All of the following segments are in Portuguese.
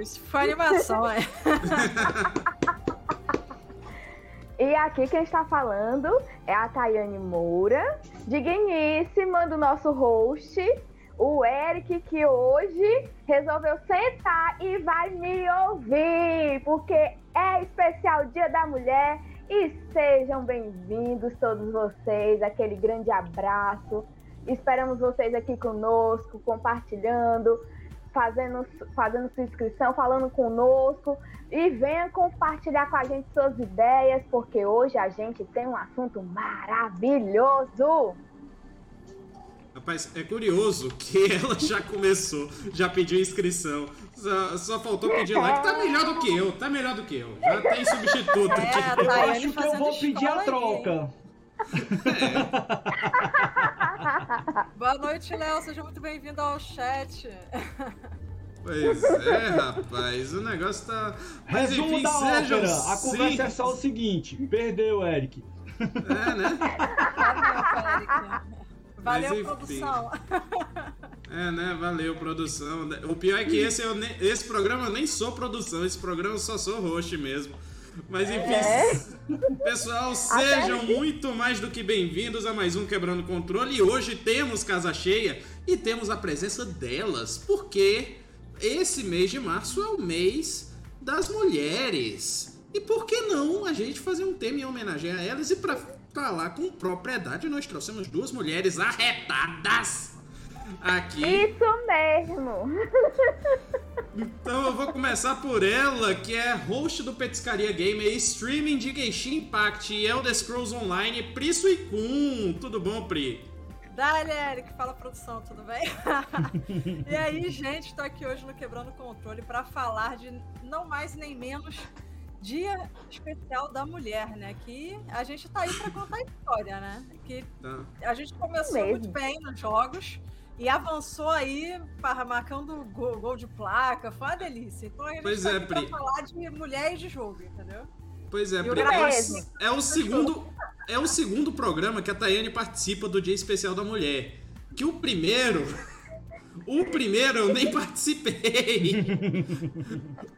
Isso foi animação, é. E aqui quem está falando é a Tayane Moura, digníssima do nosso host, o Eric, que hoje resolveu sentar e vai me ouvir, porque é especial Dia da Mulher. E sejam bem-vindos todos vocês, aquele grande abraço. Esperamos vocês aqui conosco, compartilhando, fazendo, fazendo sua inscrição, falando conosco. E venha compartilhar com a gente suas ideias, porque hoje a gente tem um assunto maravilhoso. Rapaz, é curioso que ela já começou, já pediu inscrição. Só, só faltou pedir like. Tá melhor do que eu, tá melhor do que eu. Já tem substituto. É, tipo, tá Eu acho que eu vou pedir a escola aí, troca. Boa noite, Léo. Seja muito bem-vindo ao chat. Pois é, rapaz, o negócio tá. Mas Resumo enfim, da sejam. ópera. A conversa sim. é só o seguinte: perdeu, Eric. É, né? Valeu, enfim. produção. É, né? Valeu, produção. O pior é que esse, eu esse programa eu nem sou produção, esse programa eu só sou host mesmo. Mas enfim, É. pessoal, sejam muito mais do que bem-vindos a mais um Quebrando Controle. E hoje temos casa cheia e temos a presença delas, porque esse mês de março é o mês das mulheres. E por que não a gente fazer um tema em homenagem a elas? E pra falar com propriedade, nós trouxemos duas mulheres arretadas aqui. Isso mesmo. Então eu vou começar por ela, que é host do Petiscaria Gamer, streaming de Genshin Impact e Elder Scrolls Online, Pri Suicum. Tudo bom, Pri? Dali, Eric, fala produção, tudo bem? e aí, gente, tô aqui hoje no Quebrando Controle para falar de não mais nem menos Dia Especial da Mulher, né? Que a gente tá aí para contar a história, né? Que Tá. a gente começou muito bem nos jogos e avançou aí para marcando gol, gol de placa, foi uma delícia. Então a gente Pois tá é, Pri. falar de mulher e de jogo, entendeu? Pois é, o Pri. Mas É o segundo, é o segundo programa que a Tayane participa do Dia Especial da Mulher. Que o primeiro. O primeiro eu nem participei.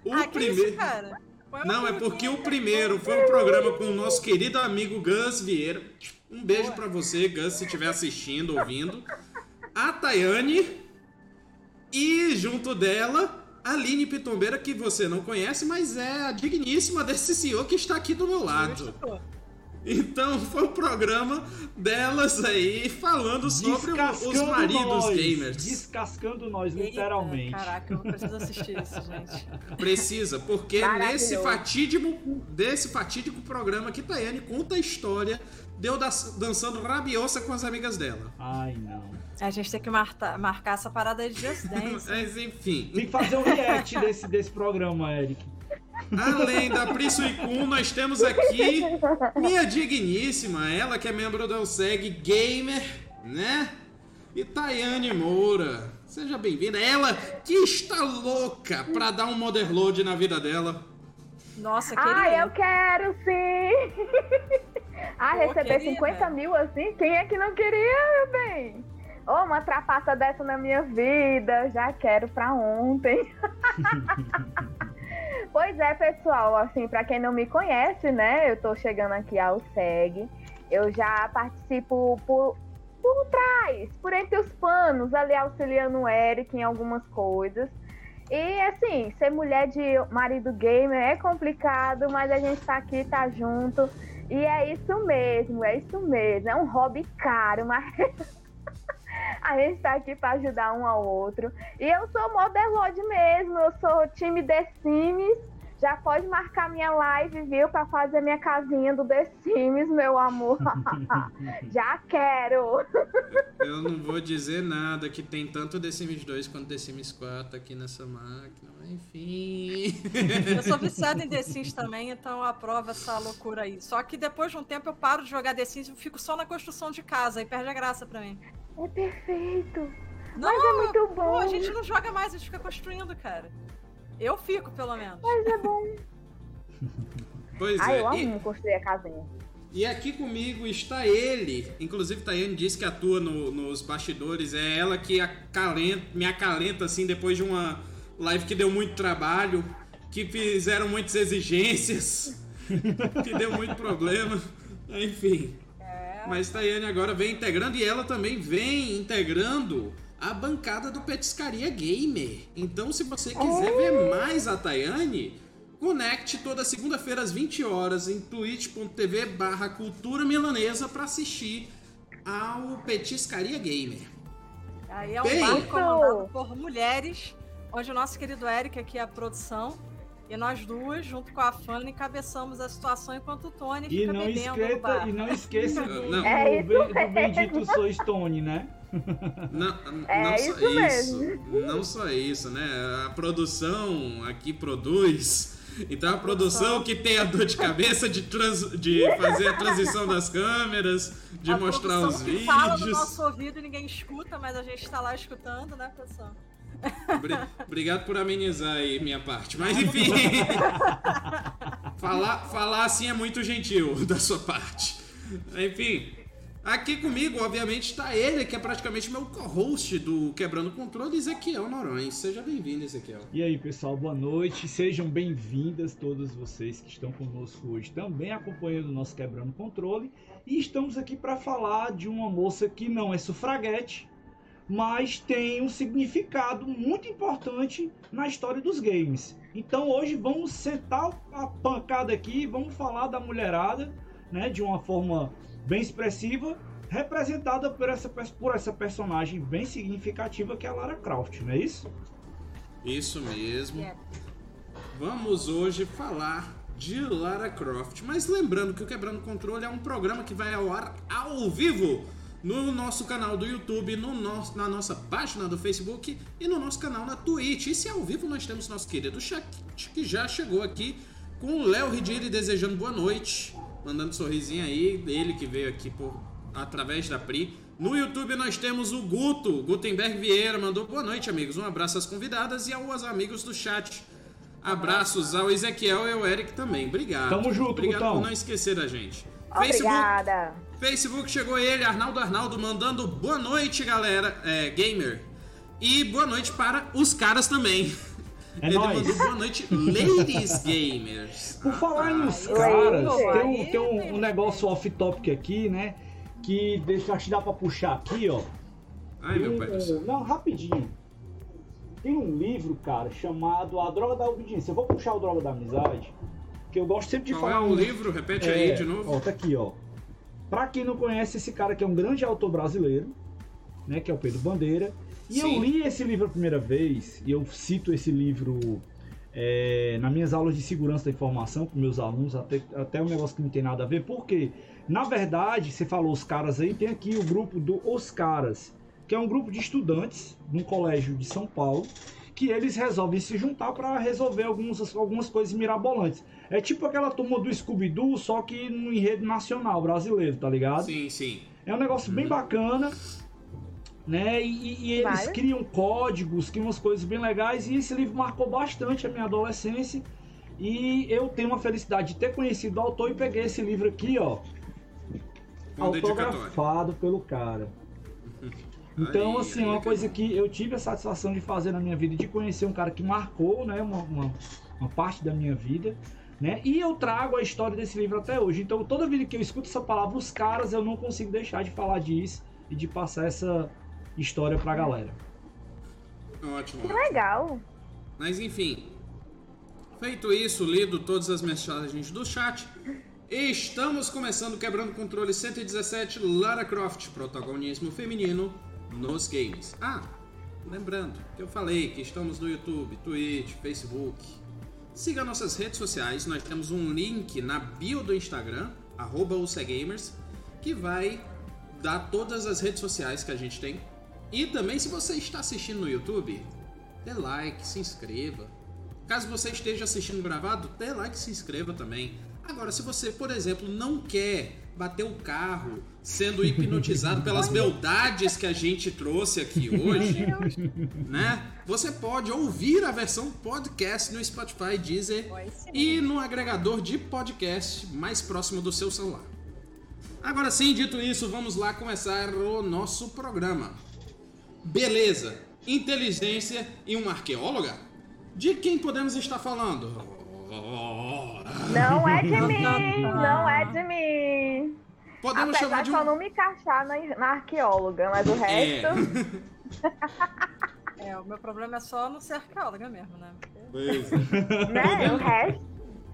O ah, que isso, primeiro. Não, é porque o primeiro foi um programa com o nosso querido amigo Gus Vieira. Um beijo Boa. pra você, Gus, se estiver assistindo, ouvindo. A Tayane. E junto dela, a Aline Pitombeira, que você não conhece, mas é a digníssima desse senhor que está aqui do meu lado. Então foi um programa delas aí falando sobre o- os Descascando maridos nós. gamers. Descascando nós, Eita, literalmente. Caraca, eu preciso assistir isso, gente. Precisa, porque nesse fatídico, desse fatídico programa que Tayane conta a história de eu da- dançando rabiosa com as amigas dela. Ai, não. A gente tem que marcar, marcar essa parada de Just Dance. Mas enfim, Tem que fazer um react desse, desse programa, Eric. além da Pri Suicum, nós temos aqui minha digníssima, ela que é membro do Elseg Gamer, né? E Tayane Moura. Seja bem-vinda. Ela que está louca pra dar um motherload na vida dela. Nossa, Ah, queria. eu quero sim! ah, Pô, receber queria, 50 velho. mil assim? Quem é que não queria, meu bem? Ô, uma trapaça dessa na minha vida, já quero pra ontem. pois é, pessoal, assim, pra quem não me conhece, né, eu tô chegando aqui ao SEG, eu já participo por, por trás, por entre os panos, ali auxiliando o Eric em algumas coisas. E assim, ser mulher de marido gamer é complicado, mas a gente tá aqui, tá junto. E é isso mesmo, é isso mesmo. É um hobby caro, mas a gente tá aqui pra ajudar um ao outro. E eu sou Modelode mesmo, eu sou time The Sims. Já pode marcar minha live, viu? Pra fazer minha casinha do The Sims, meu amor. Já quero. Eu não vou dizer nada que tem tanto The Sims 2 quanto The Sims 4 aqui nessa máquina. mas Enfim. Eu sou viciada em The Sims também, então eu aprovo essa loucura aí. Só que depois de um tempo eu paro de jogar The Sims e fico só na construção de casa e perde a graça pra mim. É perfeito. Não, Mas é muito pô, bom. a gente não joga mais, a gente fica construindo, cara. Eu fico, pelo menos. Mas é bom. Pois Ah, é. eu E, amo construir a casinha. e aqui comigo está ele. Inclusive, Tayane disse que atua no- nos bastidores. É ela que acalenta, me acalenta assim depois de uma, Live que deu muito trabalho, que fizeram muitas exigências, que deu muito problema. Enfim. É. Mas Tayane agora vem integrando e ela também vem integrando a bancada do Petiscaria Gamer. Então, se você quiser ver mais a Tayane, conecte toda segunda-feira às 20 horas em twitch.tv barra cultura milanesa para assistir ao Petiscaria Gamer. Aí é um Bem. bar comandado por mulheres, onde o nosso querido Eric aqui é a produção. E nós duas, junto com a Fanny, encabeçamos a situação enquanto o Tony E fica não, bebendo no esqueça, bar. e não esqueça do, Não. É do, do bendito Sou Stone, né? Não, É não isso só isso. mesmo. Não só isso, né? A produção aqui produz. Então a produção que tem a dor de cabeça de, trans- de fazer a transição das câmeras, de a mostrar os que fala no vídeos. nosso ouvido e ninguém escuta, mas a gente tá lá escutando, né? Obri- Obrigado por amenizar aí minha parte. Mas enfim. falar, falar assim é muito gentil da sua parte. Enfim. Aqui comigo, obviamente, está ele, que é praticamente meu co-host do Quebrando Controle, Ezequiel Norões. Seja bem-vindo, Ezequiel. E aí, pessoal, boa noite. Sejam bem-vindas todas vocês que estão conosco hoje, também acompanhando o nosso Quebrando Controle. E estamos aqui para falar de uma moça que não é sufraguete, mas tem um significado muito importante na história dos games. Então hoje vamos sentar a pancada aqui, vamos falar da mulherada, né, de uma forma bem expressiva, representada por essa, por essa personagem bem significativa que é a Lara Croft, não é isso? Isso mesmo. Vamos hoje falar de Lara Croft. Mas lembrando que o Quebrando Controle é um programa que vai ao ar ao vivo no nosso canal do YouTube, no nosso, na nossa página do Facebook e no nosso canal na Twitch. E se é ao vivo nós temos nosso querido chat que já chegou aqui com o Léo Ridiri desejando boa noite, mandando um sorrisinho aí, ele que veio aqui por através da Pri. No YouTube nós temos o Guto, Gutenberg Vieira, mandou boa noite, amigos. Um abraço às convidadas e aos amigos do chat. Abraços ao Ezequiel e ao Eric também. Obrigado. Tamo junto, Obrigado Gutão. por não esquecer da gente. Facebook, Obrigada. Facebook chegou ele, Arnaldo Arnaldo, mandando boa noite, galera, é, gamer. E boa noite para os caras também. É Ele nóis. mandou boa noite, ladies gamers. Por falar nos caras, tem, um, tem um, um negócio off-topic aqui, né? Que deixa, acho que dá pra puxar aqui, ó. Ai, meu Tem pai do um- céu. Não, rapidinho. Tem um livro, cara, chamado A Droga da Obediência. Eu vou puxar o Droga da Amizade, que eu gosto sempre de Qual falar. é o um- livro? Repete É, aí de novo. Ó, tá aqui, ó. Pra quem não conhece, esse cara que é um grande autor brasileiro, né? Que é o Pedro Bandeira. E Sim. eu li esse livro a primeira vez, e eu cito esse livro é, nas minhas aulas de segurança da informação com meus alunos, até, até um negócio que não tem nada a ver, porque, na verdade, você falou os caras aí, tem aqui o grupo do Os Caras, que é um grupo de estudantes num colégio de São Paulo, que eles resolvem se juntar para resolver algumas, algumas coisas mirabolantes. É tipo aquela turma do Scooby-Doo, só que no enredo nacional brasileiro, tá ligado? Sim, sim. É um negócio bem bacana, né? E, e eles Vale. criam códigos, criam umas coisas bem legais. E esse livro marcou bastante a minha adolescência. E eu tenho uma felicidade de ter conhecido o autor e peguei esse livro aqui, ó, dedicatório. autografado pelo cara. Então, Aí, assim, aí, uma que coisa bom. que eu tive a satisfação de fazer na minha vida, de conhecer um cara que marcou, né, uma, uma, uma parte da minha vida, né, e eu trago a história desse livro até hoje. Então, toda vida que eu escuto essa palavra, os caras, eu não consigo deixar de falar disso e de passar essa história pra galera. Ótimo. Que legal. Mas enfim, feito isso, lido todas as mensagens do chat, estamos começando Quebrando Controle 117 Lara Croft, protagonismo feminino nos games. Ah, lembrando que eu falei que estamos no YouTube, Twitch, Facebook. Siga nossas redes sociais, nós temos um link na bio do Instagram, arroba UCGamers, que vai dar todas as redes sociais que a gente tem. E também, se você está assistindo no YouTube, dê like, se inscreva. Caso você esteja assistindo gravado, dê like e se inscreva também. Agora, se você, por exemplo, não quer bater o carro sendo hipnotizado pelas beldades que a gente trouxe aqui hoje, né? Você pode ouvir a versão podcast no Spotify, Deezer e no agregador de podcast mais próximo do seu celular. Agora sim, dito isso, vamos lá começar o nosso programa. Beleza, inteligência e uma arqueóloga? De quem podemos estar falando? Não é de mim, não é de mim. Podemos Apesar chamar de de só um. não me encaixar na, na arqueóloga, mas o É. resto. É, o meu problema é só não ser arqueóloga mesmo, né? Pois é. né? O resto.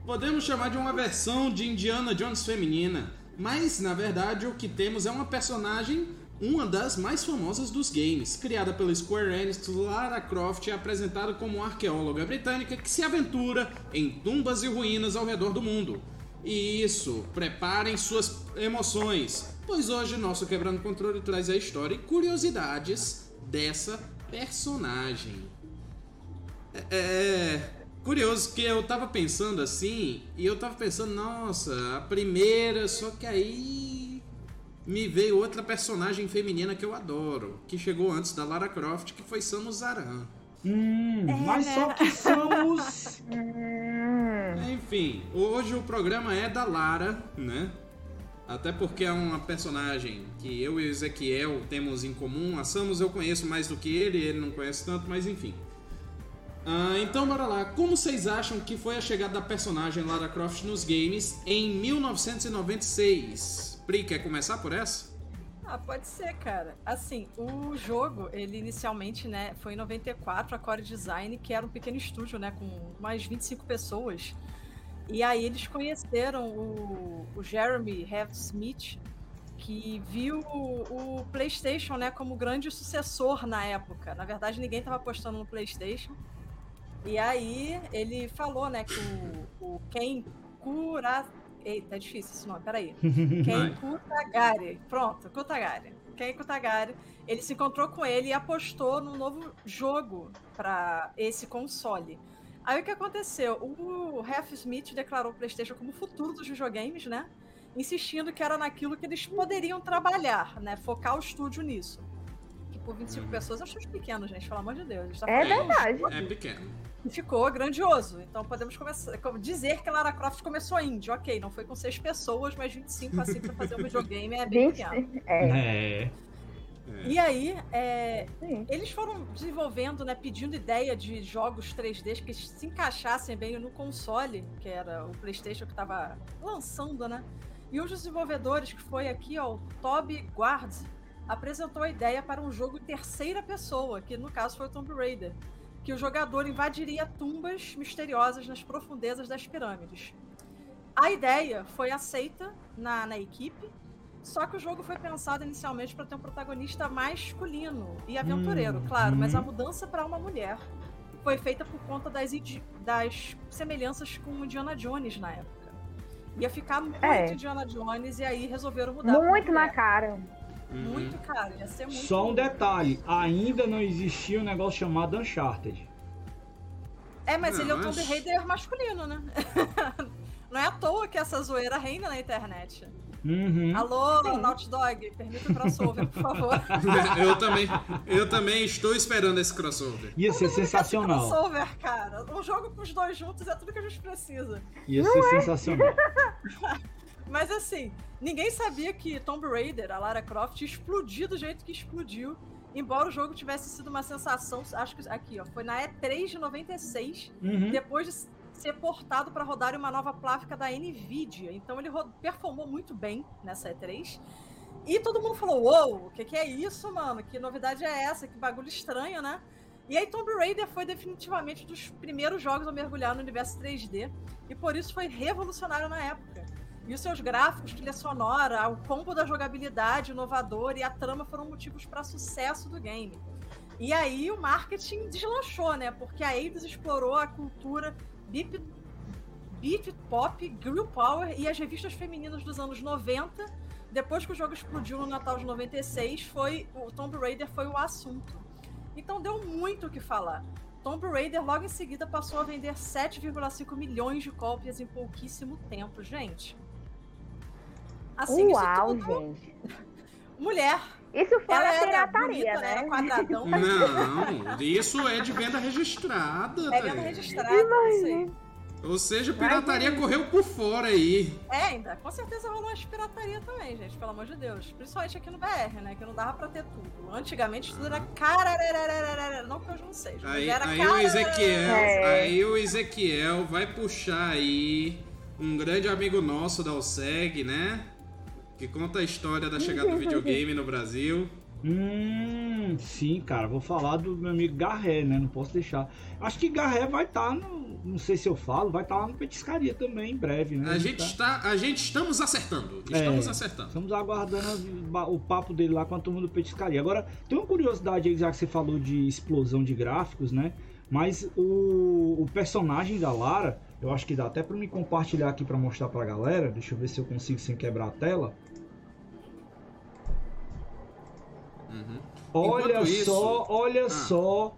Podemos chamar de uma versão de Indiana Jones feminina, mas na verdade o que temos é uma personagem, uma das mais famosas dos games, criada pela Square Enix, Lara Croft é apresentada como uma arqueóloga britânica que se aventura em tumbas e ruínas ao redor do mundo. E isso, preparem suas emoções, pois hoje nosso Quebrando Controle traz a história e curiosidades dessa personagem. É, é curioso que eu tava pensando assim, e eu tava pensando, nossa, a primeira, só que aí me veio outra personagem feminina que eu adoro, que chegou antes da Lara Croft, que foi Samus Aran. Hum, mas né? só que Samus. Enfim, hoje o programa é da Lara, né? Até porque é uma personagem que eu e o Ezequiel temos em comum. A Samus eu conheço mais do que ele, ele não conhece tanto, mas enfim. Ah, então bora lá. Como vocês acham que foi a chegada da personagem Lara Croft nos games em 1996? Pri, quer começar por essa? Ah, pode ser, cara. Assim, o jogo, ele inicialmente, né, foi em 94, a Core Design, que era um pequeno estúdio, né, com mais 25 pessoas. E aí eles conheceram o, o Jeremy Heath Smith, que viu o, o PlayStation, né, como grande sucessor na época. Na verdade, ninguém estava apostando no PlayStation. E aí ele falou, né, que o, o Ken Kura... Eita, é difícil esse nome, peraí. Ken Kutagari. Pronto, Kutagari. Ken Kutagari. Ele se encontrou com ele e apostou no novo jogo para esse console. Aí o que aconteceu? O Ralph Smith declarou o PlayStation como o futuro dos videogames, né? Insistindo que era naquilo que eles poderiam trabalhar, né? Focar o estúdio nisso. Que por 25 pessoas é um estúdio pequeno, gente, pelo amor de Deus. Tá é verdade. É pequeno. Ficou grandioso. Então podemos começar, como dizer que Lara Croft começou indie. Ok, não foi com seis pessoas, mas 25 assim pra fazer um videogame é bem 20. pequeno. É, É. E aí, é, eles foram desenvolvendo, né, pedindo ideia de jogos 3D que se encaixassem bem no console, que era o PlayStation que estava lançando, né? E um dos desenvolvedores, que foi aqui, ó, o Toby Guard, apresentou a ideia para um jogo em terceira pessoa, que no caso foi o Tomb Raider, que o jogador invadiria tumbas misteriosas nas profundezas das pirâmides. A ideia foi aceita na, na equipe, só que o jogo foi pensado inicialmente para ter um protagonista masculino e aventureiro, Hum, claro, mas hum. a mudança para uma mulher foi feita por conta das, das semelhanças com Indiana Jones na época. Ia ficar muito É. Indiana Jones e aí resolveram mudar. Muito na cara. Uhum. Muito caro, ia ser muito. Só um detalhe: ainda não existia um negócio chamado Uncharted. É, mas Não, ele é o Tomb Raider masculino, né? Não é à toa que essa zoeira reina na internet. Uhum. Alô, Sim. Naughty Dog, permita o crossover, por favor. eu, também, eu também estou esperando esse crossover. Ia ser sensacional. crossover, cara. Um jogo com os dois juntos é tudo que a gente precisa. Ia ser sensacional. Mas assim, ninguém sabia que Tomb Raider, a Lara Croft, ia explodir do jeito que explodiu. Embora o jogo tivesse sido uma sensação, acho que aqui, ó, foi na E3 de 96, Uhum. depois de ser portado para rodar em uma nova placa da Nvidia. Então ele performou muito bem nessa E3. E todo mundo falou: Uou, o que, que é isso, mano? Que novidade é essa? Que bagulho estranho, né? E aí Tomb Raider foi definitivamente um dos primeiros jogos a mergulhar no universo 3D. E por isso foi revolucionário na época. E os seus gráficos, trilha sonora, o combo da jogabilidade inovador e a trama foram motivos para sucesso do game. E aí o marketing deslanchou, né? Porque a Eidos explorou a cultura beat, beat pop, girl power e as revistas femininas dos anos 90. Depois que o jogo explodiu no Natal de 96, foi o Tomb Raider foi o assunto. Então deu muito o que falar. Tomb Raider logo em seguida passou a vender 7,5 milhões de cópias em pouquíssimo tempo, gente. Assim, Uau, isso tudo, gente. mulher. Isso foi Ela a era pirataria, bonita, né? Era quadradão. Não, isso é de venda registrada. É venda registrada, aí. Ou seja, pirataria correu por fora aí. É, ainda. Com certeza rolou umas pirataria também, gente, pelo amor de Deus. Principalmente aqui no BR, né? Que não dava pra ter tudo. Antigamente tudo era cara. Não que hoje não seja. Aí, era aí o Ezequiel, É. aí o Ezequiel vai puxar aí um grande amigo nosso da OSEG, né? Que conta a história da chegada do videogame no Brasil. Hum, sim, cara, vou falar do meu amigo Garré, né? Não posso deixar. Acho que Garré vai estar no. Não sei se eu falo, vai estar lá no Petiscaria também em breve, né? A gente tá- está, a gente estamos acertando. Estamos É. acertando. Estamos aguardando o papo dele lá com a turma do Petiscaria. Agora, tem uma curiosidade aí, já que você falou de explosão de gráficos, né? Mas o, o personagem da Lara, eu acho que dá até pra me compartilhar aqui pra mostrar pra galera. Deixa eu ver se eu consigo sem quebrar a tela. Uhum. Olha isso- só, olha Ah. só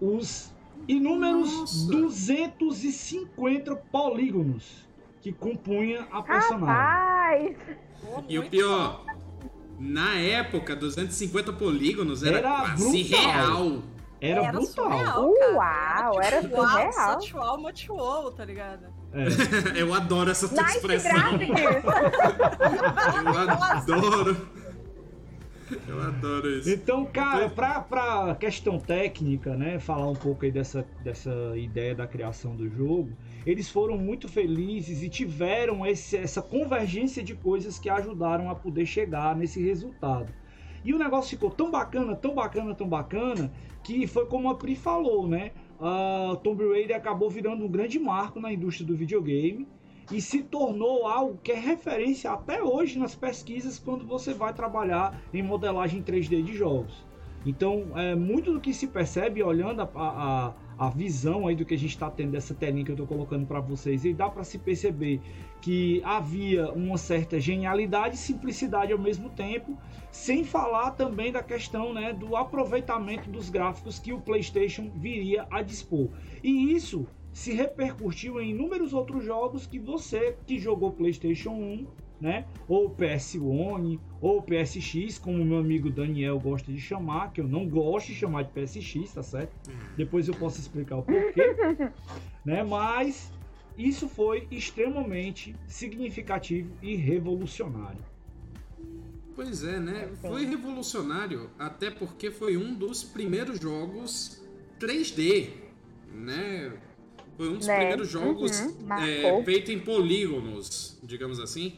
os inúmeros Nossa. 250 polígonos que compunha a personagem. Rapaz! E o pior, na época, 250 polígonos era, Era quase brutal. real. Era, Era brutal. surreal. Uau, era uau, surreal. much wow, tá ligado? É. Eu adoro essa tua Nice expressão. Eu adoro. Eu adoro isso. Então, cara, pra, pra questão técnica, né, falar um pouco aí dessa, dessa ideia da criação do jogo, eles foram muito felizes e tiveram esse- essa convergência de coisas que ajudaram a poder chegar nesse resultado. E o negócio ficou tão bacana, tão bacana, tão bacana, que foi como a Pri falou, né? A Tomb Raider acabou virando um grande marco na indústria do videogame e se tornou algo que é referência até hoje nas pesquisas quando você vai trabalhar em modelagem 3D de jogos. Então, é, muito do que se percebe olhando a, a, a visão aí do que a gente está tendo dessa telinha que eu estou colocando para vocês, e dá para se perceber que havia uma certa genialidade e simplicidade ao mesmo tempo, sem falar também da questão né, do aproveitamento dos gráficos que o PlayStation viria a dispor. E isso se repercutiu em inúmeros outros jogos que você que jogou PlayStation 1, né, ou PS1, ou PSX, como o meu amigo Daniel gosta de chamar, que eu não gosto de chamar de PSX, tá certo? Depois eu posso explicar o porquê, né? Mas isso foi extremamente significativo e revolucionário. Pois é, né? Foi revolucionário, até porque foi um dos primeiros jogos 3D, né? Foi um dos Né? primeiros jogos Uhum, é, feito em polígonos, digamos assim,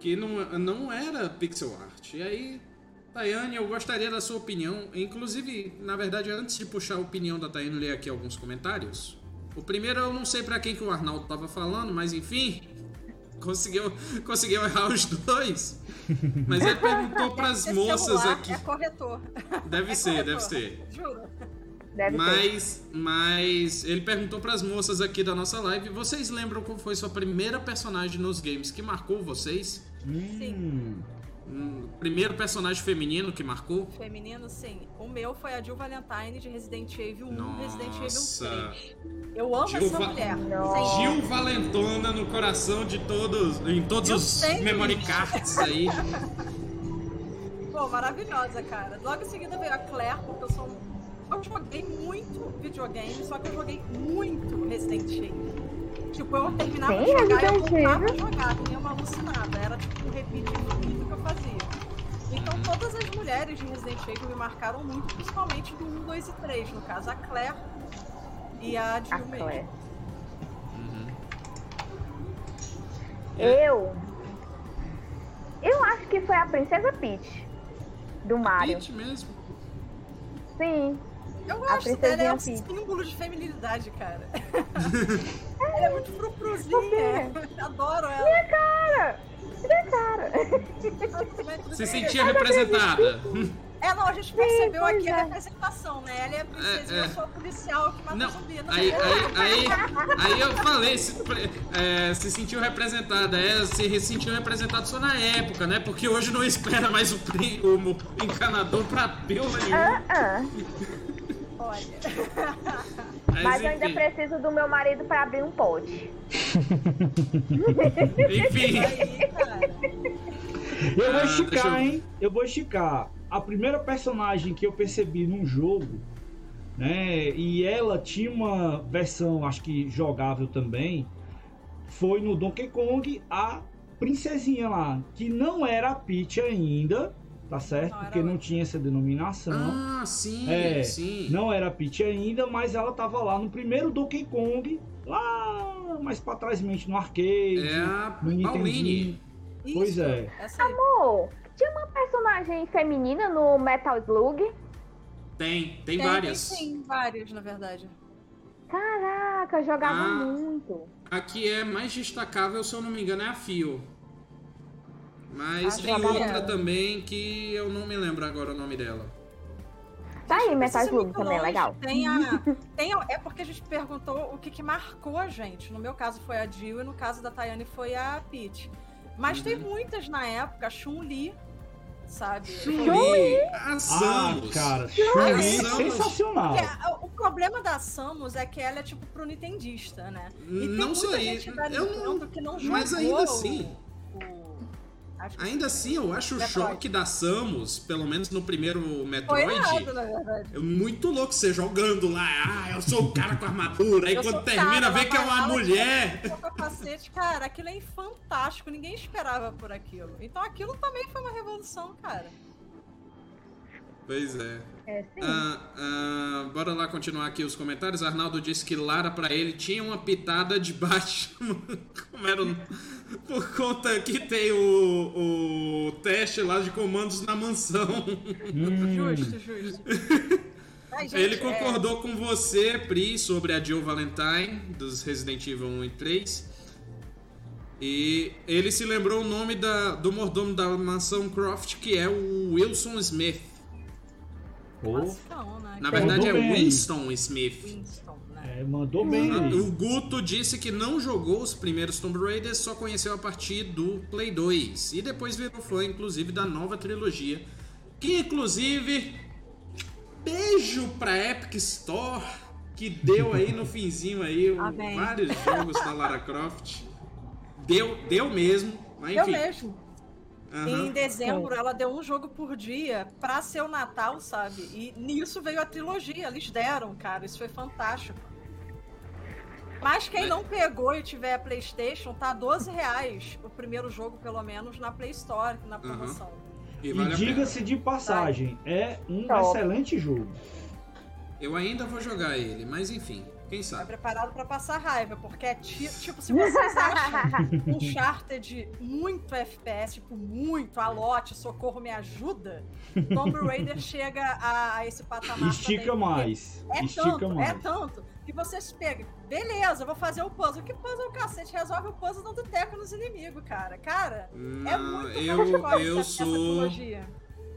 que não, não era pixel art. E aí, Tayane, eu gostaria da sua opinião. Inclusive, na verdade, antes de puxar a opinião da Tayane, ler aqui alguns comentários. O primeiro eu não sei pra quem que o Arnaldo tava falando, mas enfim, conseguiu, conseguiu errar os dois. Mas ele perguntou pras Esse moças aqui. É corretor. Deve É ser, corretor. deve ser. Juro. Deve. Mas, mas ele perguntou pras moças aqui da nossa live: vocês lembram qual foi sua primeira personagem nos games que marcou vocês? Hum, Um primeiro personagem feminino que marcou? Feminino, sim. O meu foi a Jill Valentine de Resident Evil 1 Resident Nossa. Evil 3. Eu amo Jill essa Va- mulher. Nossa. Sim. Gil Valentona no coração de todos, em todos Eu os sei. memory cards aí. Pô, maravilhosa, cara. Logo em seguida veio a Claire, porque eu sou um... Eu joguei muito videogame, só que eu joguei muito Resident Evil. Tipo, eu terminava Sim, de jogar e eu voltava a jogar, nem uma alucinada. Era tipo um repeat infinito que eu fazia. Então todas as mulheres de Resident Evil me marcaram muito, principalmente do 1, 2 e 3. No caso, a Claire e a Jill. Claire. Uhum. Eu. Eu acho que foi a Princesa Peach. Do Mario. Peach mesmo. Sim. Eu gosto princesinha dela, é um Peach. símbolo de feminilidade, cara. ela é muito frufruzinha. Adoro ela. Cara! Minha cara! Se sentia representada. É, não, a gente percebeu aqui a é. representação, né? Ela é a princesa É, e é. eu sou a policial que mata Não, zumbi. Não, aí, aí, aí, aí eu falei, se, é, se sentiu representada, é, se sentiu representado só na época, né? Porque hoje não espera mais o, o, encanador pra pílula nenhuma. Ah, ah. Olha. Mas eu ainda preciso do meu marido pra abrir um pote. enfim. Eu vou Ah, esticar, hein? Eu vou esticar. A primeira personagem que eu percebi num jogo né? E ela tinha uma versão, acho que jogável também. Foi no Donkey Kong a princesinha lá, que não era a Peach ainda, tá certo? Não, Porque não tinha essa denominação. Ah, sim, É, sim. Não era a Peach ainda, mas ela tava lá no primeiro Donkey Kong, lá mais pra trás, mente no arcade, É a no Pauline. Nintendinho. Pois Isso, é. Pô, tinha uma personagem feminina no Metal Slug. Tem, tem, Tem, várias. Tem, várias, na verdade. Caraca, eu jogava Ah. muito. A que é mais destacável, se eu não me engano, é a Fio. Mas Ah, tem jogava outra também que eu não me lembro agora o nome dela. Tá aí, Metal Slug muito também, é longe. legal. Tem a, tem a- é porque a gente perguntou o que, que marcou a gente. No meu caso foi a Jill e no caso da Tayane foi a Peach. Mas tem Uhum. muitas na época, Chun-Li, sabe? Chun-Li, a Ah, Samus. cara, Chun-Li Samus. sensacional. Porque a- o problema da Samus é que ela é tipo pro Nintendista, né? E tem Não muita sei, gente da eu não- que não jogou mas ainda assim- acho Ainda assim, eu acho o Metroid. choque da Samus, pelo menos no primeiro Metroid, errado, na verdade. é muito louco você jogando lá. Ah, eu sou o cara com armadura. Aí Eu quando o termina, cara, vê que é uma mulher. capacete, cara, aquilo é fantástico, ninguém esperava por aquilo. Então aquilo também foi uma revolução, cara. Pois é. É. Ah, ah, bora lá continuar aqui os comentários. Arnaldo disse que Lara pra ele tinha uma pitada de Batman. Como era o- Por conta que tem o, o teste lá de comandos na mansão. Hum, Justo, justo. Ai, gente, ele é, concordou com você, Pri, sobre a Jill Valentine, dos Resident Evil 1 e 3. E ele se lembrou o nome da, do mordomo da mansão Croft, que é o Wilson Smith. né? Na é verdade é. Winston Smith. Winston, é, mandou bem aí. O Guto disse que não jogou os primeiros Tomb Raiders, só conheceu a partir do Play 2. E depois virou fã, inclusive, da nova trilogia. Que, inclusive, beijo pra Epic Store, que deu aí no finzinho aí o- Amém. vários jogos da Lara Croft. Deu, deu mesmo, mas Eu enfim. mesmo. Aham. Em dezembro, ela deu um jogo por dia pra ser o Natal, sabe? E nisso veio a trilogia. Eles deram, cara. Isso foi fantástico. Mas quem não pegou e tiver a PlayStation, tá 12 reais o primeiro jogo, pelo menos, na Play Store, na promoção. E E vale pena. diga-se de passagem, é um Top. excelente jogo. Eu ainda vou jogar ele, mas enfim, quem Tá sabe. preparado pra passar raiva, porque é ti- tipo, se vocês acham um Uncharted muito FPS, tipo, muito alote, socorro, me ajuda, Tomb Raider chega a, a esse patamar Estica também, mais. É Estica tanto, mais. é tanto, que vocês pegam, beleza, eu vou fazer o puzzle. Que puzzle, cacete? Resolve o puzzle dando teco nos inimigos, cara. Cara, é Não, muito eu, eu essa- essa sou. trilogia.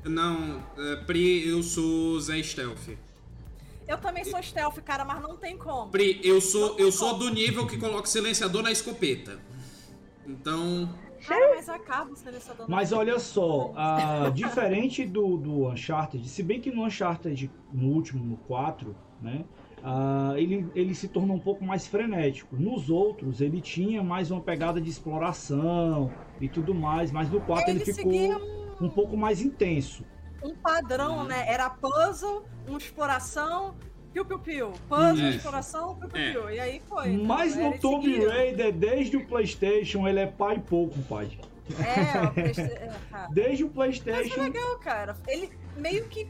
Não, é, Pri, eu sou Zé Stealth. Eu também sou stealth, cara, mas não tem como. Pri, eu sou, eu sou do nível que coloca o silenciador na escopeta. Então, Cara, mas acaba o silenciador. Mas olha só, ah, diferente do, do Uncharted, se bem que no Uncharted, no último, no 4, né? Ah, ele, ele se tornou um pouco mais frenético. Nos outros, ele tinha mais uma pegada de exploração e tudo mais, mas no 4 ele, ele ficou seguia um pouco mais intenso. um padrão, Uhum. né? Era puzzle, uma exploração, piu-piu-piu. Puzzle, É. exploração, piu-piu-piu. E aí foi. Mas entendeu? no Tomb. Raider, desde o PlayStation, ele é pai pouco, pai. É, o Playsta- é. Desde o Mas PlayStation. é legal, cara. Ele meio que.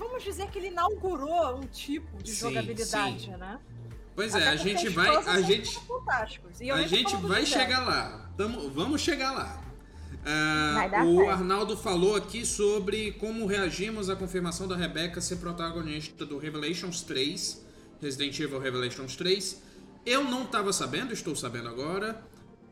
Vamos dizer que ele inaugurou um tipo de Sim, jogabilidade, sim. né? pois é, Até a porque gente vai, a gente, a gente vai chegar lá. Tamo, vamos chegar lá. Ah, o certo. Arnaldo falou aqui sobre como reagimos à confirmação da Rebecca ser protagonista do Revelations 3, Resident Evil Revelations 3. Eu não estava sabendo, estou sabendo agora.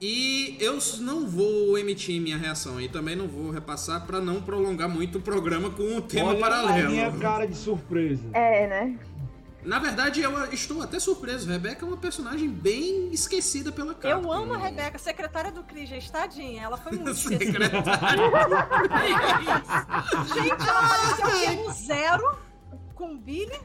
E eu não vou emitir minha reação e também não vou repassar para não prolongar muito o programa com um tema Olha a paralelo. minha cara de surpresa. É, né? Na verdade, eu estou até surpreso. Rebecca é uma personagem bem esquecida pela Capcom. Eu amo a Rebeca, secretária do Cris, gente, tadinha. Ela foi muito esquecida. Secretária. Gente, ela apareceu aqui no zero com o Billy.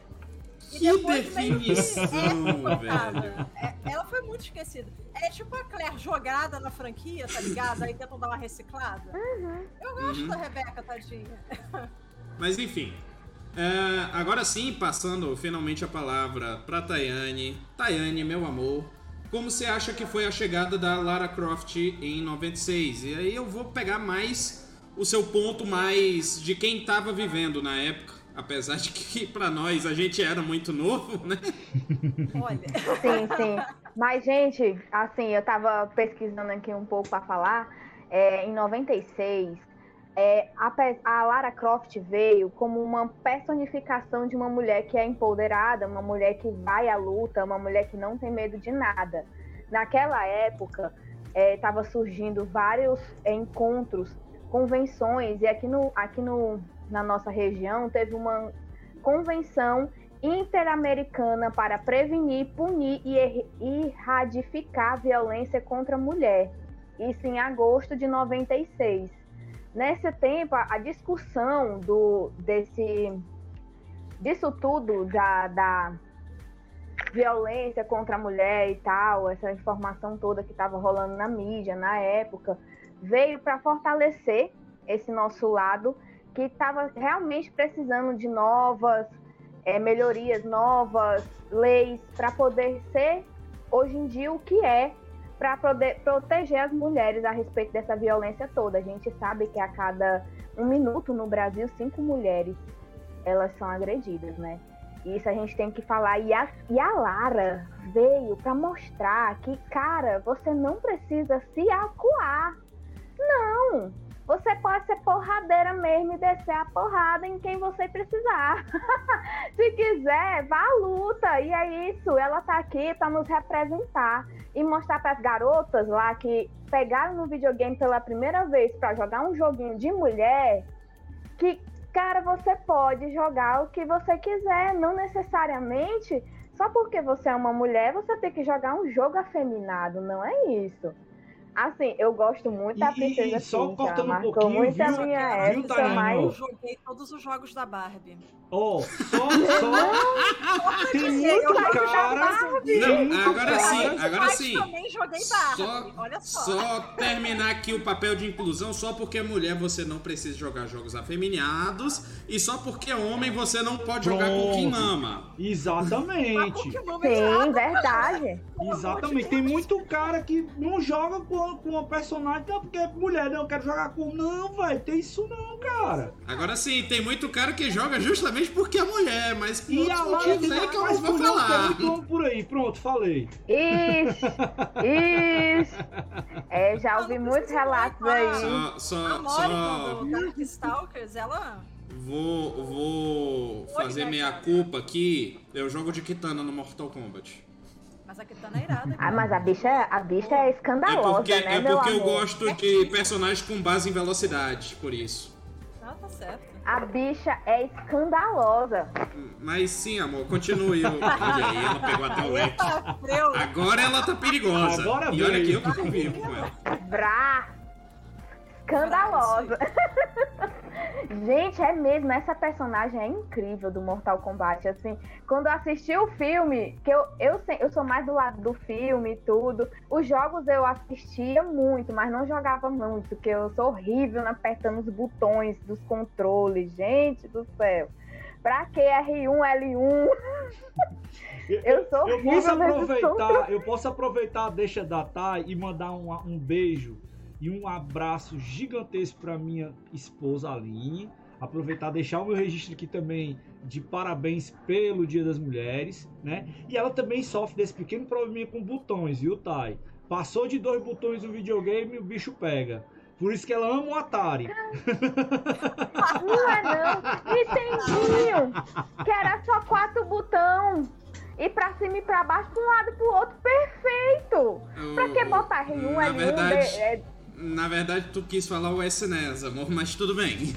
E Que depois meio que definição, velho. É, ela foi muito esquecida. É tipo a Claire jogada na franquia, tá ligado? Aí tentam dar uma reciclada. Eu gosto Uhum. da Rebeca, tadinha. Mas enfim. É, agora sim, passando finalmente a palavra para Tayane. Tayane, meu amor, como você acha que foi a chegada da Lara Croft em 96? E aí eu vou pegar mais o seu ponto mais de quem estava vivendo na época, apesar de que para nós a gente era muito novo, né? Olha. Sim, sim. Mas gente, assim, eu tava pesquisando aqui um pouco para falar. É, em 96, é, a, a, Lara Croft veio como uma personificação de uma mulher que é empoderada, uma mulher que vai à luta, uma mulher que não tem medo de nada. Naquela época, estava é, surgindo vários encontros, convenções, e aqui, no, aqui no, na nossa região teve uma convenção interamericana para prevenir, punir e er-, erradicar violência contra a mulher. Isso em agosto de 96 Nesse tempo, a discussão do, desse, disso tudo, da, da violência contra a mulher e tal, essa informação toda que estava rolando na mídia na época, veio para fortalecer esse nosso lado que estava realmente precisando de novas é, melhorias, novas leis para poder ser hoje em dia o que é para poder proteger as mulheres a respeito dessa violência toda. A gente sabe que a cada um minuto no Brasil, cinco mulheres elas são agredidas, né? Isso a gente tem que falar. E a, e a Lara veio para mostrar que, cara, você não precisa se acuar. Não! Você pode ser porradeira mesmo e descer a porrada em quem você precisar. Se quiser, vá à luta. E é isso, ela tá aqui para nos representar e mostrar para as garotas lá que pegaram no videogame pela primeira vez para jogar um joguinho de mulher que, cara, você pode jogar o que você quiser, não necessariamente só porque você é uma mulher, você tem que jogar um jogo afeminado, não é isso. Assim, eu gosto muito da Princesa e, só Cynthia, cortando marcou um pouquinho, muito viu, a minha viu, época, mas... Eu joguei todos os jogos da Barbie. Ó, oh, só, só tem muito cara. Não, agora cara- sim, Mas agora sim. também joguei Barbie. Só, Olha só. só terminar aqui o papel de inclusão, só porque é mulher você não precisa jogar jogos afeminados e só porque é homem você não pode jogar com quem Pronto. mama. Exatamente. Sim, verdade. Exatamente. Tem muito cara que não joga com, com uma personagem não, porque é mulher, não, eu quero jogar com. Não, velho, tem isso não, cara. Agora sim, tem muito cara que joga justamente porque é mulher, mas por E a motivos tem aí que eu mais não vou falar. muito homem por aí. Pronto, falei. Isso, isso. É, já ouvi não muitos relatos aí. Só, A só, Mônica só do Darkstalkers, ela. vou, vou fazer né, meia culpa aqui. Eu jogo de Kitana no Mortal Kombat. Mas a Kitana é irada. Ah, mas a bicha, a bicha é É escandalosa, porque, né, é meu porque eu amor? gosto de personagens com base em velocidade, por isso. Ah, tá certo. A bicha é escandalosa. Mas sim, amor, continue. Olha aí, ela pegou até o leque. Agora ela tá perigosa. Agora e olha que eu que convivo com ela. Brá! Escandalosa. Gente, é mesmo, essa personagem é incrível do Mortal Kombat. Assim, quando eu assisti o filme, que eu, eu, eu sou mais do lado do filme e tudo, os jogos eu assistia muito, mas não jogava muito, porque eu sou horrível apertando os botões dos controles. Gente do céu. Pra que R1, L1? Eu sou Eu horrível posso nesse aproveitar, eu posso aproveitar a deixa da Thay e mandar um, um beijo e um abraço gigantesco para minha esposa Aline. Aproveitar deixar o meu registro aqui também de parabéns pelo Dia das Mulheres, né? E ela também sofre desse pequeno probleminha com botões, viu, Thay? Passou de dois botões no videogame, o bicho pega. Por isso que ela ama o Atari. Não é não. Nintendinho. Que era só quatro botão. E pra cima e pra baixo, pra um lado e pro outro, perfeito. Pra que botar R1, Na L1, verdade, D- é, na verdade, tu quis falar o SNES, amor, mas tudo bem.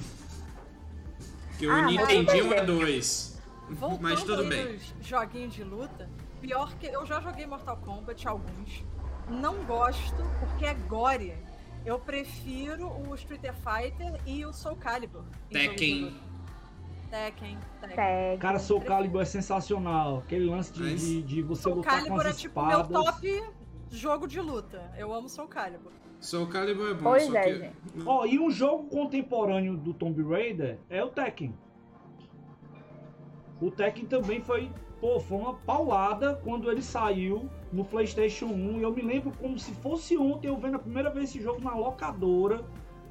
Que o Ah, Nintendinho é dois. Voltando Mas tudo bem. nos joguinhos de luta, pior que eu já joguei Mortal Kombat alguns. Não gosto porque é gore. Eu prefiro o Street Fighter e o Soul Calibur. Tekken. Tekken, Tekken. Cara, Soul Calibur é sensacional. Aquele lance de, de, de você Soul lutar com Calibur é as tipo meu espadas. top jogo de luta. Eu amo Soul Calibur. Soul Calibur é bom, Pois só é, que... gente. Ó, e um jogo contemporâneo do Tomb Raider é o Tekken. o Tekken também foi, pô, foi uma paulada quando ele saiu no PlayStation 1. E eu me lembro como se fosse ontem eu vendo a primeira vez esse jogo na locadora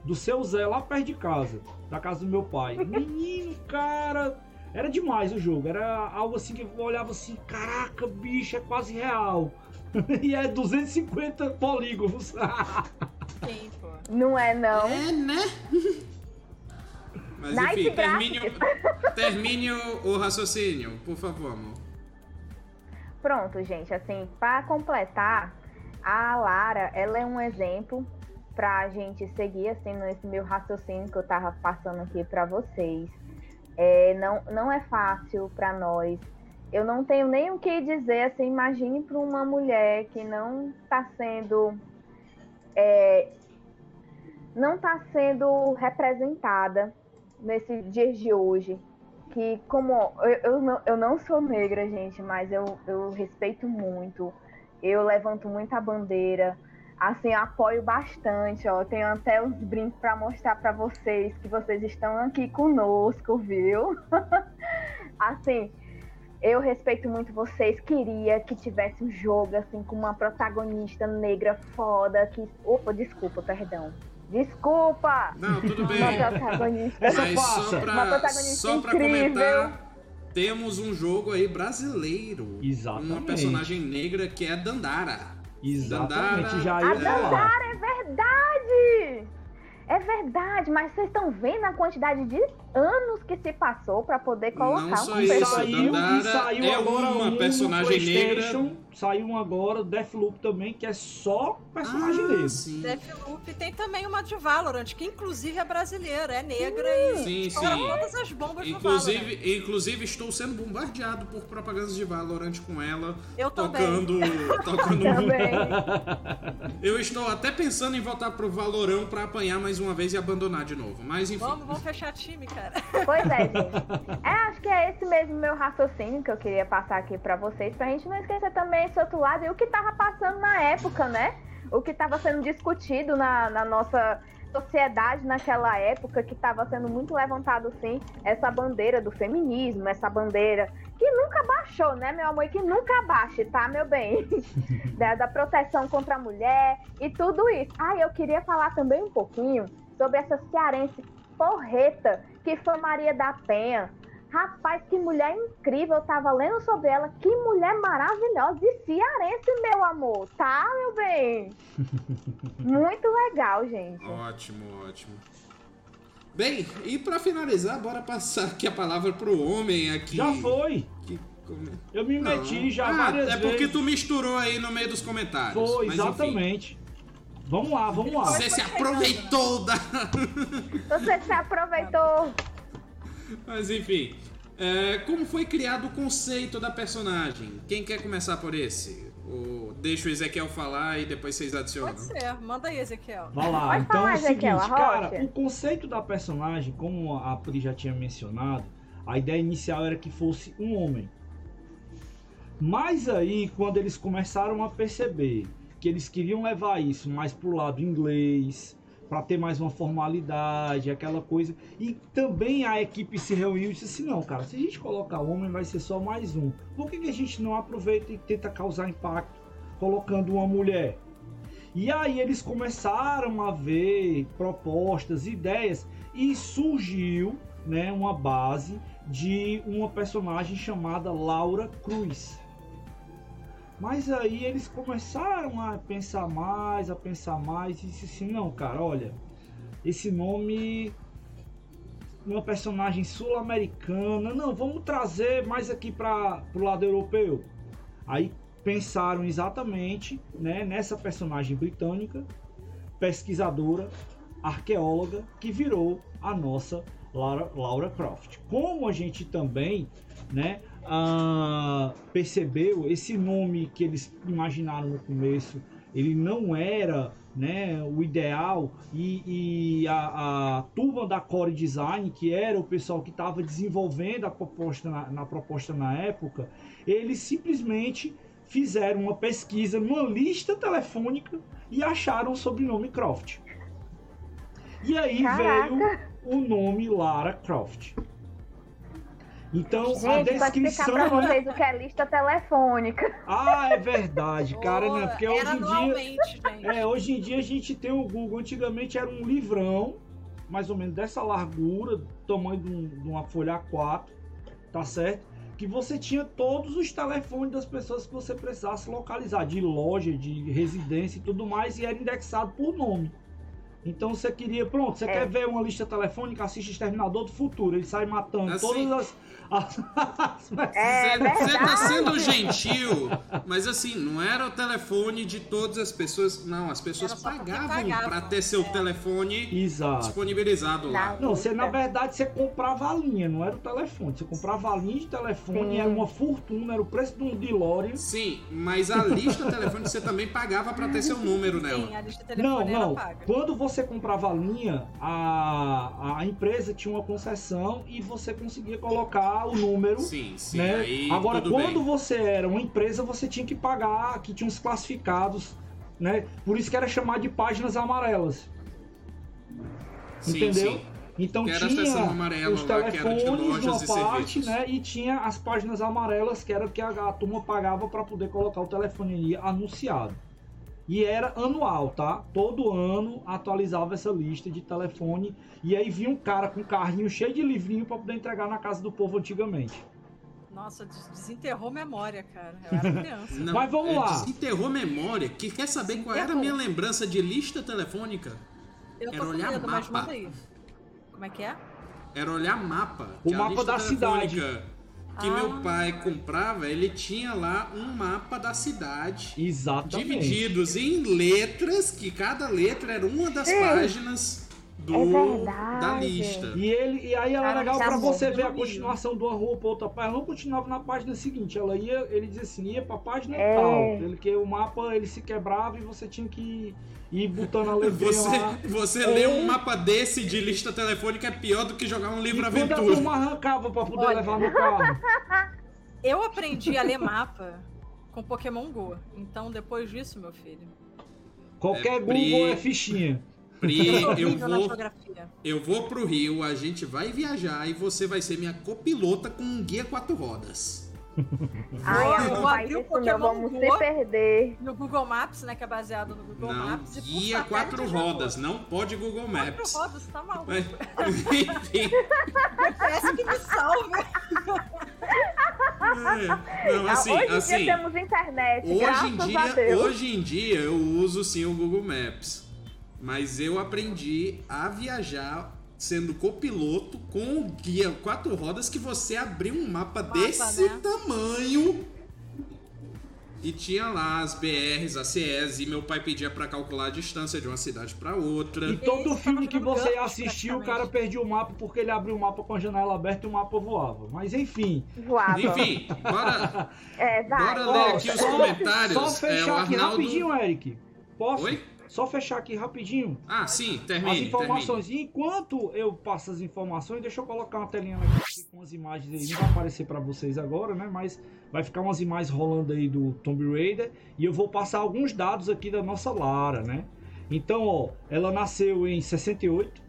do seu Zé lá perto de casa, da casa do meu pai. Menino, cara, era demais o jogo. Era algo assim que eu olhava assim, caraca, bicho, é quase real. e é 250 polígonos. Sim, pô. Não é, não. É, né? Mas Nice enfim, termine, termine o, o raciocínio, por favor, amor. Pronto, gente, assim, para completar, a Lara, ela é um exemplo pra gente seguir, assim, nesse meu raciocínio que eu tava passando aqui pra vocês. É, não, não é fácil pra nós. Eu não tenho nem o que dizer, assim, imagine para uma mulher que não tá sendo... é, não tá sendo representada nesses dias de hoje que como eu, eu, não, eu não sou negra, gente, mas eu, eu respeito muito. Eu levanto muita bandeira. Assim, apoio bastante, ó. Tenho até os brincos para mostrar para vocês que vocês estão aqui conosco, viu? assim, eu respeito muito vocês. Queria que tivesse um jogo assim com uma protagonista negra foda que, opa, desculpa, perdão. Desculpa. Não, tudo bem. Uma protagonista Mas só Uma pra, protagonista só pra incrível. comentar, temos um jogo aí brasileiro. Exatamente. Uma personagem negra que é Dandara. Exatamente, Dandara- já A ia. Dandara é verdade! É verdade, mas vocês estão vendo a quantidade de anos que se passou pra poder colocar Não só um isso, personagem. Saiu, e saiu é agora uma um personagem PlayStation, Saiu um agora, Deathloop também, que é só personagem Ah, negro. sim. Deathloop tem também uma de Valorant, que inclusive é brasileira, é negra e Sim, sim. todas as bombas do Valorant. Inclusive, inclusive, estou sendo bombardeado por propagandas de Valorant com ela, Eu também. tocando, tocando Também. Eu estou até pensando em voltar pro Valorão pra apanhar mais uma vez e abandonar de novo. Mas enfim. Vamos, vamos fechar time, cara. Pois é, gente. É, acho que é esse mesmo meu raciocínio que eu queria passar aqui pra vocês, pra gente não esquecer também esse outro lado e o que tava passando na época, né? O que tava sendo discutido na, na nossa sociedade naquela época, que tava sendo muito levantado, sim, essa bandeira do feminismo, essa bandeira que nunca baixou, né, meu amor? E que nunca baixe, tá, meu bem? da, da proteção contra a mulher e tudo isso. Ah, eu queria falar também um pouquinho sobre essa cearense porreta que foi Maria da Penha. Rapaz, que mulher incrível, eu tava lendo sobre ela. Que mulher maravilhosa e cearense, meu amor, tá, meu bem? Muito legal, gente. Ótimo, ótimo. Bem, e pra finalizar, bora passar aqui a palavra pro homem aqui. Já foi. Que Eu me Não. meti já ah, várias É porque vezes. tu misturou aí no meio dos comentários. Foi, enfim, exatamente. Vamos lá, vamos lá. Você se aproveitou da. Você se aproveitou. Mas enfim. é, como foi criado o conceito da personagem? Quem quer começar por esse? Ou deixa o Ezequiel falar e depois vocês adicionam? Pode ser, manda aí, Ezequiel. Vai lá. Pode então falar, é o seguinte, Ezequiel, cara, o conceito da personagem, como a Pri já tinha mencionado, a ideia inicial era que fosse um homem. Mas aí, quando eles começaram a perceber que eles queriam levar isso mais pro lado inglês, para ter mais uma formalidade, aquela coisa. E também a equipe se reuniu e disse assim: não, cara, se a gente colocar homem, vai ser só mais um. Por que, que a gente não aproveita e tenta causar impacto colocando uma mulher? E aí eles começaram a ver propostas, ideias e surgiu, né, uma base de uma personagem chamada Laura Cruz. Mas aí eles começaram a pensar mais, a pensar mais e disse assim, não, cara, olha, esse nome uma personagem sul-americana, não, vamos trazer mais aqui para o lado europeu. Aí pensaram exatamente né, nessa personagem britânica, pesquisadora, arqueóloga, que virou a nossa Laura, Laura Croft. Como a gente também né, ah, percebeu, esse nome que eles imaginaram no começo, ele não era né, o ideal e, e a, a turma da Core Design, que era o pessoal que estava desenvolvendo a proposta na, na proposta na época, eles simplesmente fizeram uma pesquisa numa lista telefônica e acharam o sobrenome Croft. E aí Caraca. veio o nome Lara Croft. Então, a Gente, pode explicar descrição. pra né? vocês o que é lista telefônica. Ah, é verdade, cara, né? Porque hoje em dia. É, hoje em dia a gente tem o Google. Antigamente era um livrão, mais ou menos dessa largura, tamanho de, um- de uma folha A4, tá certo? Que você tinha todos os telefones das pessoas que você precisasse localizar, de loja, de residência e tudo mais, e era indexado por nome. Então você queria, pronto, você É. quer ver uma lista telefônica, assiste Exterminador do Futuro. Ele sai matando Assim. todas as. as- É Você tá sendo gentil, mas assim, não era o telefone de todas as pessoas. Não, as pessoas pagavam pagavam. pra ter seu É. telefone Exato. disponibilizado lá. Não. Não, você na verdade você comprava a linha, não era o telefone. Você comprava a linha de telefone, Sim. era uma fortuna, era o preço de um DeLorean. Sim, mas a lista telefônica você também pagava pra ter seu número nela. Sim, a lista Não, telefone era não. paga. Quando você comprava a linha, a, a empresa tinha uma concessão e você conseguia colocar o número. Sim, sim. né? Aí Agora, quando bem. você era uma empresa, você tinha que pagar, que tinha uns classificados, né? Por isso que era chamado de páginas amarelas. Sim, entendeu? sim. Então tinha os de telefones lojas uma parte, serviços. né? E tinha as páginas amarelas, que era o que a, a turma pagava para poder colocar o telefone anunciado. E era anual, tá? Todo ano atualizava essa lista de telefone. E aí vinha um cara com um carrinho cheio de livrinho para poder entregar na casa do povo antigamente. Nossa, des- desenterrou memória, cara. Eu era criança. Não, Mas vamos é, lá. Desenterrou memória. Que quer saber qual era a minha lembrança de lista telefônica? Eu tô Era com olhar medo, mas mapa. manda aí. Como é que é? Era olhar mapa. O mapa da cidade. Que Ah. meu pai comprava, ele tinha lá um mapa da cidade. Exatamente. Divididos em letras, que cada letra era uma das Sim. páginas do, É verdade. da lista. E, ele, e aí era Cara, legal tá pra bom. você ver a continuação de uma rua pra outra. Ela não continuava na página seguinte. Ela ia, ele dizia assim, ia pra página É. tal. Ele, que o mapa ele se quebrava e você tinha que ir botando a letrinha Você, lá. você É. ler um mapa desse de lista telefônica é pior do que jogar um E livro a aventura. turma arrancava pra poder Olha. levar no carro. Eu aprendi a ler mapa com Pokémon Go. Então, depois disso, meu filho, Qualquer É, Google é fichinha. Pri, eu eu vou, eu vou pro Rio, a gente vai viajar e você vai ser minha copilota com um guia quatro rodas. Ai, Vou- amigo, vou abrir o Pokémon vamos Go. se perder. No Google Maps, né, que é baseado no Google Não, Maps. guia quatro eu rodas, não pode Google Quatro Maps. rodas, tá maluco. Mas, enfim, Parece que me salve. é, não, assim, Hoje em assim, dia temos internet, hoje em a dia, Deus. hoje em dia eu uso sim o Google Maps, mas eu aprendi a viajar sendo copiloto com o guia quatro rodas que você abriu um mapa, desse né? tamanho e tinha lá as BRs, as CEs e meu pai pedia pra calcular a distância de uma cidade pra outra. E todo Isso, filme que você assistiu, o cara perdia o mapa porque ele abriu o mapa com a janela aberta e o mapa voava. Mas enfim. Voava. Enfim, bora, É, bora ler aqui os comentários. Só É, o fechar aqui Arnaldo... rapidinho, Eric. Posso? Oi? Só fechar aqui rapidinho. Ah, sim, as termine, termine. informações. E enquanto eu passo as informações, deixa eu colocar uma telinha aqui com as imagens aí. Não vai aparecer para vocês agora, né? Mas vai ficar umas imagens rolando aí do Tomb Raider. E eu vou passar alguns dados aqui da nossa Lara, né? Então, ó, ela nasceu em 68,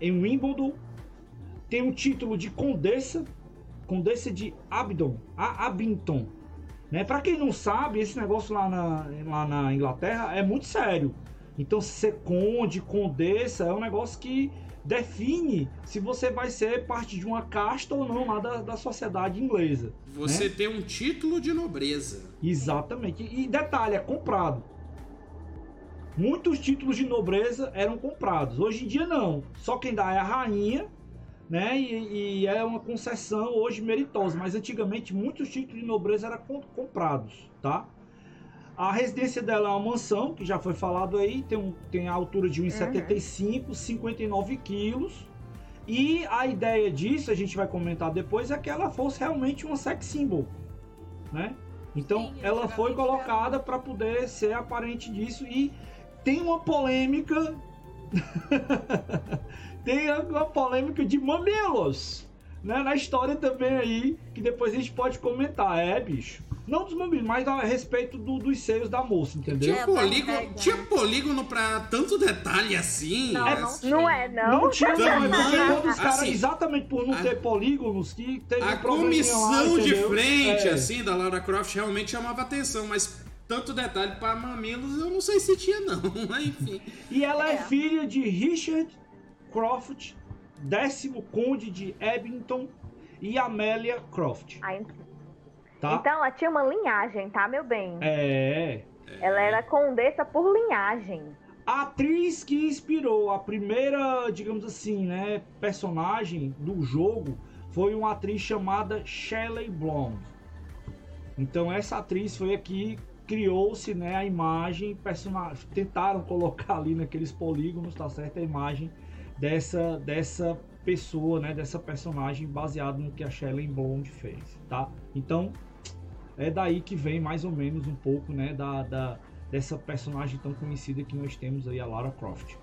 em Wimbledon. Tem o título de Condessa, Condessa de Abingdon, a Abington. Né? Para quem não sabe, esse negócio lá na, lá na Inglaterra é muito sério. Então, ser conde, condessa, é um negócio que define se você vai ser parte de uma casta ou não lá da, da sociedade inglesa. Você tem um título de nobreza. Exatamente. E detalhe, é comprado. Muitos títulos de nobreza eram comprados. Hoje em dia não. Só quem dá é a rainha, né? E, e é uma concessão hoje meritosa. Mas antigamente muitos títulos de nobreza eram com- comprados, tá? A residência dela é uma mansão, que já foi falado aí, tem, um, tem a altura de 1,75, 59 quilos. E a ideia disso, a gente vai comentar depois, é que ela fosse realmente uma sex symbol, né? Então Sim, ela foi antigamente colocada para poder ser aparente disso e tem uma polêmica tem uma polêmica de mamilos né, na história também aí, que depois a gente pode comentar. É, bicho. Não dos mamilos, mas a respeito do- dos seios da moça, entendeu? É, Tinha polígono, tinha polígono pra tanto detalhe assim. Não, né? não Não é, não? Não tinha, não, é os caras, assim, exatamente por não a- ter polígonos, que teve A um probleminha lá, comissão de frente, É. assim, da Lara Croft realmente chamava atenção, mas tanto detalhe pra mamilos eu não sei se tinha, não. Mas enfim. E ela é. É. filha de Richard Croft, décimo conde de Abington, e Amélia Croft, tá? Então ela tinha uma linhagem, tá, meu bem? É. Ela era condessa por linhagem. A atriz que inspirou a primeira, digamos assim, né, personagem do jogo foi uma atriz chamada Shelley Blonde. Então essa atriz foi a que criou-se, né, a imagem tentaram colocar ali naqueles polígonos, tá certo, a imagem dessa dessa pessoa, né, dessa personagem baseado no que a Shelley Blonde fez, tá? Então é daí que vem mais ou menos um pouco, né, da, da dessa personagem tão conhecida que nós temos aí, a Lara Croft.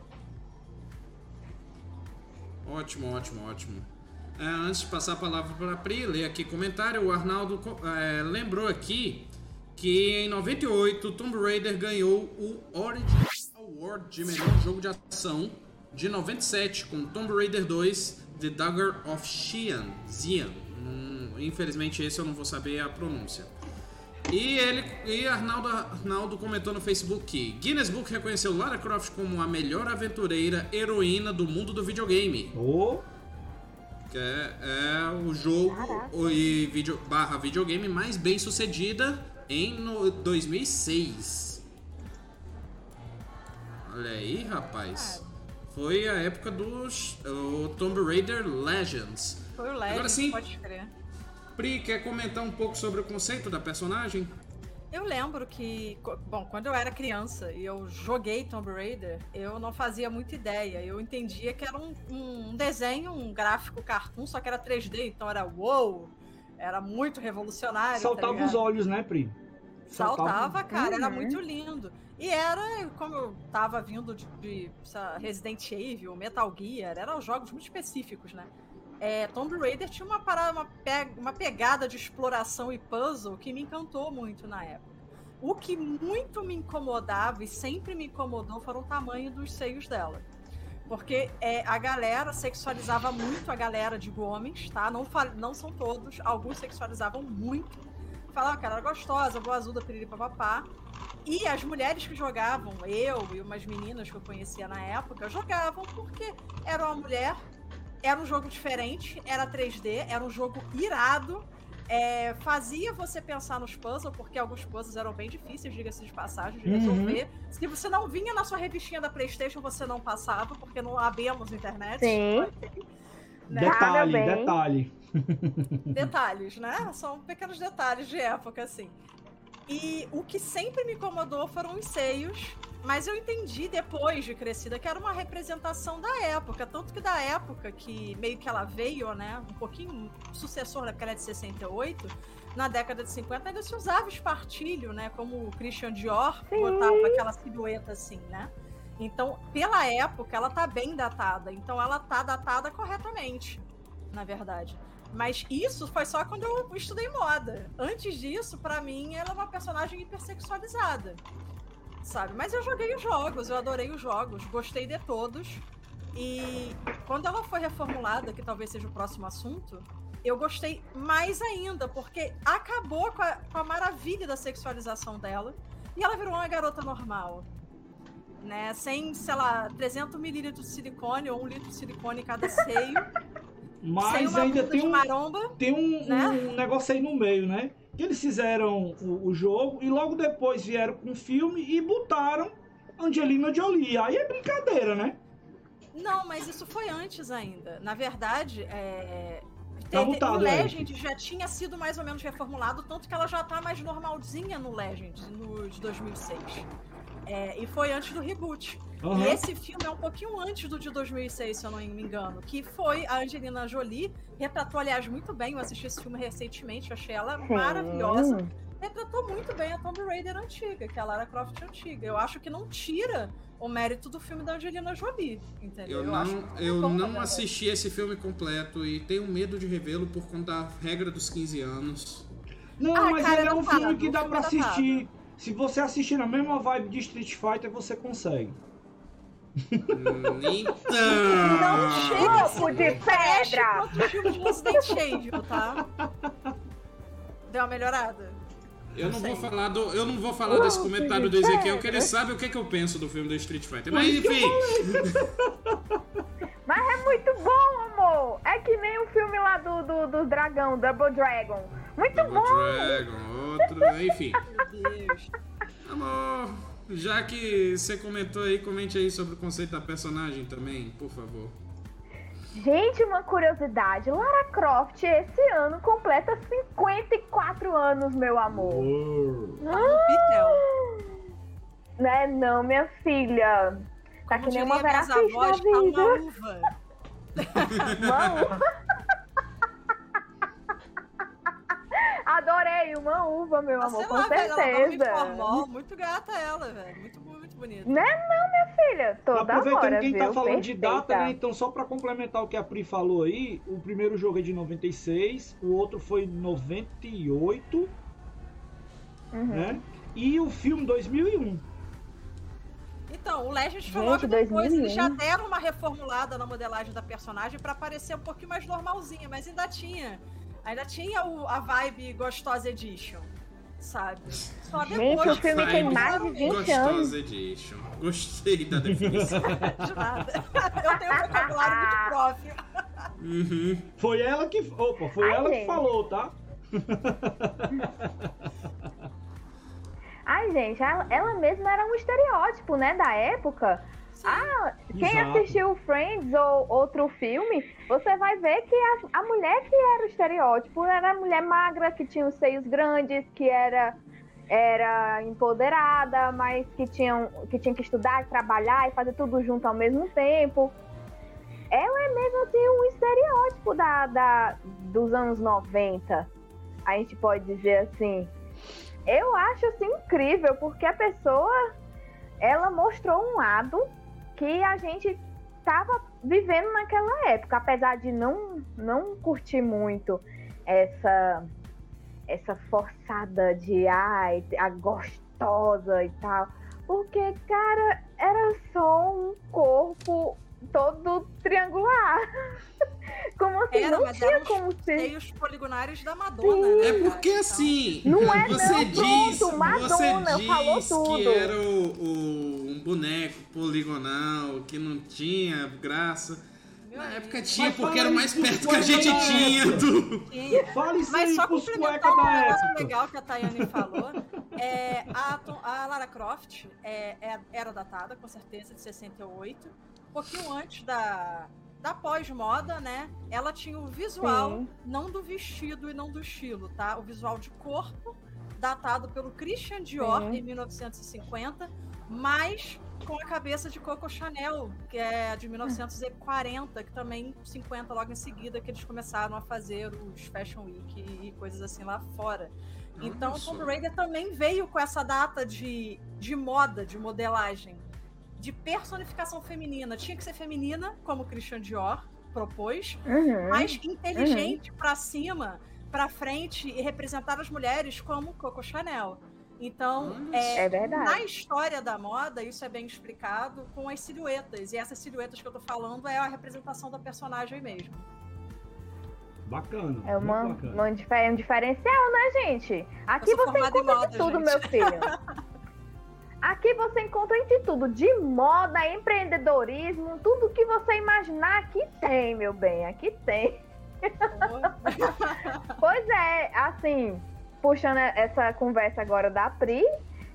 Ótimo, ótimo, ótimo. É, antes de passar a palavra para a Pri, ler aqui comentário, o Arnaldo é, lembrou aqui que em 98 Tomb Raider ganhou o Origin Award de melhor jogo de ação de 97 com Tomb Raider 2 The Dagger of Xian. Xian. Hum, infelizmente esse eu não vou saber a pronúncia. E ele e Arnaldo, Arnaldo comentou no Facebook que Guinness Book reconheceu Lara Croft como a melhor aventureira heroína do mundo do videogame. Ô, Que é, é o jogo Caraca. e vídeo, barra videogame mais bem sucedida em no, 2006. Olha aí, rapaz. Foi a época dos o Tomb Raider Legends. Foi o Legend, Agora sim. pode crer. Pri, quer comentar um pouco sobre o conceito da personagem? Eu lembro que, bom, quando eu era criança e eu joguei Tomb Raider, eu não fazia muita ideia. Eu entendia que era um, um desenho, um gráfico cartoon, só que era 3D, então era wow, era muito revolucionário. tá saltava ligado? os olhos, né, Pri? Saltava, cara, era Uhum. muito lindo. E era, como eu tava vindo de, de Resident Evil, Metal Gear, eram jogos muito específicos, né? É, Tomb Raider tinha uma, parada, uma, pe- uma pegada de exploração e puzzle que me encantou muito na época. O que muito me incomodava e sempre me incomodou foram o tamanho dos seios dela. Porque é, a galera sexualizava muito a galera de homens, tá? Não, não são todos, alguns sexualizavam muito. Falavam que era gostosa, boazuda, piriri, papapá. E as mulheres que jogavam, eu e umas meninas que eu conhecia na época, jogavam porque era uma mulher, era um jogo diferente, era 3D, era um jogo irado. É, fazia você pensar nos puzzles, porque alguns puzzles eram bem difíceis, diga-se de passagem, de Uhum. resolver. Se você não vinha na sua revistinha da PlayStation, você não passava, porque não abemos internet. Sim. Né? Detalhe, bem. detalhe. detalhes, né? São pequenos detalhes de época, assim. E o que sempre me incomodou foram os seios, mas eu entendi depois de crescida que era uma representação da época, tanto que da época que meio que ela veio, né, um pouquinho sucessor da é de 68, na década de 50 ainda se usava espartilho, né, como o Christian Dior Sim. botava aquela silhueta assim, né? Então, pela época, ela tá bem datada. Então, ela tá datada corretamente, na verdade. Mas isso foi só quando eu estudei moda. Antes disso, pra mim, ela é uma personagem hipersexualizada. Sabe? Mas eu joguei os jogos, eu adorei os jogos, gostei de todos. E quando ela foi reformulada, que talvez seja o próximo assunto, eu gostei mais ainda, porque acabou com a, com a maravilha da sexualização dela e ela virou uma garota normal. Né? Sem, sei lá, 300 mililitros de silicone ou um litro de silicone em cada seio. Mas ainda tem um, maromba. tem um, né? um negócio aí no meio, né? Que eles fizeram o, o jogo e logo depois vieram com o filme e botaram Angelina Jolie. Aí é brincadeira, né? Não, mas isso foi antes ainda. Na verdade, é... Tá mutado, o é. Legend já tinha sido mais ou menos reformulado, tanto que ela já tá mais normalzinha no Legend, no de 2006. É, e foi antes do reboot. Aham. E esse filme é um pouquinho antes do de 2006, se eu não me engano, que foi a Angelina Jolie, retratou, aliás, muito bem, eu assisti esse filme recentemente, eu achei ela Sim. maravilhosa. retratou muito bem a Tomb Raider antiga, que é a Lara Croft antiga. Eu acho que não tira o mérito do filme da Angelina Jolie, entendeu? Eu, eu não, acho eu não assisti esse filme completo e tenho medo de revê-lo por conta da regra dos 15 anos. Não, Ah, mas cara, ele é um filme que dá dá assistir. Se você assistir na mesma vibe de Street Fighter, você consegue. Então. Não chega Corpo de trash pedra! quanto o filme de Resident Evil, tá? Deu uma melhorada? Eu não vou falar do, eu não vou falar desse comentário do Ezequiel, que ele sabe o que, que eu penso do filme do Street Fighter. Mas enfim, Mas é muito bom, amor! É que nem o filme lá do, do, do dragão, Double Dragon. Muito Double bom! Dragon, outro, enfim. Meu Deus. Amor, já que você comentou aí, comente aí sobre o conceito da personagem também, por favor. Gente, uma curiosidade: Lara Croft esse ano completa 54 anos, meu amor. Tá no Pitel. Né, não, minha filha. Tá Como que nem uma Vera Fish na avós, tá uma vida. uva. Uma uva. Adorei, uma uva, meu Ah, amor, com lá, ela certeza. informou. Muito gata ela, velho. Muito, muito bonita. Né, não, minha filha? Toda Aproveitando hora, quem viu? tá falando de data, Perfeita. né? Então, só pra complementar o que a Pri falou aí, o primeiro jogo é de 96, o outro foi 98, Uhum. né? E o filme 2001. Então, o Legend falou que depois 2001. eles já deram uma reformulada na modelagem da personagem pra parecer um pouquinho mais normalzinha, mas ainda tinha. Ainda tinha o- a vibe Gostosa Edition, sabe? Só Gente, depois o filme que tem mais de fizeram 20 anos. Gostosa Edition. Gostei da definição. de nada. Eu tenho um vocabulário muito próprio. Uhum. Foi ela que. Opa, foi Ai, ela que gente. falou, tá? Ai, gente, ela, ela mesma era um estereótipo, né, da época. Ah, quem Exato. assistiu Friends ou outro filme, você vai ver que a, a mulher que era o estereótipo era a mulher magra, que tinha os seios grandes, que era, era empoderada, mas que, tinham, que tinha que estudar, trabalhar e fazer tudo junto ao mesmo tempo. Ela é mesmo assim um estereótipo da, da, dos anos 90. A gente pode dizer assim. Eu acho assim incrível, porque a pessoa ela mostrou um lado que a gente estava vivendo naquela época, apesar de não não curtir muito essa essa forçada de ai, a gostosa e tal, porque cara, era só um corpo todo triangular. Como assim? Era, não mas tinha os como ser seios poligonários da Madonna, né? É porque Então, assim. Não é você não, diz, pronto, Madonna, você falou diz que tudo. era o, o- um boneco poligonal, que não tinha graça. Na época tinha, Mas porque era o mais perto que a gente tinha do. Fala isso Mas aí só complementar um negócio legal que a Tayane falou, é, a, a Lara Croft é, é- era datada, com certeza, de 68. Um pouquinho antes da, da pós-moda, né? Ela tinha o visual, Sim. não do vestido e não do estilo, tá? O visual de corpo, datado pelo Christian Dior, Sim. em 1950, mas com a cabeça de Coco Chanel, que é de 1940, que também 50 logo em seguida que eles começaram a fazer os Fashion Week e coisas assim lá fora. Então, o Tomb. Raider também veio com essa data de, de moda, de modelagem, de personificação feminina. Tinha que ser feminina, como o Christian Dior propôs, Uhum. mas inteligente pra cima, pra frente e representar as mulheres como Coco Chanel. Então, é, É na história da moda, isso é bem explicado com as silhuetas. E essas silhuetas que eu tô falando é a representação da personagem mesmo. Bacana. É uma, bacana. uma um diferencial, né, gente? Aqui você encontra moda, de tudo, gente. meu filho. Aqui você encontra de tudo, de moda, empreendedorismo, tudo que você imaginar, aqui tem, meu bem, aqui tem. Pois é, assim, puxando essa conversa agora da Pri,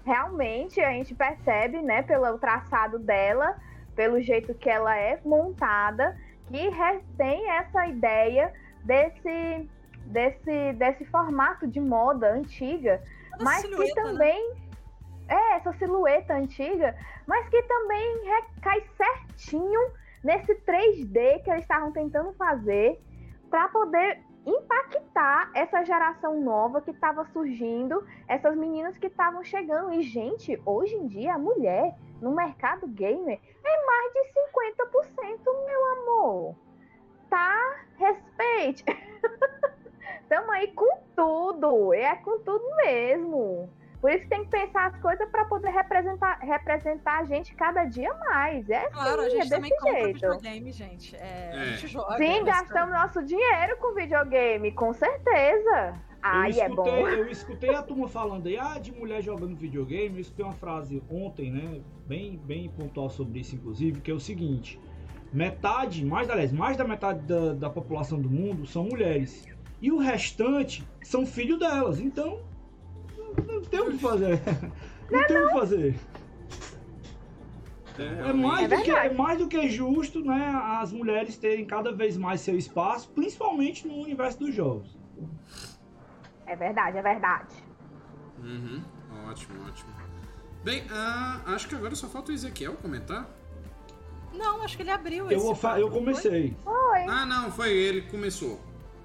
realmente a gente percebe, né, pelo traçado dela, pelo jeito que ela é montada, que tem essa ideia desse, desse, desse formato de moda antiga, mas que silhueta, né? É essa silhueta antiga, mas que também recai certinho nesse 3D que eles estavam tentando fazer para poder impactar essa geração nova que estava surgindo, essas meninas que estavam chegando. E, gente, hoje em dia a mulher no mercado gamer é mais de 50%, meu amor. Tá? Respeite. Tamo aí com tudo. É com tudo mesmo. Por isso tem que pensar as coisas para poder representar, representar a gente cada dia mais. É claro, sim, a gente é também compra jeito. videogame, gente. É, A É. gente joga. Sim, mas- gastamos nosso dinheiro com videogame, com certeza. Ai, eu, é escutei, bom. eu escutei a turma falando aí, ah, de mulher jogando videogame. Eu escutei uma frase ontem, né? Bem, bem pontual sobre isso, inclusive, que é o seguinte: metade, mais aliás, mais da metade da, da população do mundo são mulheres. E o restante são filhos delas. Então, não, não tem o que fazer. Não tem o que fazer. É mais, É do que, é mais do que justo, né? As mulheres terem cada vez mais seu espaço, principalmente no universo dos jogos. É verdade, é verdade. Uhum. Ótimo, ótimo. Bem, ah, acho que agora só falta o Ezequiel comentar. Não, acho que ele abriu Eu, esse. eu não foi? comecei. Oi. Ah, não, foi ele que começou.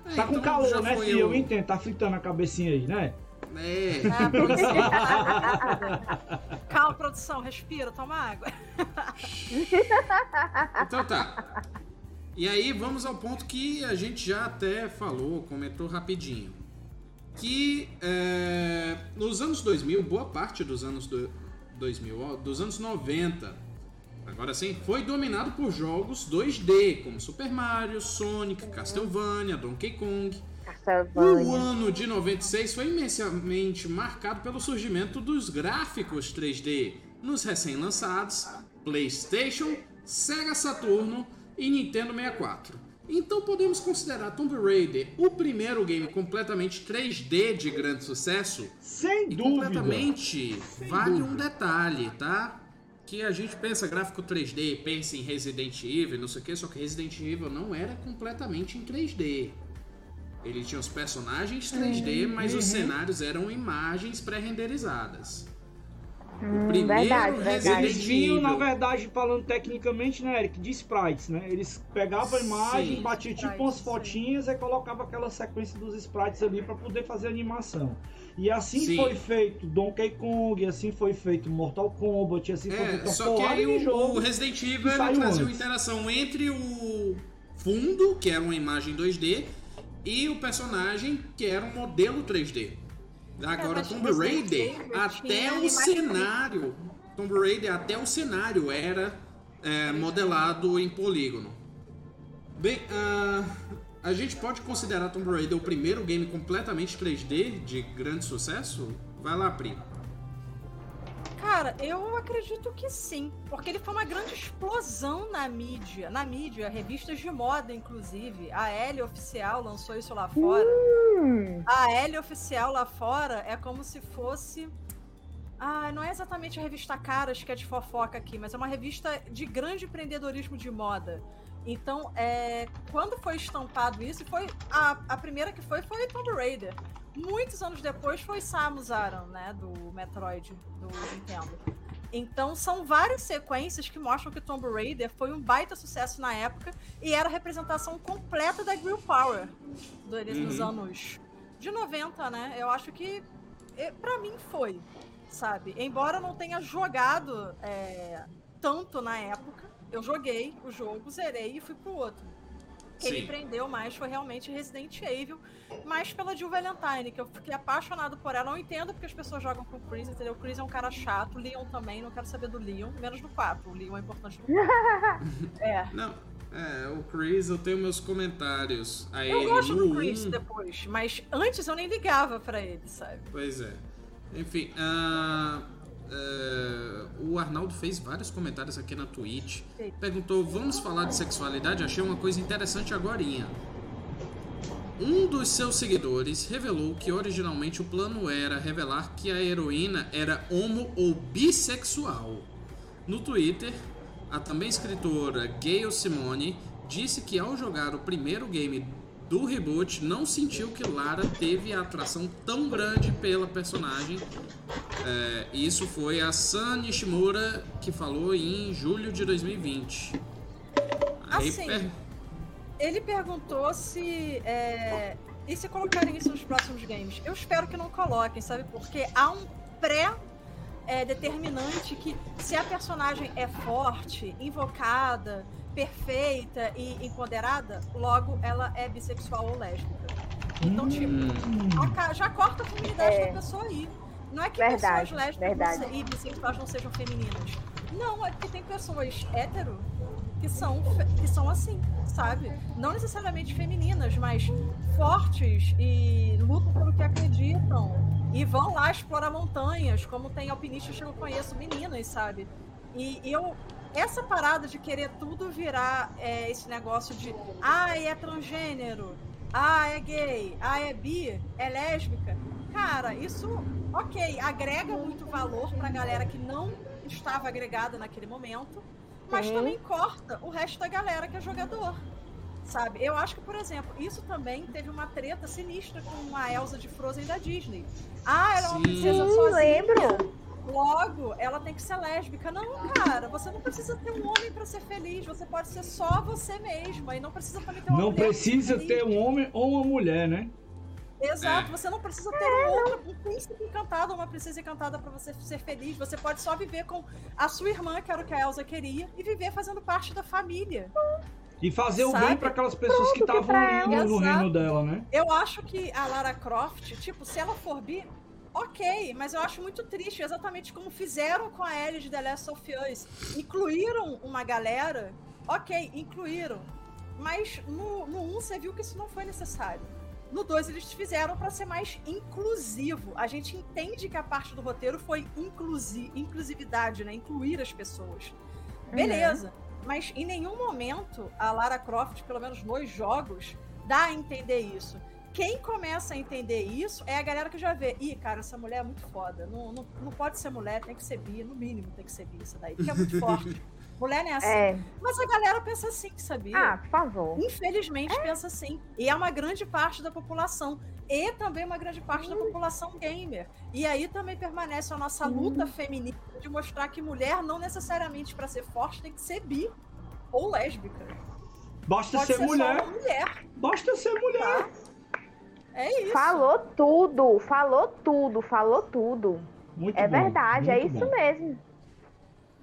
É, Tá com então calor, já né, foi filho? eu. Eu entendo, tá fritando a cabecinha aí, né? É. Ah, produção. Calma, produção, respira, toma água. Então tá. E aí vamos ao ponto que a gente já até falou, comentou rapidinho. Que é, nos anos 2000, boa parte dos anos do, 2000, ó, dos anos 90, agora sim, foi dominado por jogos 2D, como Super Mario, Sonic, Castlevania, Donkey Kong. O Castlevania. ano de 96 foi imensamente marcado pelo surgimento dos gráficos 3D nos recém-lançados PlayStation, Sega Saturno e Nintendo 64. Então podemos considerar Tomb Raider o primeiro game completamente 3D de grande sucesso? Sem E dúvida. completamente Sem vale um dúvida. detalhe, tá? Que a gente pensa gráfico 3D, pensa em Resident Evil, não sei o que, só que Resident Evil não era completamente em 3D. Ele tinha os personagens 3D, mas os uhum. cenários eram imagens pré-renderizadas. Hum, o primeiro verdade, Resident. Eles vinham, na verdade, falando tecnicamente, né, Eric, de sprites, né? Eles pegavam a imagem, Sim. batiam tipo Sprites, umas sim. fotinhas e colocavam aquela sequência dos sprites ali pra poder fazer animação. E assim Sim. foi feito Donkey Kong, assim foi feito Mortal Kombat, assim foi feito É, só que aí o, jogo. o Resident Evil trazia uma interação entre o fundo, que era uma imagem 2D, e o personagem, que era um modelo 3D. Agora, mas Tomb Raider, até o cenário, Tomb Raider, até o cenário era é, modelado em polígono. Bem, ah, a gente pode considerar Tomb Raider o primeiro game completamente 3D de grande sucesso? Vai lá, Pri. Cara, eu acredito que sim, porque ele foi uma grande explosão na mídia, na mídia, revistas de moda, inclusive. A L Oficial lançou isso lá fora. Hum, A L Oficial lá fora é como se fosse. Ah, não é exatamente a revista Caras que é de fofoca aqui, mas é uma revista de grande empreendedorismo de moda. Então, é, quando foi estampado isso, foi a, a primeira que foi foi Tomb Raider. Muitos anos depois foi Samus Aran, né, do Metroid, do Nintendo. Então, são várias sequências que mostram que Tomb Raider foi um baita sucesso na época e era a representação completa da Grill Power do, dos Uhum. anos de 90, né? Eu acho que, pra mim, foi, sabe? Embora não tenha jogado é, tanto na época, eu joguei o jogo, zerei e fui pro outro. Quem me prendeu mais foi realmente Resident Evil, mais pela Jill Valentine, que eu fiquei apaixonado por ela. Não entendo porque as pessoas jogam com o Chris, entendeu? O Chris é um cara chato, o Leon também, não quero saber do Leon, menos do 4. O Leon é importante no 4. é. Não, é, o Chris, eu tenho meus comentários a Eu ele gosto no do Chris 1. depois, mas antes eu nem ligava pra ele, sabe? Pois é. Enfim, ah, é, o Arnaldo fez vários comentários aqui na Twitch. Perguntou, vamos falar de sexualidade? Achei uma coisa interessante agorinha. Um dos seus seguidores revelou que originalmente o plano era revelar que a heroína era homo ou bissexual. No Twitter, a também escritora Gayle Simone disse que ao jogar o primeiro game do reboot não sentiu que Lara teve a atração tão grande pela personagem. É, isso foi a San Nishimura que falou em julho de 2020. Aí Assim, per- Ele perguntou se. é, E se colocarem isso nos próximos games? Eu espero que não coloquem, sabe? Porque há um pré é, determinante que se a personagem é forte, invocada, perfeita e empoderada, logo ela é bissexual ou lésbica. Então, tipo, a- já corta a feminidade É. da pessoa aí. Não é que Verdade, pessoas lésbicas e bissexuais não sejam femininas. Não, é porque tem pessoas hétero que são, que são assim, sabe? Não necessariamente femininas, mas fortes e lutam pelo que acreditam. E vão lá explorar montanhas, como tem alpinistas que eu conheço, meninas, sabe? E eu. Essa parada de querer tudo virar é, esse negócio de ah, é transgênero, ah, é gay, ah, é bi, é lésbica. Cara, isso, ok, agrega muito valor pra galera que não estava agregada naquele momento, mas Sim. também corta o resto da galera que é jogador. Sabe? Eu acho que, por exemplo, isso também teve uma treta sinistra com a Elsa de Frozen da Disney. Ah, ela é uma princesa sozinha. lembro. Logo, ela tem que ser lésbica. Não, cara, você não precisa ter um homem pra ser feliz. Você pode ser só você mesma. E não precisa também ter uma Não precisa feliz. ter um homem ou uma mulher, né? Exato, É. você não precisa ter um, outro, um príncipe encantado ou uma princesa encantada pra você ser feliz. Você pode só viver com a sua irmã, que era o que a Elsa queria, e viver fazendo parte da família. E fazer o Sabe? bem para aquelas pessoas que Pronto, estavam pra ali no, no reino dela, né? Eu acho que a Lara Croft, tipo, se ela for bi, ok, mas eu acho muito triste, exatamente como fizeram com a Ellie de The Last of Us. Incluíram uma galera, ok, incluíram. Mas no, no 1 você viu que isso não foi necessário. No 2 eles fizeram pra ser mais inclusivo. A gente entende que a parte do roteiro foi inclusi inclusividade, né? Incluir as pessoas. Beleza. Mas em nenhum momento a Lara Croft, pelo menos nos jogos, dá a entender isso. Quem começa a entender isso é a galera que já vê. Ih, cara, essa mulher é muito foda. Não, não, não pode ser mulher, tem que ser bi. No mínimo tem que ser bi isso daí. Porque é muito forte. Mulher não é assim. É. Mas a galera pensa assim, sabia? Ah, por favor. Infelizmente pensa assim. E é uma grande parte da população. E também uma grande parte da população gamer. E aí também permanece a nossa luta feminina de mostrar que mulher não necessariamente para ser forte tem que ser bi ou lésbica. Basta Pode ser, ser mulher. só uma mulher, Basta ser mulher. tá? É isso. Falou tudo, falou tudo, falou tudo. Muito É bom, verdade, é isso bom. mesmo.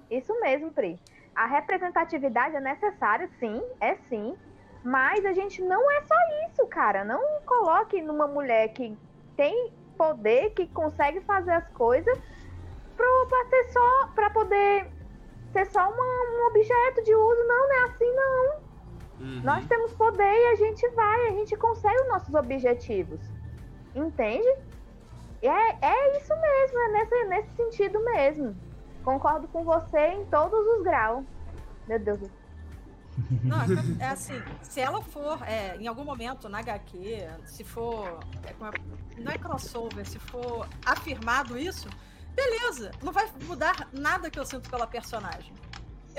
Isso mesmo, Pri. A representatividade é necessária, sim, é sim. Mas a gente não é só isso, cara. Não coloque numa mulher que tem poder, que consegue fazer as coisas, pro, pra ser só. pra poder ser só uma- um objeto de uso. Não, não é assim, não. Uhum. Nós temos poder e a gente vai, a gente consegue os nossos objetivos. Entende? É, é isso mesmo, é nesse, nesse sentido mesmo. Concordo com você em todos os graus. Meu Deus do céu. Não, é, é assim, se ela for é, em algum momento na HQ, se for. é, é- não é crossover, se for afirmado isso, beleza, não vai mudar nada que eu sinto pela personagem.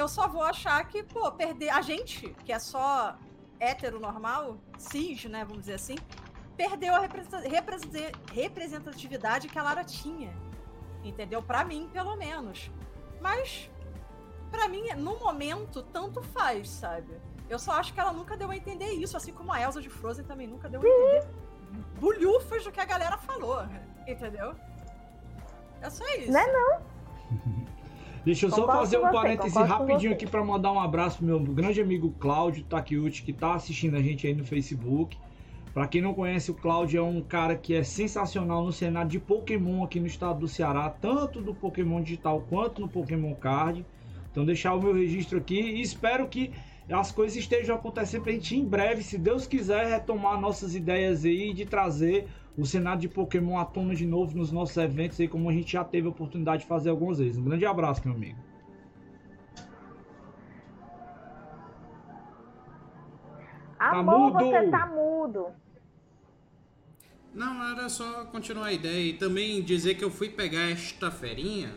Eu só vou achar que, pô, perder. A gente, que é só hétero normal, cis, né, vamos dizer assim, perdeu a representa- representa- representatividade que a Lara tinha. Entendeu? Pra mim, pelo menos. Mas Pra mim, no momento, tanto faz, sabe? Eu só acho que ela nunca deu a entender isso, assim como a Elsa de Frozen também nunca deu a entender bulhufas do que a galera falou, entendeu? É só isso. Não é não. Deixa eu só fazer um você, parêntese rapidinho aqui para mandar um abraço pro meu grande amigo Cláudio Takiuchi, que tá assistindo a gente aí no Facebook. Pra quem não conhece, o Cláudio é um cara que é sensacional no cenário de Pokémon aqui no estado do Ceará, tanto do Pokémon digital quanto no Pokémon Card. Então deixar o meu registro aqui e espero que as coisas estejam acontecendo pra gente em breve, se Deus quiser, retomar nossas ideias aí de trazer o cenário de Pokémon à tona de novo nos nossos eventos aí, como a gente já teve a oportunidade de fazer algumas vezes. Um grande abraço, meu amigo. Amor, mudo. você tá mudo. Não, era só continuar a ideia e também dizer que eu fui pegar esta ferinha,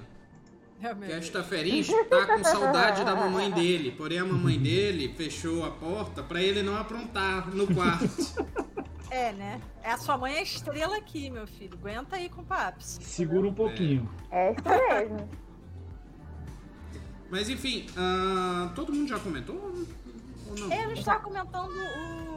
É, que esta ferinha está com saudade da mamãe dele. Porém, a mamãe dele fechou a porta pra ele não aprontar no quarto. É, né? É a sua mãe é estrela aqui, meu filho. Aguenta aí com o Paps. Segura um pouquinho. É isso mesmo. Mas enfim, ah, todo mundo já comentou? Ou não? É, a gente tava comentando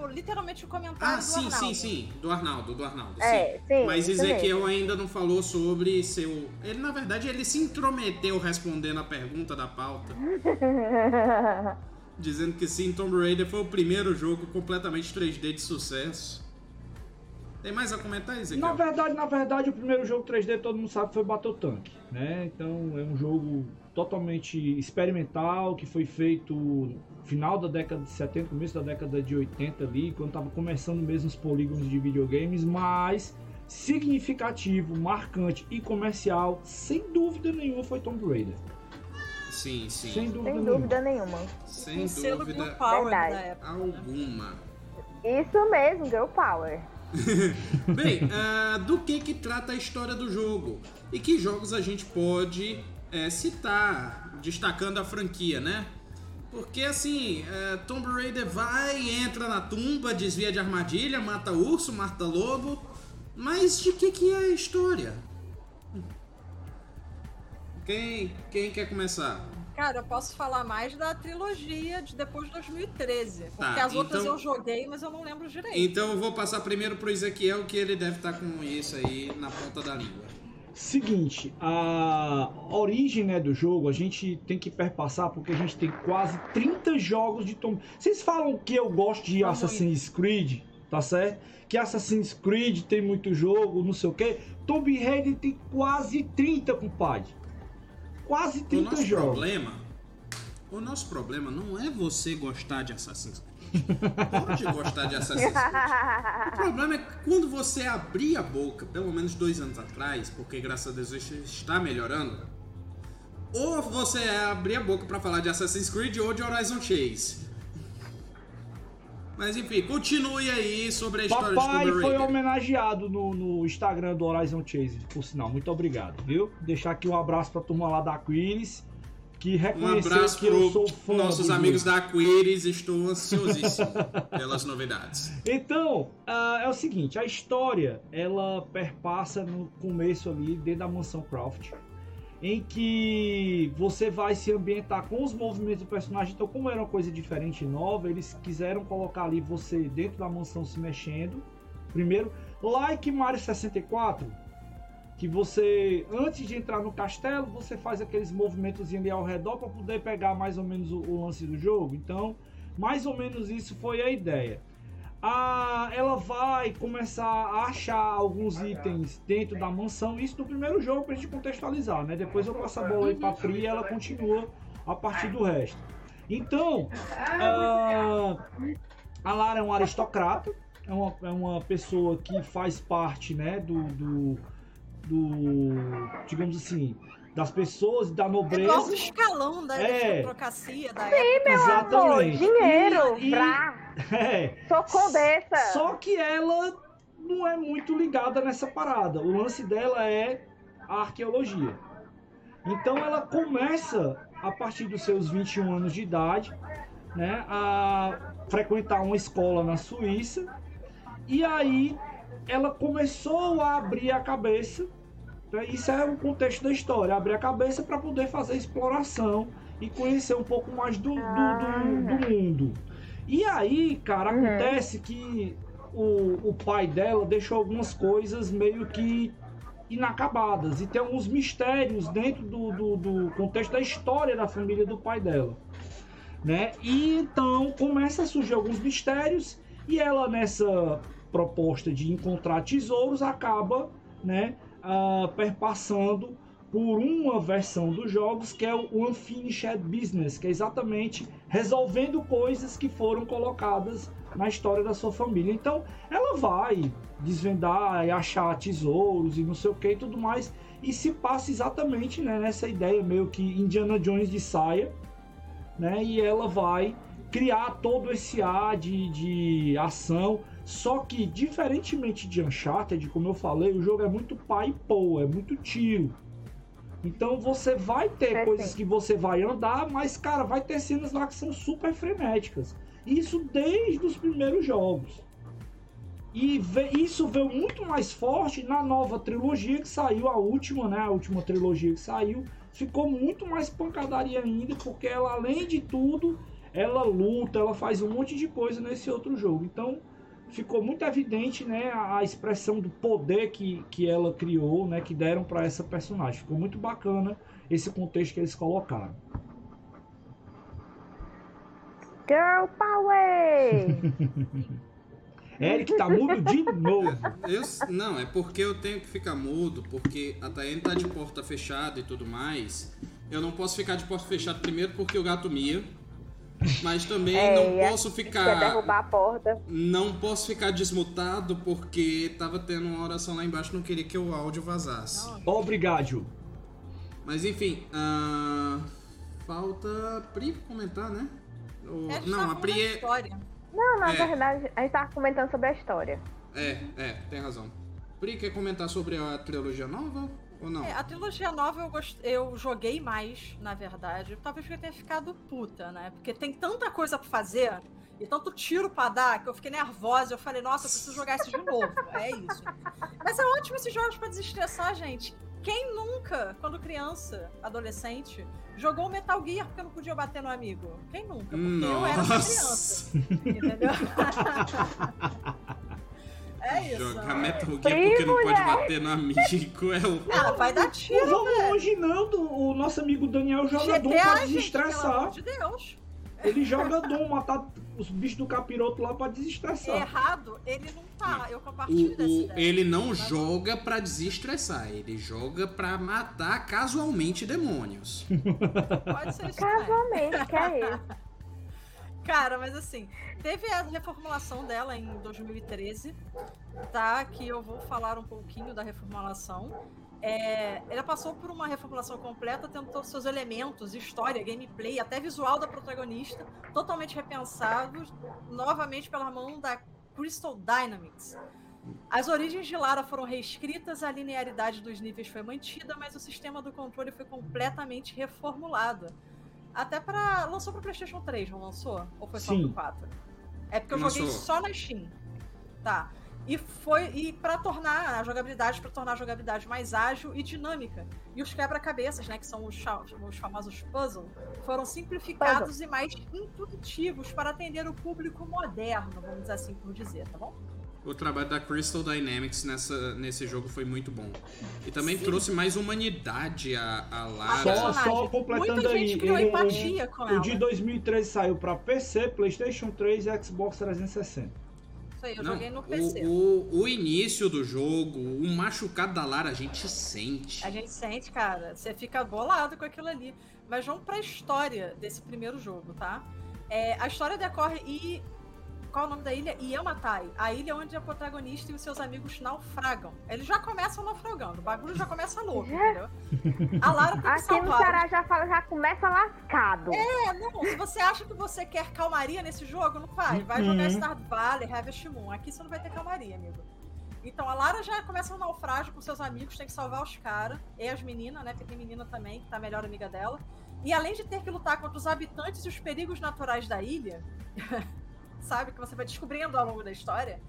o, literalmente o comentário Ah, do sim, Arnaldo. sim, sim. Do Arnaldo, do Arnaldo. É, sim. sim, Mas Ezequiel ainda não falou sobre seu. Ele, na verdade, ele se intrometeu respondendo a pergunta da pauta, dizendo que sim, Tomb Raider foi o primeiro jogo completamente 3D de sucesso. Tem mais a comentar, Ezequiel? Na verdade, na verdade, o primeiro jogo 3D todo mundo sabe que foi Battle Tank, né? Então é um jogo totalmente experimental que foi feito no final da década de 70, começo da década de 80 ali, quando tava começando mesmo os polígonos de videogames, mas significativo, marcante e comercial, sem dúvida nenhuma foi Tomb Raider. Sim, sim. Sem dúvida, Sem nenhuma. dúvida nenhuma. Sem um selo dúvida Power Verdade. né? alguma. Isso mesmo, Girl Power. Bem, ah, do que que trata a história do jogo? E que jogos a gente pode eh, citar, destacando a franquia, né? Porque assim, eh, Tomb Raider vai, entra na tumba, desvia de armadilha, mata urso, mata lobo. Mas de que que é a história? Quem, quem quer começar? Cara, eu posso falar mais da trilogia de depois de 2013. Porque Tá, as outras então- eu joguei, mas eu não lembro direito. Então eu vou passar primeiro pro Ezequiel, que ele deve estar com isso aí na ponta da língua. Seguinte, a origem né, do jogo a gente tem que perpassar porque a gente tem quase 30 jogos de Tomb Vocês falam que eu gosto de Não Assassin's Creed, tá certo? Que Assassin's Creed tem muito jogo, não sei o que. Tomb Raider tem quase 30, compadre. Quase O 30 nosso jogos. problema, o nosso problema não é você gostar de Assassin's Creed. Pode gostar de Assassin's Creed. O problema é que quando você abrir a boca, pelo menos dois anos atrás, porque graças a Deus isso está melhorando, ou você abrir a boca pra falar de Assassin's Creed ou de Horizon Chase. Mas enfim, continue aí sobre a história Papai de Tomb foi Raider. homenageado no, no Instagram do Horizon Chase, por sinal. Muito obrigado, viu? Deixar aqui um abraço pra turma lá da Aquiles, que Um reconheceu abraço que eu sou fã nossos amigos jogo. da Aquiris, estou ansiosíssimo pelas novidades. Então, ah, é o seguinte, a história, ela perpassa no começo ali, dentro da mansão Croft, em que você vai se ambientar com os movimentos do personagem. Então, como era uma coisa diferente e nova, eles quiseram colocar ali você dentro da mansão se mexendo. Primeiro, like Mario 64, que você, antes de entrar no castelo, você faz aqueles movimentos ali ao redor para poder pegar mais ou menos o- o lance do jogo. Então, mais ou menos isso foi a ideia a- ela vai começar a achar alguns itens dentro da mansão. Isso no primeiro jogo pra gente contextualizar, né? Depois eu passo a bola aí pra Pri e ela continua a partir do resto. Então, ah, a Lara é um aristocrata, é uma, é uma pessoa que faz parte, né, do, do, do digamos assim, das pessoas, da É do alto nobreza. escalão da É. aristocracia da época. Pô, Exatamente. dinheiro, E- e- pra... É, Sou condessa. Só que ela não é muito ligada nessa parada. O lance dela é a arqueologia. Então ela começa, a partir dos seus 21 anos de idade, né, a frequentar uma escola na Suíça. E aí ela começou a abrir a cabeça. Né, Isso é o contexto da história, abrir a cabeça para poder fazer exploração e conhecer um pouco mais do, do, do- do mundo. E aí, cara, Uhum. acontece que o, o pai dela deixou algumas coisas meio que inacabadas. E tem alguns mistérios dentro do, do, do contexto da história da família do pai dela. Né? E então começa a surgir alguns mistérios e ela nessa proposta de encontrar tesouros acaba né, ah, perpassando por uma versão dos jogos que é o Unfinished Business, que é exatamente resolvendo coisas que foram colocadas na história da sua família. Então, ela vai desvendar e achar tesouros e não sei o que e tudo mais, e se passa exatamente né, nessa ideia meio que Indiana Jones de saia, né? E ela vai criar todo esse ar de, de ação. Só que, diferentemente de Uncharted, como eu falei, o jogo é muito pai e pô, é muito tiro. Então você vai ter É, coisas que você vai andar, mas, cara, vai ter cenas lá que são super frenéticas. Isso desde os primeiros jogos. E isso veio muito mais forte na nova trilogia que saiu, a última, né? A última trilogia que saiu. Ficou muito mais pancadaria ainda, porque ela, além de tudo, ela luta, ela faz um monte de coisa nesse outro jogo. Então ficou muito evidente, né, a expressão do poder que, que ela criou, né, que deram para essa personagem. Ficou muito bacana esse contexto que eles colocaram. Girl Power! Eric tá mudo de novo. Eu, não, é porque eu tenho que ficar mudo, porque a Tayane tá de porta fechada e tudo mais. Eu não posso ficar de porta fechada primeiro porque o gato mia. Mas também É, não posso ficar. derrubar a porta. Não posso ficar desmutado porque tava tendo uma oração lá embaixo não queria que o áudio vazasse. Obrigado. Mas enfim, ah, falta Pri comentar, né? Ou- É, a não, tava a Pri é, história. Não, na É. verdade, a gente tava comentando sobre a história. é, é, tem razão. Pri quer comentar sobre a trilogia nova ou não? É, a trilogia nova eu, gost... eu joguei mais, na verdade. Talvez porque eu tenha ficado puta, né? Porque tem tanta coisa pra fazer e tanto tiro pra dar que eu fiquei nervosa. Eu falei, nossa, eu preciso jogar isso de novo. É isso. Mas é ótimo esses jogos pra desestressar, gente. Quem nunca, quando criança, adolescente, jogou Metal Gear porque não podia bater no amigo? Quem nunca? Porque eu era criança. Nossa! Entendeu? é isso. Jogar Metal Gear porque não pode bater no amigo é o. Ah, vai dar tiro, vamos longe não, do- o nosso amigo Daniel joga Doom pra GTA, gente, pelo amor desestressar. de Deus. Ele joga Doom, matar os bichos do capiroto lá pra desestressar. Errado, ele não tá. Eu O, compartilho dessa o- ideia. ele não Mas- joga pra desestressar, ele joga pra matar casualmente demônios. Pode ser isso. Casualmente, que é isso. Cara, mas assim, teve a reformulação dela em 2013, tá? Que eu vou falar um pouquinho da reformulação. É, ela passou por uma reformulação completa, tendo todos os seus elementos, história, gameplay, até visual da protagonista, totalmente repensados, novamente pela mão da Crystal Dynamics. As origens de Lara foram reescritas, a linearidade dos níveis foi mantida, mas o sistema do controle foi completamente reformulado. Até para lançou para PlayStation 3, não lançou? Ou foi só Sim. pro 4? É porque eu Lançou. joguei só na Steam. Tá. E foi e para tornar a jogabilidade, para tornar a jogabilidade mais ágil e dinâmica. E os quebra-cabeças, né, que são os, os famosos puzzle, foram simplificados e mais intuitivos para atender o público moderno, vamos dizer assim por dizer, tá bom? O trabalho da Crystal Dynamics nessa, nesse jogo foi muito bom. E também Sim. trouxe mais humanidade a, a Lara. Só, só completando Muita aí. gente criou ele- empatia com O ela. de 2013 saiu pra PC, PlayStation 3 e Xbox 360. Isso aí, eu Não, joguei no o- PC. O, o início do jogo, o machucado da Lara, a gente sente. A gente sente, cara, você fica bolado com aquilo ali. Mas vamos pra história desse primeiro jogo, tá? É, a história decorre e. Qual é o nome da ilha? Yamatai. A ilha onde a protagonista e os seus amigos naufragam. Eles já começam naufragando. O bagulho já começa louco, Já? entendeu? A Lara tem que Aqui no salvar. Ceará já fala, já começa lascado. É, não, se você acha que você quer calmaria nesse jogo, não vai. Vai Uhum. jogar Stardew Valley, Harvest Moon. Aqui você não vai ter calmaria, amigo. Então, a Lara já começa um naufrágio com seus amigos, tem que salvar os caras. E as meninas, né? Porque tem menina também, que tá a melhor amiga dela. E além de ter que lutar contra os habitantes e os perigos naturais da ilha, sabe? Que você vai descobrindo ao longo da história,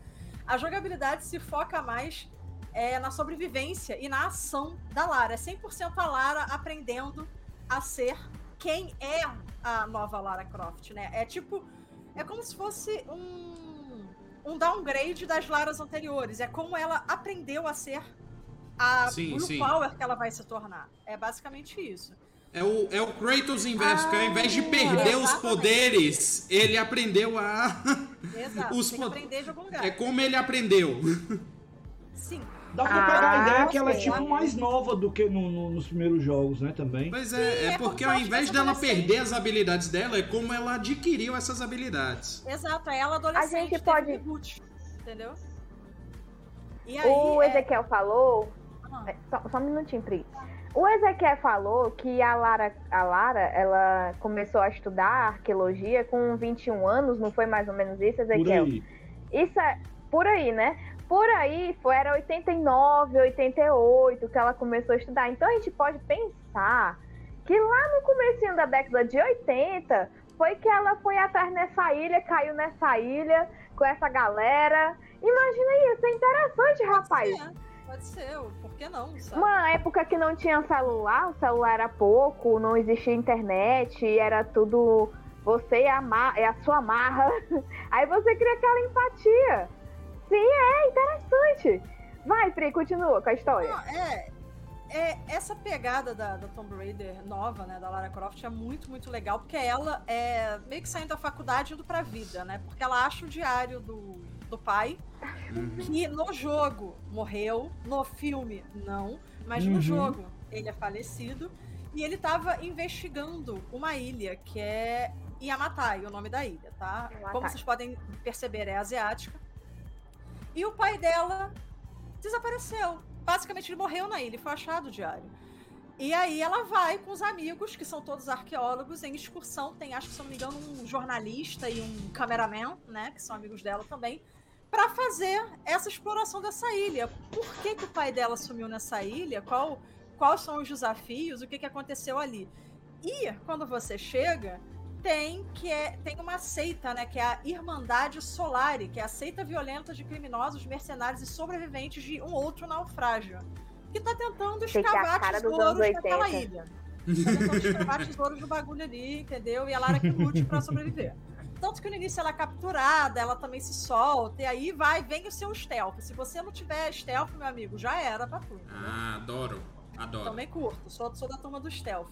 a jogabilidade se foca mais é, na sobrevivência e na ação da Lara. É 100% a Lara aprendendo a ser quem é a nova Lara Croft, né? É tipo. É como se fosse um, um downgrade das Laras anteriores. É como ela aprendeu a ser a Sim, sim. Power que ela vai se tornar. É basicamente isso. É o, é o Kratos inverso, que ao invés de Ah, perder os poderes, ele aprendeu a. Exato. Os tem aprender de algum lugar. É como ele aprendeu. Sim. Dá pra Ah, pegar a ideia que ela é tipo mais nova do que no- no- nos primeiros jogos, né? Também. Pois Sim, é, é é porque ao invés dela perder as habilidades dela, é como ela adquiriu essas habilidades. Exato. É ela adolescente. A gente pode- reboot, entendeu? E aí, O é- Ezequiel falou. Ah, é, Só, só um minutinho, Pri. O Ezequiel falou que a Lara, a Lara, ela começou a estudar arqueologia com 21 anos, não foi mais ou menos isso, Por Ezequiel? aí. Isso é por aí, né? Por aí foi, era 89, 88 que ela começou a estudar. Então a gente pode pensar que lá no comecinho da década de 80 foi que ela foi atrás nessa ilha, caiu nessa ilha com essa galera. Imagina isso é interessante, rapaz. É, pode ser. Por que não? Sabe? Uma época que não tinha celular, o celular era pouco, não existia internet, era tudo você é a, é a sua marra. Aí você cria aquela empatia. Sim, é interessante. Vai, Pri, continua com a história. Não, é, é, essa pegada da, da Tomb Raider nova, né, da Lara Croft, é muito, muito legal, porque ela é meio que saindo da faculdade indo pra vida, né? Porque ela acha o diário do, do pai, uhum. que no jogo morreu, no filme não, mas uhum. no jogo ele é falecido, e ele tava investigando uma ilha que é Yamatai, o nome da ilha, tá? Yamatai. Como vocês podem perceber, é asiática. E o pai dela desapareceu. Basicamente, ele morreu na ilha, foi achado o diário. E aí ela vai com os amigos, que são todos arqueólogos, em excursão. Tem, acho que se não me engano, um jornalista e um cameraman, né? Que são amigos dela também, para fazer essa exploração dessa ilha. Por que, que o pai dela sumiu nessa ilha? Qual, quais são os desafios? O que, que aconteceu ali? E quando você chega, tem que é, tem uma seita, né, que é a Irmandade Solari, que é a seita violenta de criminosos, mercenários e sobreviventes de um outro naufrágio, que tá tentando escavar tesouros naquela ilha. Tá tentando escavar tesouros do bagulho ali, entendeu? E a Lara que lute pra sobreviver. Tanto que no início ela é capturada, ela também se solta, e aí vai, vem o seu stealth. Se você não tiver stealth, meu amigo, já era pra tudo. Ah, adoro. Adoro. Também curto, sou, sou da turma do stealth.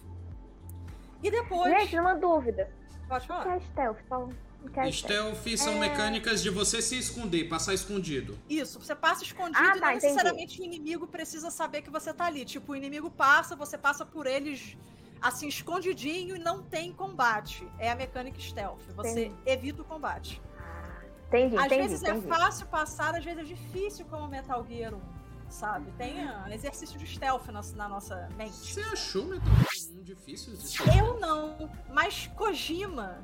E depois. Gente, uma dúvida. Pode falar. O que é stealth? Fala. É stealth são é... mecânicas de você se esconder, passar escondido. Isso, você passa escondido ah, e tá, não necessariamente o inimigo precisa saber que você tá ali. Tipo, o inimigo passa, você passa por eles assim, escondidinho e não tem combate. É a mecânica stealth. Você entendi. evita o combate. Entendi, às entendi, vezes é entendi. é fácil passar, às vezes é difícil como Metal Gear 1 sabe? Tem uh, exercício de stealth na, na, nossa mente. Você achou Metal Gear 1 difícil de stealth? Eu não, mas Kojima,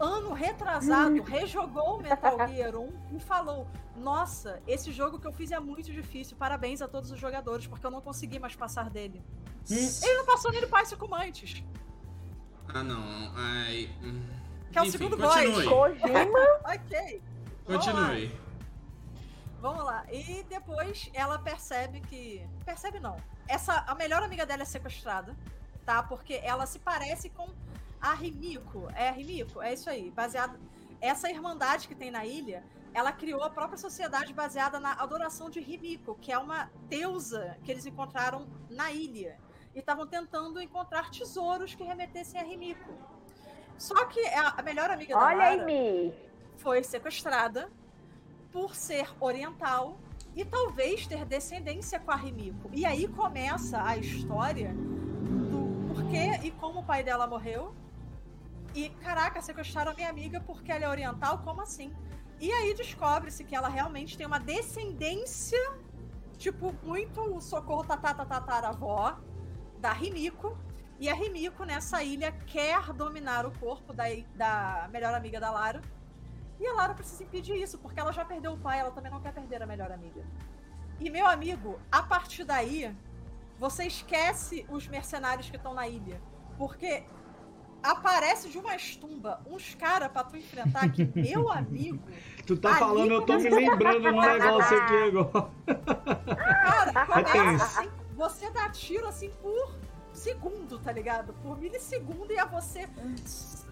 ano retrasado, rejogou Metal Gear 1 e falou: Nossa, esse jogo que eu fiz é muito difícil, parabéns a todos os jogadores, porque eu não consegui mais passar dele. Hum. Ele não passou nele Passe como antes. Ah, não. Ai. Hum. Que é o Enfim, segundo continue. boss. Ok. Continue. Vamos lá. E depois ela percebe que. Percebe não. Essa, a melhor amiga dela é sequestrada, tá? Porque ela se parece com a Rimiko. É a Rimiko? É isso aí. Baseado. Essa irmandade que tem na ilha, ela criou a própria sociedade baseada na adoração de Rimiko, que é uma deusa que eles encontraram na ilha. E estavam tentando encontrar tesouros que remetessem a Rimiko. Só que a melhor amiga Olha da Lara foi sequestrada por ser oriental e talvez ter descendência com a Rimiko. E aí começa a história do porquê e como o pai dela morreu. E, caraca, sequestraram a minha amiga porque ela é oriental? Como assim? E aí descobre-se que ela realmente tem uma descendência, tipo, muito socorro tatatataravó da Rimiko. E a Rimiko, nessa ilha, quer dominar o corpo da, da melhor amiga da Lara e a Lara precisa impedir isso, porque ela já perdeu o pai, ela também não quer perder a melhor amiga. E, meu amigo, a partir daí, você esquece os mercenários que estão na ilha. Porque aparece de uma estumba uns caras pra tu enfrentar que, meu amigo. Tu tá falando, eu tô me lembrando de um negócio aqui agora. Cara, começa assim, você dá tiro assim por segundo, tá ligado? Por milissegundo e é você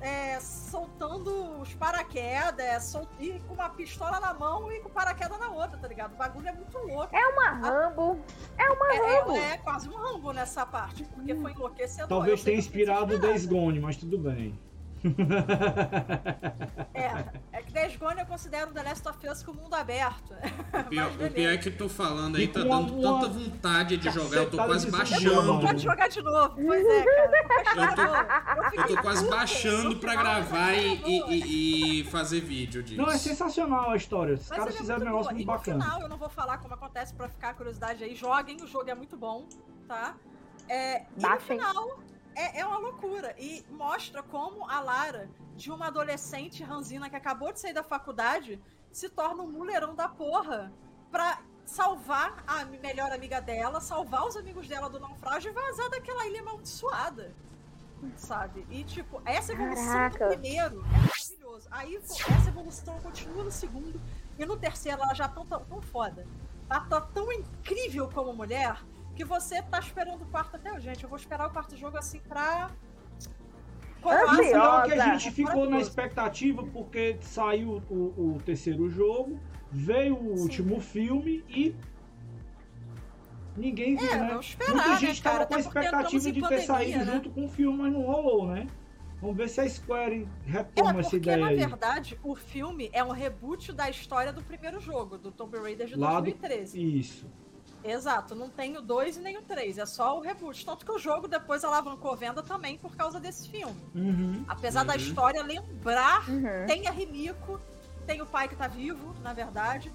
é, soltando os paraquedas, sol... e com uma pistola na mão e com paraquedas na outra, tá ligado? O bagulho é muito louco. É uma Rambo. É uma é, Rambo. É, é, quase um Rambo nessa parte, porque foi enlouquecedor. Talvez tenha inspirado o Days Gone, mas tudo bem. é, é que Days Gone eu considero The Last of Us com o mundo aberto. Pior, o pior é que tô falando aí, tá dando tanta vontade de jogar, eu tô quase baixando. Pode jogar de novo, pois é, cara. Eu tô, eu tô quase baixando pra gravar e, e, e, fazer vídeo disso. Não, é sensacional a história. Os caras é fizeram um negócio muito bacana. No final, eu não vou falar como acontece pra ficar a curiosidade aí. Joguem, o jogo é muito bom, tá? É, e no final, é, é uma loucura. E mostra como a Lara, de uma adolescente ranzina que acabou de sair da faculdade, se torna um mulherão da porra pra salvar a melhor amiga dela, salvar os amigos dela do naufrágio e vazar daquela ilha amaldiçoada. Sabe? E, tipo, essa evolução Caraca. do primeiro é maravilhoso. Aí, essa evolução continua no segundo. E no terceiro, ela já tá tão, tão foda. Ela tá tão incrível como mulher que você tá esperando o quarto até. Gente, eu vou esperar o quarto jogo assim pra. Pior é que a Ansiosa. gente ficou na expectativa porque saiu o, o terceiro jogo, veio o Sim. último filme e ninguém viu, É, né? esperar, Muita né, gente cara? tava com a expectativa de ter pandemia, saído né? junto com o filme, mas não rolou, né? Vamos ver se a Square É, retoma essa porque ideia na aí. verdade o filme é um reboot da história do primeiro jogo, do Tomb Raider de Lá do- 2013. Isso. Exato, não tem o 2 e nem o 3, é só o reboot. Tanto que o jogo depois alavancou venda também por causa desse filme. Uhum. Apesar da Uhum. história lembrar, Uhum. tem a Rimiko, tem o pai que tá vivo, na verdade.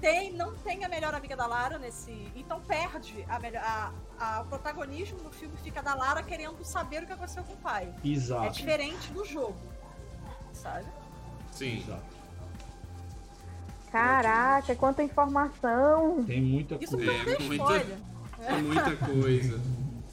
Tem, não tem a melhor amiga da Lara nesse. Então perde a melhor. A, a- o protagonismo do filme fica da Lara querendo saber o que aconteceu com o pai. É Exato. diferente do jogo. Sabe? Sim. Exato. Caraca, quanta informação. Tem muita Isso coisa. É, muita-. É muita coisa.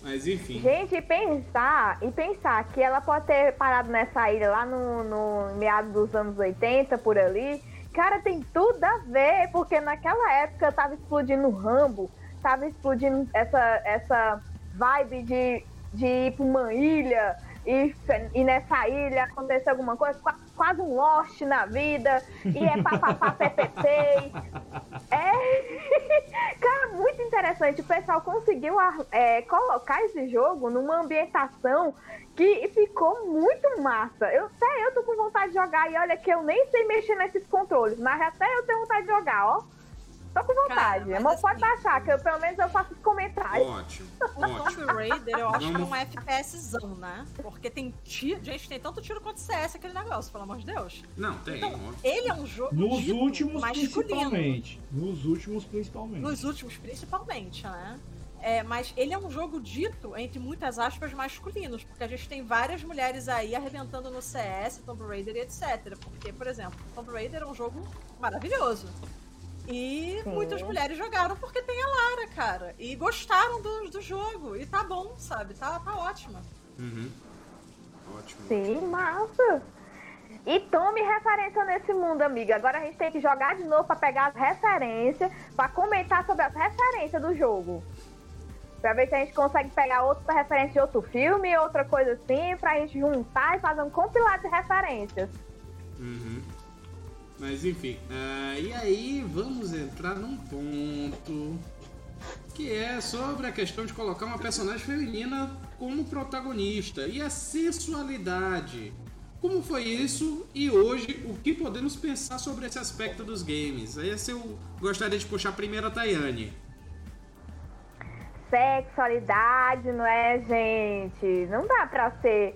Mas enfim. Gente, e pensar, e pensar que ela pode ter parado nessa ilha lá no, no meados dos anos 80, por ali. Cara, tem tudo a ver, porque naquela época tava explodindo o Rambo, tava explodindo essa, essa vibe de, de ir pra uma ilha e, e nessa ilha aconteceu alguma coisa, qua- quase um Lost na vida, e é papapá, ppp. É. Cara, muito interessante. O pessoal conseguiu ar- é, colocar esse jogo numa ambientação que ficou muito massa. Eu até eu tô com vontade de jogar e olha que eu nem sei mexer nesses controles, mas até eu tenho vontade de jogar, ó. Tô com vontade. mas mas pode assim- baixar, que eu, pelo menos eu faço os comentários. Ótimo, O ótimo. Tomb Raider, eu acho que é Vamos- um FPSzão, né? Porque tem tiro. Gente, tem tanto tiro quanto CS aquele negócio, pelo amor de Deus. Não, tem, Então, óbvio. ele é um jogo. Nos últimos, masculino. principalmente. Nos últimos, principalmente. Nos últimos, principalmente, né? É, mas ele é um jogo dito, entre muitas aspas, masculinos, porque a gente tem várias mulheres aí arrebentando no CS, Tomb Raider e etc. Porque, por exemplo, Tomb Raider é um jogo maravilhoso. E Sim. muitas mulheres jogaram porque tem a Lara, cara. E gostaram do, do jogo. E tá bom, sabe? Tá, tá ótimo. Uhum. Ótimo. Sim, massa. E tome referência nesse mundo, amiga. Agora a gente tem que jogar de novo pra pegar as referências, pra comentar sobre as referências do jogo. Pra ver se a gente consegue pegar outra referência de outro filme, outra coisa assim, pra gente juntar e fazer um compilado de referências. Uhum. Mas enfim, ah, e aí vamos entrar num ponto que é sobre a questão de colocar uma personagem feminina como protagonista e a sensualidade. Como foi isso e hoje o que podemos pensar sobre esse aspecto dos games? Esse eu gostaria de puxar primeiro a Tayane. Sexualidade, não é, gente? Não dá pra ser.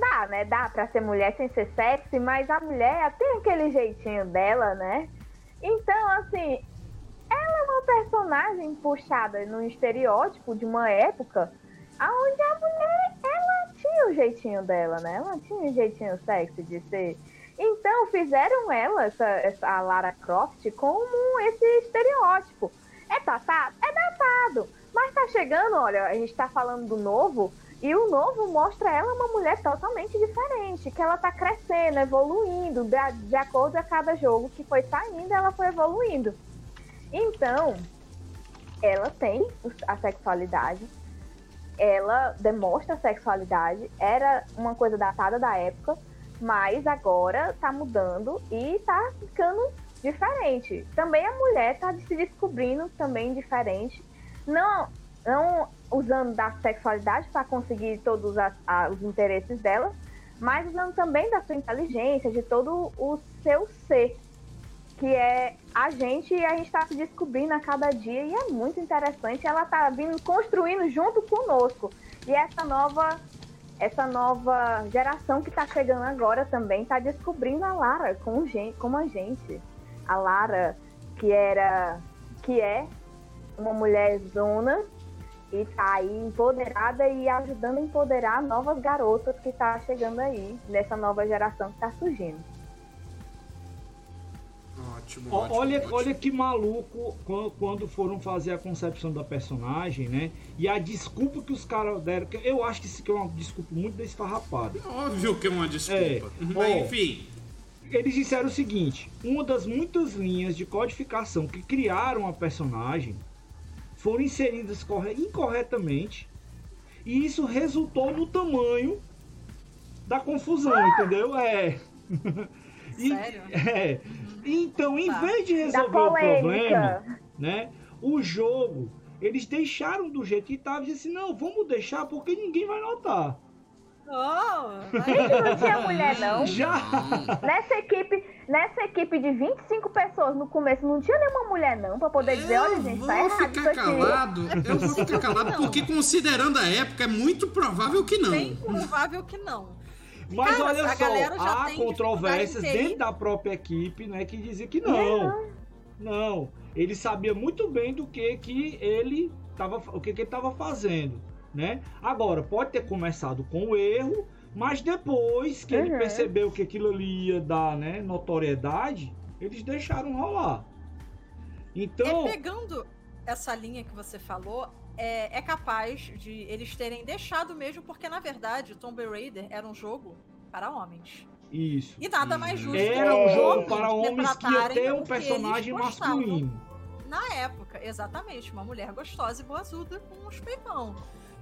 Dá, né? Dá pra ser mulher sem ser sexy, mas a mulher tem aquele jeitinho dela, né? Então, assim, ela é uma personagem puxada num estereótipo de uma época onde a mulher, ela tinha o jeitinho dela, né? Ela tinha o jeitinho sexy de ser. Então, fizeram ela, essa, essa, a Lara Croft, como esse estereótipo. É datado? É datado. Mas tá chegando, olha, a gente tá falando do novo, e o novo mostra ela uma mulher totalmente diferente, que ela tá crescendo, evoluindo, de, de acordo a cada jogo que foi saindo, ela foi evoluindo. Então, ela tem a sexualidade, ela demonstra a sexualidade, era uma coisa datada da época, mas agora tá mudando e tá ficando diferente. Também a mulher tá se descobrindo também diferente, não, não usando da sexualidade para conseguir todos a- os interesses dela, mas usando também da sua inteligência, de todo o seu ser, que é a gente e a gente está se descobrindo a cada dia e é muito interessante. Ela tá vindo construindo junto conosco. E essa nova essa nova geração que está chegando agora também está descobrindo a Lara com gente, como a gente. A Lara que era que é uma mulher zona e tá aí empoderada e ajudando a empoderar novas garotas que tá chegando aí nessa nova geração que tá surgindo. Ótimo, ótimo, olha, ótimo. olha que maluco quan- quando foram fazer a concepção da personagem, né? E a desculpa que os caras deram. que Eu acho que isso aqui é uma desculpa muito desfarrapada. Óbvio que é uma desculpa. É, Mas ó. enfim, Eles disseram o seguinte: uma das muitas linhas de codificação que criaram a personagem foram inseridas corre- incorretamente, e isso resultou no tamanho da confusão, entendeu? É. E- Sério? é. Então, em Tá. vez de resolver o problema, né? O jogo, eles deixaram do jeito que estava e disse assim, não, vamos deixar porque ninguém vai notar. Oh, Gente, não tinha mulher, não. Já! Nessa equipe, nessa equipe de 25 pessoas no começo, não tinha nenhuma mulher, não, pra poder dizer, olha, Eu gente, vou tá errado isso ficar aqui. calado. Eu vou ficar calado porque, considerando a época, é muito provável que não. bem provável que não. Mas Cara, olha só, há controvérsias dentro da própria equipe, né, que dizia que não. Não, ele sabia muito bem do que que ele tava, o que que ele estava fazendo, né? Agora pode ter começado com o erro, mas depois que ele Uhum. percebeu que aquilo ali ia dar, né, notoriedade, eles deixaram rolar. Então, É pegando essa linha que você falou, é, é capaz de eles terem deixado mesmo, porque na verdade Tomb Raider era um jogo para homens. isso. E nada mais justo Era um jogo para homens que ia ter um personagem masculino. Na época, exatamente, uma mulher gostosa e boazuda com uns peitão.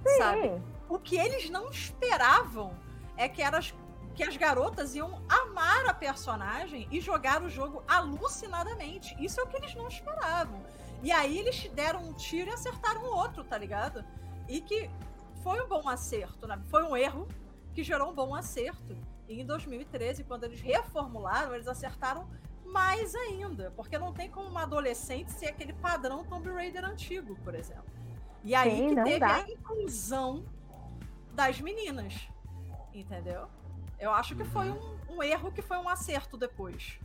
Sim. Sabe? O que eles não esperavam é que, eras, que as garotas iam amar a personagem e jogar o jogo alucinadamente. Isso é o que eles não esperavam. E aí eles deram um tiro e acertaram o outro, tá ligado? E que foi um bom acerto, né? Foi um erro que gerou um bom acerto. E em 2013, quando eles reformularam, eles acertaram mais ainda. Porque não tem como uma adolescente ser aquele padrão Tomb Raider antigo, por exemplo. E aí Sim, que não teve dá. a inclusão das meninas. Entendeu? Eu acho que foi um, um erro que foi um acerto depois.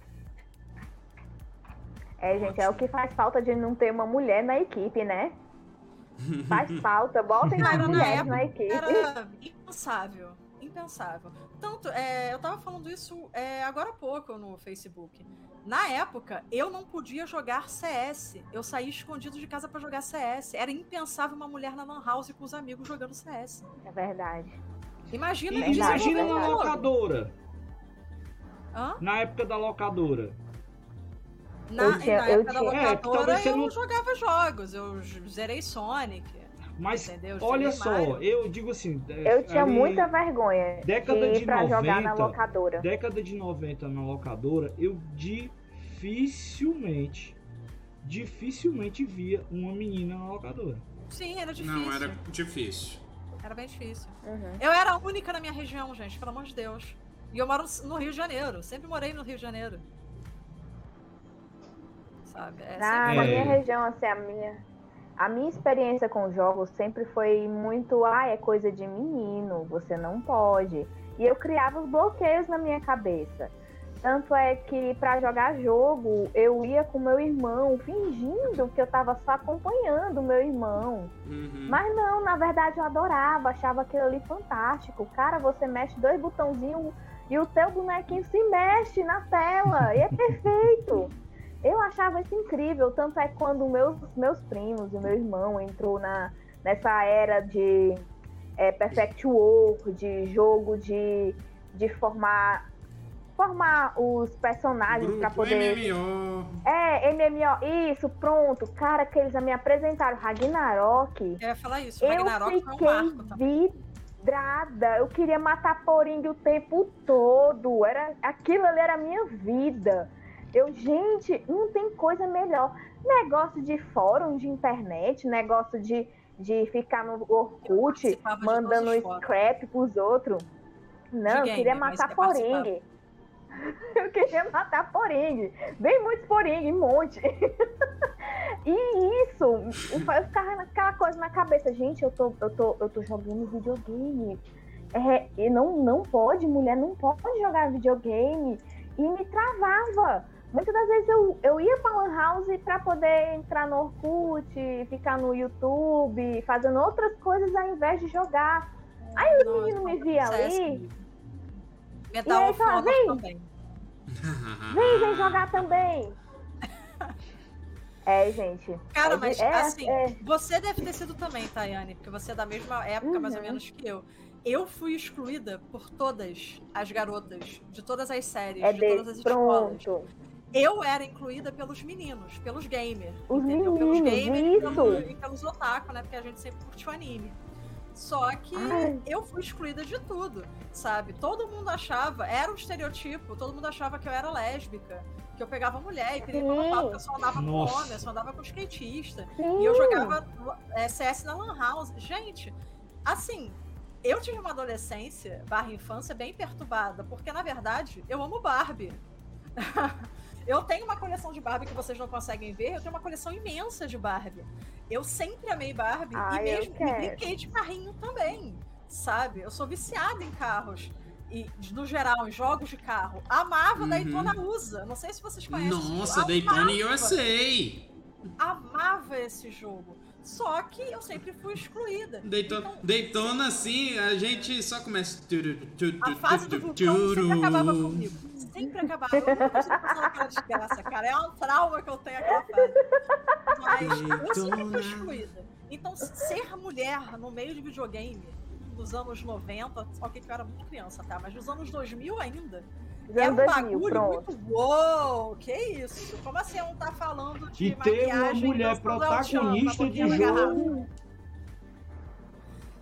É, gente, é o que faz falta de não ter uma mulher na equipe, né? Faz falta, botem mais mulheres época na equipe. Era impensável. Impensável. Tanto, é, eu tava falando isso é, agora há pouco no Facebook. Na época, eu não podia jogar CS. Eu saía escondido de casa pra jogar CS. Era impensável uma mulher na Lan House com os amigos jogando CS. É verdade. Imagina E imagina na locadora, Hã? na época da locadora. Na, Eu na eu época da É, locadora, você eu não- jogava jogos. Eu zerei Sonic. Mas Entendeu? olha só, Mario. eu digo assim. é, Eu tinha muita vergonha década de ir de pra jogar na 90, locadora. Década de 90 na locadora, eu dificilmente, dificilmente via uma menina na locadora. Sim, era difícil. Não, era difícil. Era bem difícil. Uhum. Eu era a única na minha região, gente, pelo amor de Deus. E eu moro no Rio de Janeiro. Sempre morei no Rio de Janeiro. Sabe? É, Na, sempre- na É. minha região, assim, a minha, a minha experiência com jogos sempre foi muito, ah, é coisa de menino, você não pode. E eu criava os bloqueios na minha cabeça. Tanto é que para jogar jogo, eu ia com meu irmão, fingindo que eu tava só acompanhando o meu irmão. Uhum. Mas não, na verdade eu adorava, achava aquilo ali fantástico. Cara, você mexe dois botãozinhos e o teu bonequinho se mexe na tela. E é perfeito. Eu achava isso incrível. Tanto é que quando meus, meus primos e meu irmão entrou na, nessa era de é, Perfect World, de jogo de, de formar, formar os personagens para poder. MMO. É, MMO, isso, pronto. Cara, que eles me apresentaram Ragnarok. Eu ia falar isso. O Eu Ragnarok foi um fiquei marco vidrada. Eu queria matar Poring o tempo todo. Era, aquilo ali era a minha vida. Eu, gente, não tem coisa melhor. Negócio de fórum de internet, negócio de, de ficar no Orkut, mandando scrap pros outros. Não, eu queria matar você participava. Poring. Eu queria matar Poring. Bem muitos Poring, um monte. E isso, eu ficava naquela coisa na cabeça, gente, eu tô, eu tô, eu tô jogando videogame. É, e não, não pode, mulher não pode jogar videogame. E me travava. Muitas das vezes eu, eu ia pra Lan House pra poder entrar no Orkut, ficar no YouTube, fazendo outras coisas ao invés de jogar. Aí o menino me via ali. Medal E aí fala, vem. também. Vem, vem jogar também. É, gente. Cara, é, mas é, assim, é. você deve ter sido também, Tayane, porque você é da mesma época, mais ou Uhum. menos, que eu. Eu fui excluída por todas as garotas, de todas as séries, É de todas as desse, escolas. Eu era incluída pelos meninos, pelos gamers. Os entendeu? pelos meninos, gamers e, isso. e pelos otaku, né? Porque a gente sempre curtiu anime. Só que Ai. eu fui excluída de tudo, sabe? Todo mundo achava, era um estereotipo, todo mundo achava que eu era lésbica, que eu pegava mulher e pedia Sim. pau, que eu só andava com Nossa. homem, eu só andava com skatista. Sim. E eu jogava é, CS na Lan House. Gente, assim, eu tive uma adolescência barra infância bem perturbada, porque na verdade eu amo Barbie. eu tenho uma coleção de Barbie que vocês não conseguem ver, eu tenho uma coleção imensa de Barbie. Eu sempre amei Barbie Ai, e mesmo e quero. brinquei de carrinho também, sabe? Eu sou viciada em carros. E, no geral, em jogos de carro. Amava Uhum. Daytona USA. Não sei se vocês conhecem. esse jogo. Nossa, Daytona Amava USA. amava esse jogo. Só que eu sempre fui excluída. Daytona, Daytona, assim, a gente só começa. A fase do vulcão sempre acabava comigo. Sempre acabava. Eu não consigo passar aquela desgraça, cara. É um trauma que eu tenho aquela fase. Mas eu sempre fui excluída. Então, ser mulher no meio de videogame dos anos 90, só que eu era muito criança, tá? Mas nos anos 2000 ainda. Dos Era um anos 2000, bagulho pronto. muito. Uou, que isso? Como assim não tá falando de E ter uma maquiagem mulher protagonista de jogo.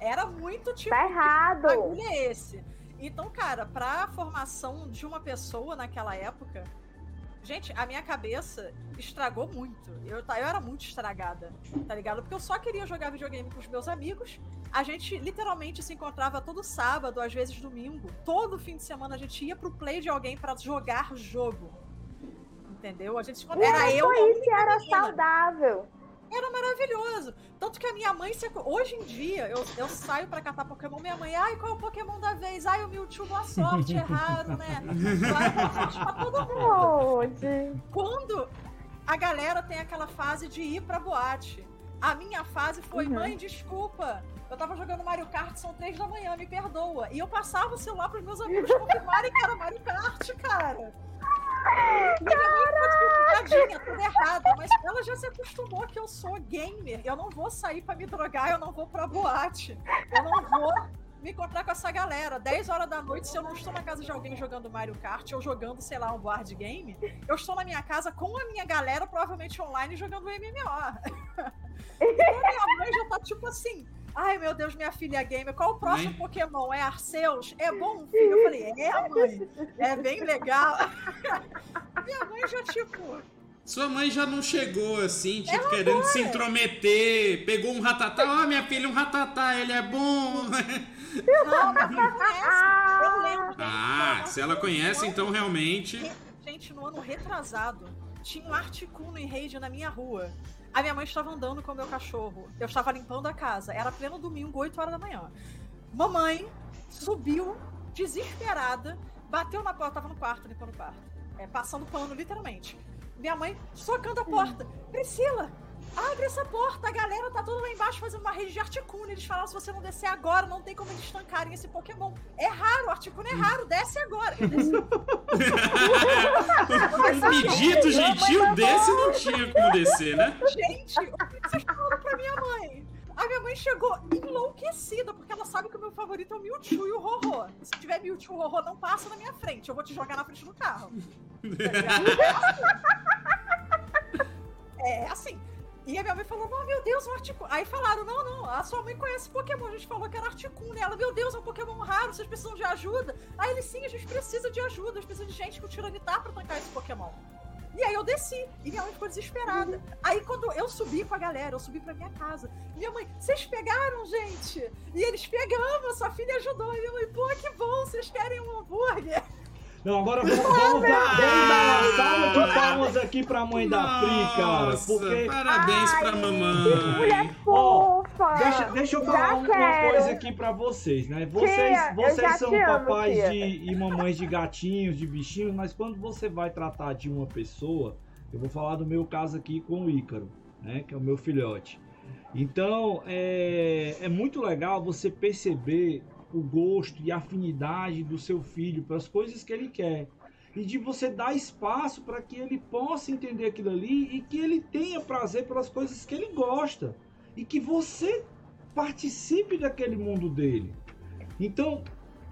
Era muito tipo. Tá Que errado. bagulho é esse? Então, cara, pra formação de uma pessoa naquela época, gente, a minha cabeça estragou muito. Eu, eu era muito estragada, tá ligado? Porque eu só queria jogar videogame com os meus amigos. A gente literalmente se encontrava todo sábado, às vezes domingo. Todo fim de semana a gente ia pro play de alguém pra jogar jogo. Entendeu? A gente se encontrava. Era eu isso era menina. saudável. Era maravilhoso. Tanto que a minha mãe, se... hoje em dia, eu, eu saio pra catar Pokémon, minha mãe, ai, qual é o Pokémon da vez? Ai, o Mewtwo, boa sorte, é raro, né? Vai, pra todo mundo. Quando a galera tem aquela fase de ir pra boate, a minha fase foi, Uhum. mãe, desculpa. Eu tava jogando Mario Kart, são três da manhã, me perdoa. E eu passava o celular pros meus amigos confirmarem que era Mario Kart, cara. Minha tudo errado. Mas ela já se acostumou que eu sou gamer. Eu não vou sair pra me drogar, eu não vou pra boate. Eu não vou me encontrar com essa galera. 10 horas da noite, se eu não estou na casa de alguém jogando Mario Kart ou jogando, sei lá, um board game, eu estou na minha casa com a minha galera, provavelmente online, jogando MMO. então minha mãe já tá tipo assim. Ai, meu Deus, minha filha é gamer. Qual o próximo Mãe? Pokémon? É Arceus? É bom, filho? Eu falei, é, mãe. É bem legal. minha mãe já, tipo, Sua mãe já não chegou assim, tipo, querendo se intrometer. Pegou um ratatá. Ó, minha filha, um ratatá, ele é bom. não, mãe conhece. Eu lembro. Ah, se ela conhece, então realmente. Gente, no ano retrasado, tinha um Articuno em raid na minha rua. A minha mãe estava andando com o meu cachorro. Eu estava limpando a casa. Era pleno domingo, 8 horas da manhã. Mamãe subiu, desesperada, bateu na porta. Tava no quarto, limpando o quarto. É, passando pano, literalmente. Minha mãe socando a porta. Priscila, abre essa porta. A galera tá toda lá embaixo fazendo uma rede de Articuno. Eles falaram: se você não descer agora, não tem como eles estancarem esse Pokémon. É raro, Articuno é raro, desce agora. Pedido gentil desse não tinha como descer, né? Gente, o que vocês falaram pra minha mãe? A minha mãe chegou enlouquecida, porque ela sabe que o meu favorito é o Mewtwo e o Rorô. Se tiver Mewtwo e o Rorô, não passa na minha frente. Eu vou te jogar na frente do carro. é assim. E a minha mãe falou, meu Deus, um Articuno. Aí falaram, não, não, a sua mãe conhece Pokémon. A gente falou que era Articuno. E ela, meu Deus, é um Pokémon raro, vocês precisam de ajuda. Aí ele, sim, a gente precisa de ajuda. A gente precisa de gente com Tiranitar pra tancar esse Pokémon. E aí eu desci, e minha mãe ficou desesperada. Aí quando eu subi com a galera, eu subi pra minha casa. Minha mãe, vocês pegaram, gente? E eles pegamos, sua filha ajudou. E minha mãe, pô, que bom, vocês querem um hambúrguer? Não, agora vamos, vamos, dar, vamos dar uma salva de palmas aqui pra mãe da Pri, cara. Porque parabéns pra Ai, mamãe. Ó, Fofa! Deixa, deixa eu falar um- uma quero. coisa aqui pra vocês, né? Vocês, Tia, vocês são amo, papais tia. de, e mamães de gatinhos, de bichinhos, mas quando você vai tratar de uma pessoa, eu vou falar do meu caso aqui com o Ícaro, né? Que é o meu filhote. Então, é, é muito legal você perceber o gosto e a afinidade do seu filho para as coisas que ele quer. E de você dar espaço para que ele possa entender aquilo ali e que ele tenha prazer pelas coisas que ele gosta. E que você participe daquele mundo dele. Então,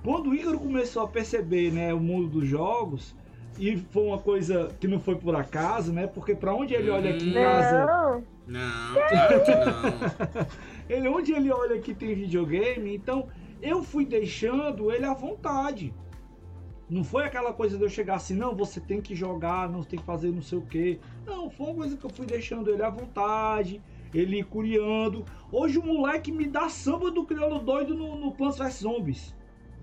quando o Ícaro começou a perceber né, o mundo dos jogos, e foi uma coisa que não foi por acaso, né? Porque pra onde ele olha aqui em casa, Não. Não, claro que não. ele onde ele olha que tem videogame, então eu fui deixando ele à vontade. Não foi aquela coisa de eu chegar assim, não, você tem que jogar, não tem que fazer não sei o quê. Não, foi uma coisa que eu fui deixando ele à vontade, ele curiando. Hoje o moleque me dá samba do crioulo doido no, no Plants vs Zombies.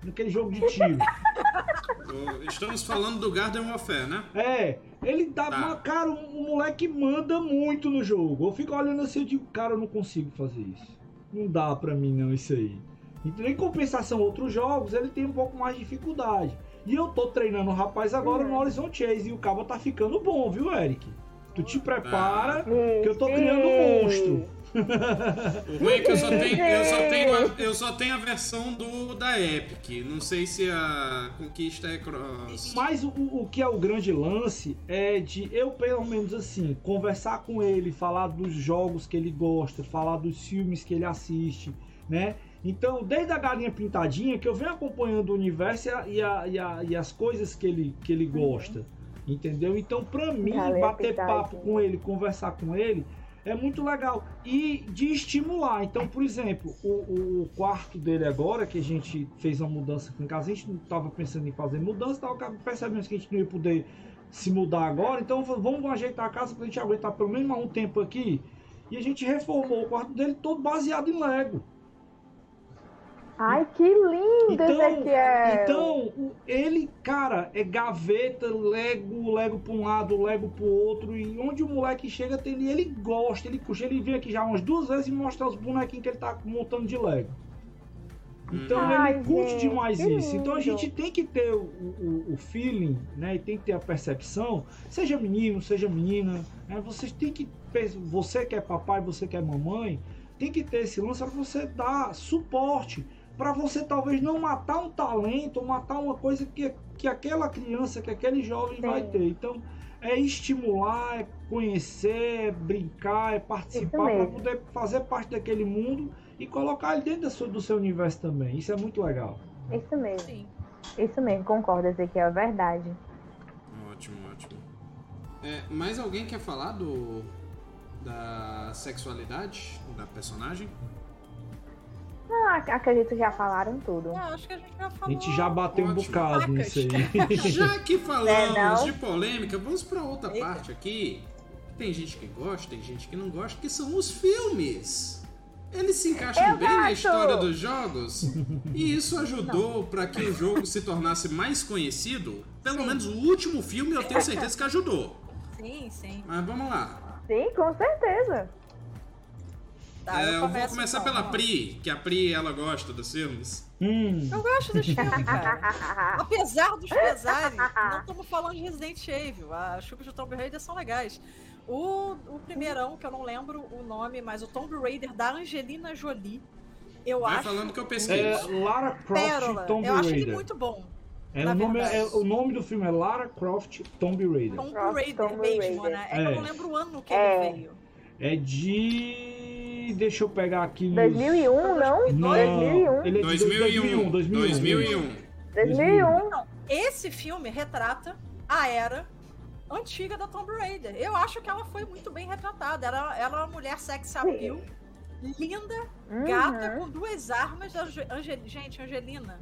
Naquele jogo de tiro. Estamos falando do Garden Warfare, né? É, ele dá Tá. uma. Cara, o moleque manda muito no jogo. Eu fico olhando assim e digo, cara, eu não consigo fazer isso. Não dá pra mim não isso aí. Então, em compensação, outros jogos, ele tem um pouco mais de dificuldade. E eu tô treinando o rapaz agora no Horizon Chase e o cabo tá ficando bom, viu, Eric? Tu te prepara que eu tô criando um monstro. O ruim é que eu só tenho, eu só tenho, a, eu só tenho a versão do da Epic. Não sei se a conquista é cross. Mas o, o que é o grande lance é de eu, pelo menos assim, conversar com ele, falar dos jogos que ele gosta, falar dos filmes que ele assiste, né? Então, desde a galinha pintadinha, que eu venho acompanhando o universo e, a- e a- e a- as coisas que ele, que ele gosta, entendeu? Então, pra mim, Galinha bater pintadinha. papo com ele, conversar com ele, é muito legal. E de estimular. Então, por exemplo, o, o- quarto dele agora, que a gente fez uma mudança aqui em casa, a gente não estava pensando em fazer mudança, tava percebendo que a gente não ia poder se mudar agora, então vamos ajeitar a casa pra gente aguentar pelo menos um tempo aqui. E a gente reformou o quarto dele todo baseado em Lego. Ai, que lindo aqui é. Então, ele, cara, é gaveta, Lego, Lego pra um lado, Lego pro outro. E onde o moleque chega, tem, ele gosta, ele curte. Ele vem aqui já umas duas vezes e mostra os bonequinhos que ele tá montando de Lego. Então Ai, ele curte gente, demais isso. Então a gente tem que ter o, o, o feeling, né? E tem que ter a percepção, seja menino, seja menina, né? Vocês têm que. Você que é papai, você que é mamãe, tem que ter esse lance para você dar suporte. Para você talvez não matar um talento, ou matar uma coisa que, que aquela criança, que aquele jovem vai Sim. ter. Então é estimular, é conhecer, é brincar, é participar para poder fazer parte daquele mundo e colocar ele dentro da sua- do seu universo também. Isso é muito legal. Isso mesmo, Sim. isso mesmo, concordo, Ezequiel, é verdade. Ótimo, ótimo. É, mais alguém quer falar do da sexualidade da personagem? Não, ac- acredito que já falaram tudo. É, acho que a gente já A falou. gente já bateu um bocado Facas. nisso aí. Já que É, falamos não? de polêmica, vamos pra outra Eita. parte aqui. Tem gente que gosta, tem gente que não gosta, que são os filmes. Eles se encaixam Eu bem na gosto! história dos jogos. E isso ajudou pra que o jogo se tornasse mais conhecido. Pelo Sim. menos o último filme eu tenho certeza que ajudou. Sim, sim. Mas vamos lá. Sim, com certeza. Tá, É, eu vou começo começar então, pela. Pri, que a Pri ela gosta dos filmes. Hum, Eu gosto dos filmes, cara. Apesar dos pesares, não estamos falando de Resident Evil. As filmes de Tomb Raider são legais. O, o primeirão, que eu não lembro o nome, mas o Tomb Raider da Angelina Jolie, eu Vai acho falando que eu é pesquiso. Lara Croft pérola. Tomb eu acho ele Raider. muito bom. É, o, nome, verdade. é, o nome do filme é Lara Croft Tomb Raider. Tomb Raider Tomb mesmo, Raider. né? É, que eu É. não lembro o ano que É. ele veio. É de. Deixa eu pegar aqui. Nos... 2001, não? Não, 2001. ele é de 2001. 2001. 2001. 2001. Então, esse filme retrata a era antiga da Tomb Raider. Eu acho que ela foi muito bem retratada. Ela, ela é uma mulher sex appeal, linda, gata, Uhum. com duas armas. Ange- gente, Angelina,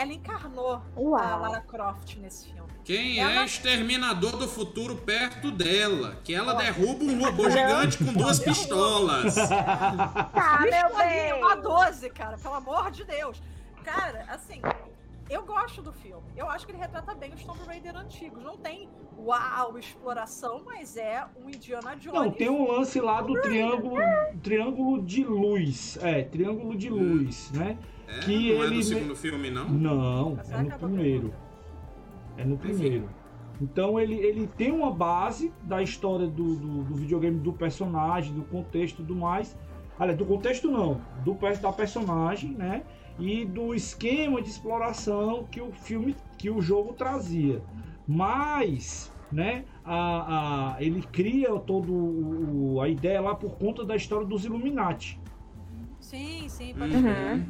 ela encarnou a Uau. Lara Croft nesse filme. Quem Ela- é exterminador do futuro perto dela? Que ela Ó. derruba um robô gigante com duas pistolas. Tá, meu Pistolinha, uma bem. 12, cara, pelo amor de Deus. Cara, assim, eu gosto do filme. Eu acho que ele retrata bem os Tomb Raider antigos. Não tem uau, exploração, mas é um Indiana Jones. Não, tem um lance lá do triângulo, triângulo de luz. É, triângulo de luz, né? É, Que não é ele- do segundo filme, não? Não, Mas é no é primeiro. É no primeiro. Então ele, ele tem uma base da história do, do, do videogame, do personagem, do contexto e tudo mais. Olha, do contexto não, do da personagem, né? E do esquema de exploração que o filme, que o jogo trazia. Mas, né? A, a, ele cria todo o, o- a ideia lá por conta da história dos Illuminati. Sim, sim, pode Uhum.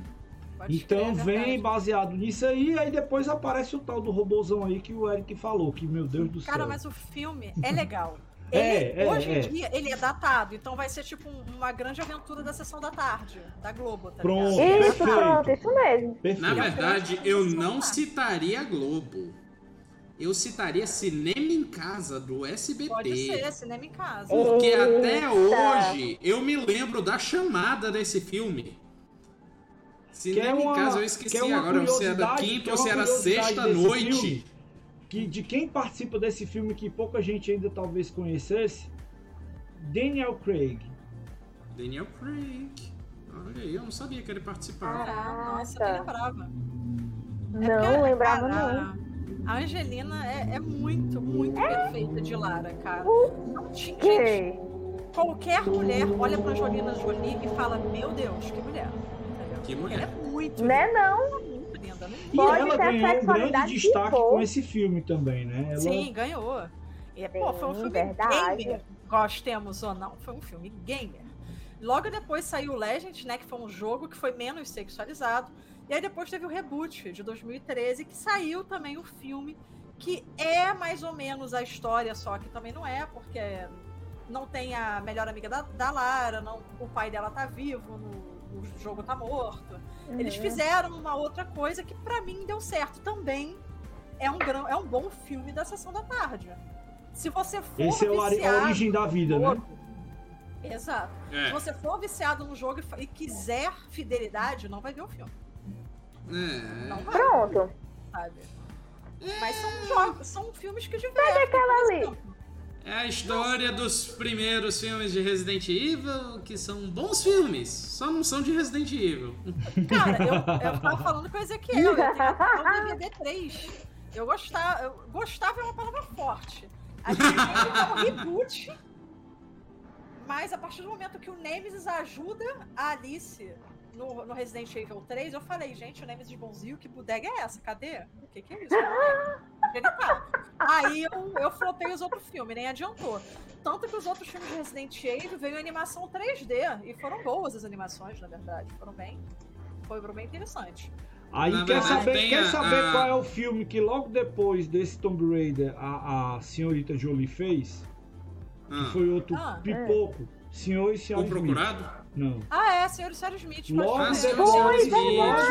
Pode Então crer, é vem verdade. baseado nisso aí, aí depois aparece o tal do robôzão aí que o Eric falou, que meu Deus do Cara, céu. mas o filme é legal. É, Ele, é, hoje é. em dia, ele é datado, então vai ser tipo um- uma grande aventura da sessão da tarde, da Globo, tá Pronto. ligado? Isso, Perfeito. pronto, isso mesmo. Perfeito. Na verdade, eu não citaria a Globo. Eu citaria Cinema em Casa do SBT. Pode ser, cinema em casa. Porque Eita. até hoje eu me lembro da chamada desse filme. Cinema Que é uma- em Casa eu que esqueci é uma agora se era curiosidade- quinta é ou se uma era curiosidade sexta desse noite. filme, que de quem participa desse filme que pouca gente ainda talvez conhecesse, Daniel Craig. Daniel Craig. Olha aí, eu não sabia que ele participava. Ah, nossa, nem lembrava. Não lembrava, cara, não. A Angelina é, é muito, muito perfeita de Lara, cara. Não tinha- Gente, Que? qualquer mulher olha pra Angelina Jolie e fala, meu Deus, que mulher. Que mulher. Ela é muito Né linda, não? linda. né? E Pode ela ter a ganhou um grande destaque for. com esse filme também, né? Ela, Sim, ganhou. E, pô, foi um filme verdade. gamer, gostemos ou não, foi um filme gamer. Logo depois saiu o Legend, né, que foi um jogo que foi menos sexualizado. E aí depois teve o reboot de 2013, que saiu também o filme, que é mais ou menos a história, só que também não é, porque não tem a melhor amiga da, da Lara, não, o pai dela tá vivo, no, o jogo tá morto. Eles Uhum. fizeram uma outra coisa que pra mim deu certo. Também é um, gran- é um bom filme da sessão da tarde. Se você for esse é a origem da vida, né? Exato. Se É, você for viciado no jogo e quiser fidelidade, não vai ver o filme. é. Não vai, Pronto. sabe? Mas são jogos, são filmes que divertem. aquela por ali? É a história dos primeiros filmes de Resident Evil, que são bons filmes, só não são de Resident Evil. Cara, eu, eu tava falando com o Ezequiel, eu tenho o DVD 3. Eu gostava, eu gostava é uma palavra forte. A gente dar um reboot, mas a partir do momento que o Nemesis ajuda a Alice no, no Resident Evil 3, eu falei, gente, o Nemesis bonzinho, que bodega é essa? Cadê? O que, que é isso? Tá? Aí eu, eu flopei os outros filmes, nem adiantou. Tanto que os outros filmes de Resident Evil veio em animação 3D, e foram boas as animações, na verdade, foram bem, foram bem interessantes. Aí Na quer verdade, saber, quer a- saber a- qual é o filme que logo depois desse Tomb Raider a, a senhorita Jolie fez? Que Ah, foi outro Ah, pipoco. Senhor e o senhora Smith. Procurado? Não. Ah, é, Senhor e Senhora Smith. Logo e depois, Foi, Smith.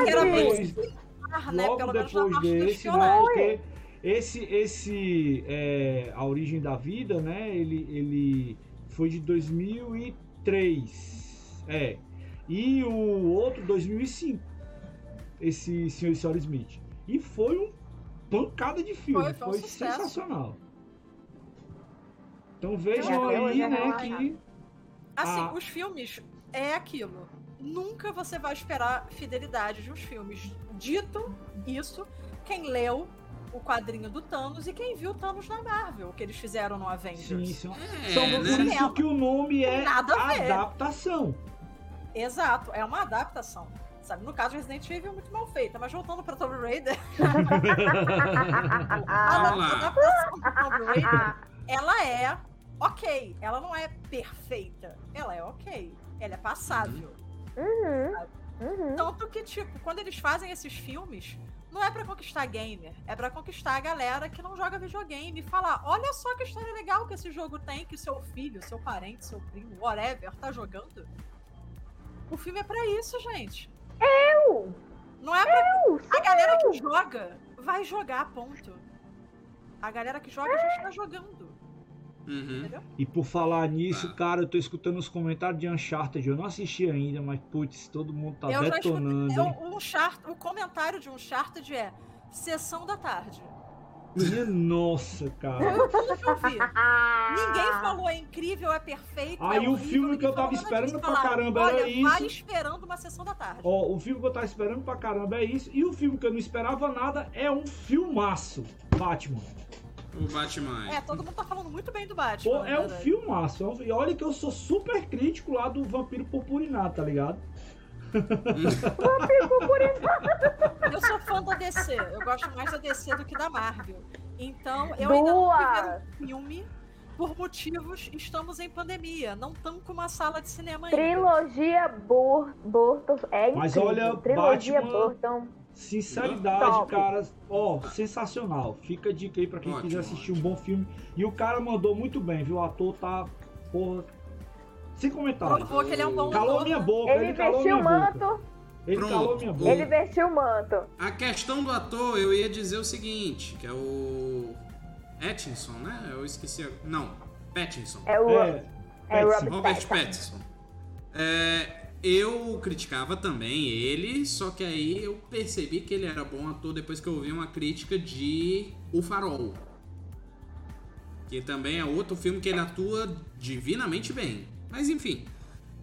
que era bem similar, né? logo Pelo menos na parte dos desse, né? Porque esse, esse é, A Origem da Vida, né? Ele, ele foi de 2003. É. E o outro, 2005. Esse Senhor e Senhora Smith. E foi um pancada de filme. Foi, Foi, foi um sucesso. sensacional. Então vejam aí, é né, real, que... Assim, Ah. os filmes é aquilo. Nunca você vai esperar fidelidade de uns filmes. Dito isso, quem leu o quadrinho do Thanos e quem viu Thanos na Marvel, que eles fizeram no Sim, Avengers. são, É, são né? por isso que o nome é Nada a ver. adaptação. Exato, é uma adaptação. Sabe, no caso, Resident Evil é muito mal feita, mas voltando pra Tomb Raider, a adaptação do Tomb Raider, ela é ok. Ela não é perfeita. Ela é ok. Ela é passável. Uhum. Uhum. Tanto que, tipo, quando eles fazem esses filmes, não é pra conquistar gamer, é pra conquistar a galera que não joga videogame e falar: olha só que história legal que esse jogo tem, que seu filho, seu parente, seu primo, whatever, tá jogando. O filme é pra isso, gente. Eu! Não é pra. Eu! A galera que joga vai jogar, ponto. A galera que joga já está jogando, Uhum. entendeu? E por falar nisso, Ah. cara, eu tô escutando os comentários de Uncharted. Eu não assisti ainda, mas putz, todo mundo tá Eu já detonando. escutei. hein? O, Uncharted- o comentário de Uncharted é sessão da tarde. Minha nossa, cara. Eu vi. Ninguém falou é incrível, é perfeito. Aí é o filme que eu tava esperando pra caramba era Olha, vai isso." esperando uma sessão da tarde. Ó, o filme que eu tava esperando pra caramba é isso. E o filme que eu não esperava nada é um filmaço. Batman. O Batman. É, todo mundo tá falando muito bem do Batman. Pô, é um filmaço. é um- E olha que eu sou super crítico lá do Vampiro Purpurinado, tá ligado? Eu sou fã da DC. Eu gosto mais da DC do que da Marvel. Então, eu ainda não Duas! o filme. por motivos, estamos em pandemia. Não estamos com uma sala de cinema ainda. Trilogia Bur Burton é Mas incrível. olha, Trilogia Batman- Burton. Sinceridade, cara, ó, sensacional. Fica a dica aí pra quem Ótimo, quiser assistir um ótimo. bom filme. E o cara mandou muito bem, viu? O ator tá, porra, sem comentários. Provou que ele é um bom Calou ator, minha boca, Ele ele, calou vestiu minha o boca. manto. Ele Pronto. calou minha boca. Ele vestiu o manto. A questão do ator, eu ia dizer o seguinte, que é o Atkinson, né? Eu esqueci. a- Não, Pattinson. É o, É, é o Pattinson. Robert. Pattinson. É, eu criticava também ele, só que aí eu percebi que ele era bom ator depois que eu ouvi uma crítica de O Farol. Que também é outro filme que ele atua divinamente bem. Mas enfim,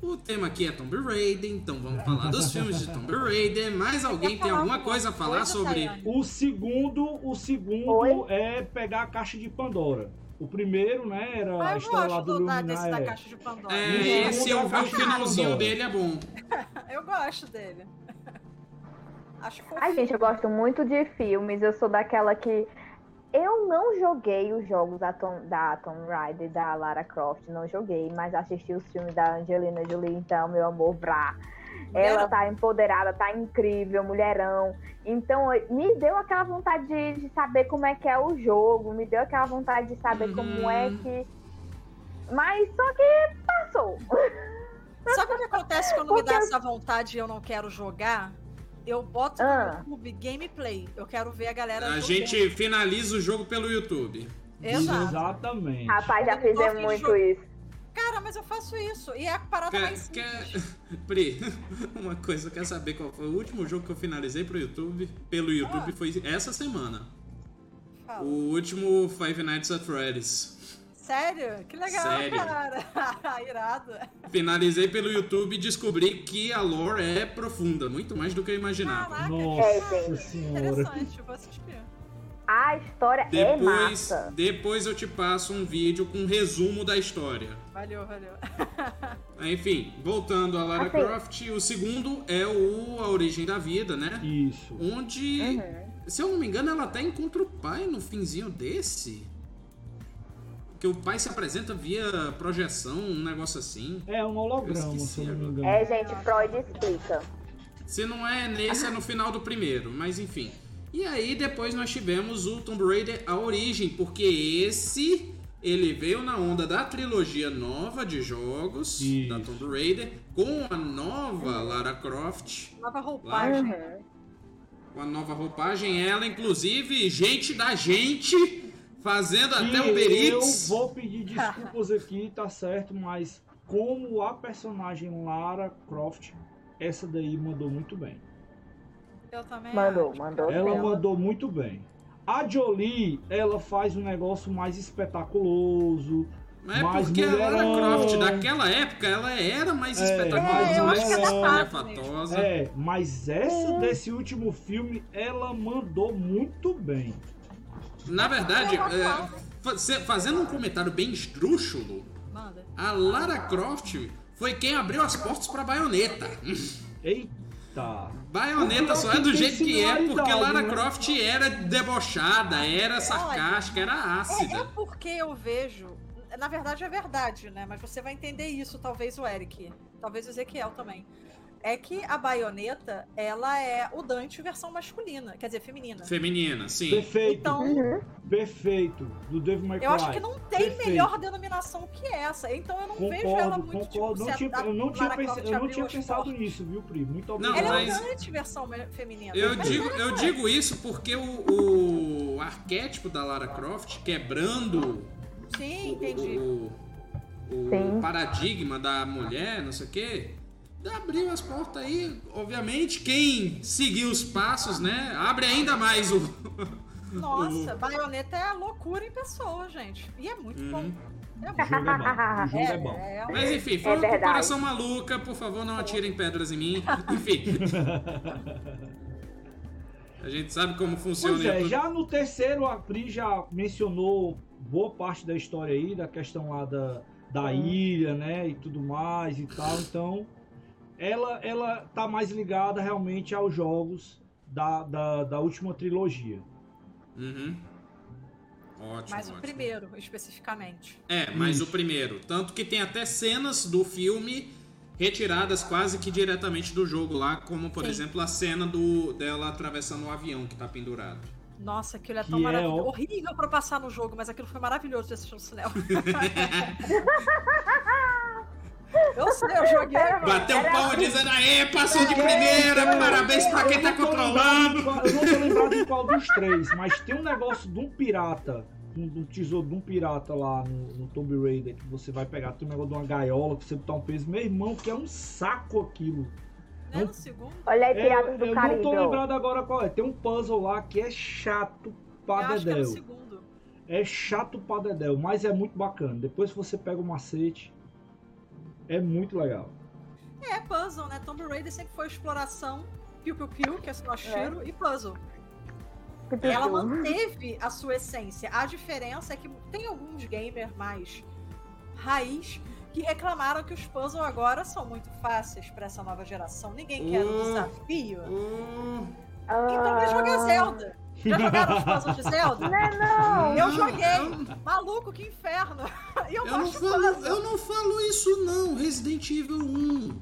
o tema aqui é Tomb Raider, então vamos falar dos filmes de Tomb Raider. Mais alguém tem alguma coisa a falar sobre... O segundo, o segundo Oi? é pegar a caixa de Pandora. O primeiro, né, era Ah, a eu história lá gosto do Luminar. desse da é. caixa de Pandora. É, esse eu vi o de finalzinho dele, é bom. Eu gosto dele. Acho que Ai, gente, eu gosto muito de filmes. Eu sou daquela que. Eu não joguei os jogos da Tom, da Tomb Raider, da Lara Croft, não joguei, mas assisti os filmes da Angelina Jolie, então, meu amor, vrá. Ela tá empoderada, tá incrível, mulherão. Então, me deu aquela vontade de, de saber como é que é o jogo, me deu aquela vontade de saber como é Uhum. que. Mas só que passou. Sabe o que acontece quando me dá Porque- essa vontade e eu não quero jogar? Eu boto Ah. no YouTube gameplay. Eu quero ver a galera. A jogando. gente finaliza o jogo pelo YouTube. Exato. Exatamente. Rapaz, já fizemos muito jogar. isso. Cara, mas eu faço isso. E é a parada Quer, mais quer... Pri, uma coisa, quer saber qual foi o último jogo que eu finalizei pro YouTube? Pelo YouTube Ah. foi essa semana. Fala. O último Five Nights at Freddy's. Sério? Que legal, Sério. cara. Irado. Finalizei pelo YouTube e descobri que a lore é profunda, muito mais do que eu imaginava. Caraca, Nossa É, senhora. interessante. Eu vou assistir. A história é Depois, massa. depois eu te passo um vídeo com um resumo da história. Valeu, valeu. Enfim, voltando a Lara Assim. Croft, o segundo é o A Origem da Vida, né? Isso. Onde, Uhum. se eu não me engano, ela até encontra o pai no finzinho desse. Que o pai se apresenta via projeção, um negócio assim. É um holograma, se eu não me engano. É, gente, Freud explica. Se não é nesse, é no final do primeiro, mas enfim. E aí depois nós tivemos o Tomb Raider A Origem, porque esse ele veio na onda da trilogia nova de jogos Isso. da Tomb Raider com a nova Lara Croft, Nova roupagem. Uhum. com a nova roupagem, ela inclusive gente da gente fazendo até E o Uber eu vou pedir desculpas aqui, tá certo, mas como a personagem Lara Croft, essa daí mandou muito bem. Eu também. Mandou, acho. mandou Ela sim. mandou muito bem. A Jolie, ela faz um negócio mais espetaculoso. É mais porque a Lara mulherão. Croft daquela época ela era mais É, espetaculosa, mais mais mulherão. espalhafatosa. É, mas essa desse último filme, ela mandou muito bem. Na verdade, é, fa- fazendo um comentário bem esdrúxulo, Manda. a Lara Croft foi quem abriu as portas pra Baioneta. Eita! Baioneta só é do jeito que é porque Lara né? Croft era debochada, era sarcástica, era É, é ácida. porque eu vejo. Na verdade é verdade, né? Mas você vai entender isso, talvez o Eric. Talvez o Ezequiel também. É que a baioneta, ela é o Dante versão masculina, quer dizer, feminina. Feminina, sim. Perfeito, Então, Uhum. perfeito. Do Devil May Cry. eu acho que não tem Perfeito. melhor denominação que essa. Então eu não vejo ela Concordo, muito concordo. tipo, Não tinha, eu não tinha, Lara pense- Croft eu não tinha pensado portas. nisso, viu, Pri? Muito Não, obrigado. Ela mas- é o Dante versão feminina. Eu digo, eu é. digo isso porque o, o arquétipo da Lara Croft, quebrando Sim, entendi. o, o Sim. paradigma da mulher, não sei o quê, abriu as portas aí. Obviamente, quem seguir os passos, né, abre ainda mais o. Nossa, baioneta é a loucura em pessoa, gente. E é muito bom. Uhum. É O muito jogo é bom. O jogo é, bom. é, Mas enfim, foi É uma verdade. comparação maluca. Por favor, não atirem pedras em mim. Enfim. A gente sabe como funciona. Pois é, tudo. já no terceiro, a Pri já mencionou boa parte da história aí, da questão lá da, da ilha, né, e tudo mais e tal. Então, ela, ela tá mais ligada realmente aos jogos da, da, da última trilogia. Uhum. Ótimo, Mas o ótimo. primeiro, especificamente. É, mas Isso. o primeiro. Tanto que tem até cenas do filme retiradas quase que diretamente do jogo lá, como por Sim. exemplo a cena do dela atravessando o avião que tá pendurado. Nossa, aquilo é Que tão é maravilhoso. ó- Horrível pra passar no jogo, mas aquilo foi maravilhoso de assistir no cinema. eu sei, eu joguei. Bateu um Era- pau dizendo, aê, passou de primeira, parabéns pra quem tá Eu não controlando. lembrado Eu não tô lembrado de qual dos três, mas tem um negócio de um pirata, um, de um tesouro de um pirata lá no, no Tomb Raider, que você vai pegar, tem um negócio de uma gaiola, que você botar um peso. Meu irmão, que é um saco aquilo. Né, no segundo. Olha aí, É, Piratas do eu Caribe. não tô lembrado agora qual é. Tem um puzzle lá que é chato Eu pra acho que era o dedéu. segundo. É chato pra dedéu, mas é muito bacana. Depois que você pega o macete, é muito legal. É, puzzle, né? Tomb Raider sempre foi exploração, piu-piu-piu, que é só tiro, e puzzle. Ela manteve a sua essência. A diferença é que tem alguns gamers mais raiz que reclamaram que os puzzles agora são muito fáceis pra essa nova geração. Ninguém quer um desafio. Oh, Então vai jogar Zelda. Já jogaram os puzzles de Zelda? Não, não. Eu joguei. Maluco, que inferno. E eu, eu, não falo, puzzle. eu não falo isso não, Resident Evil 1.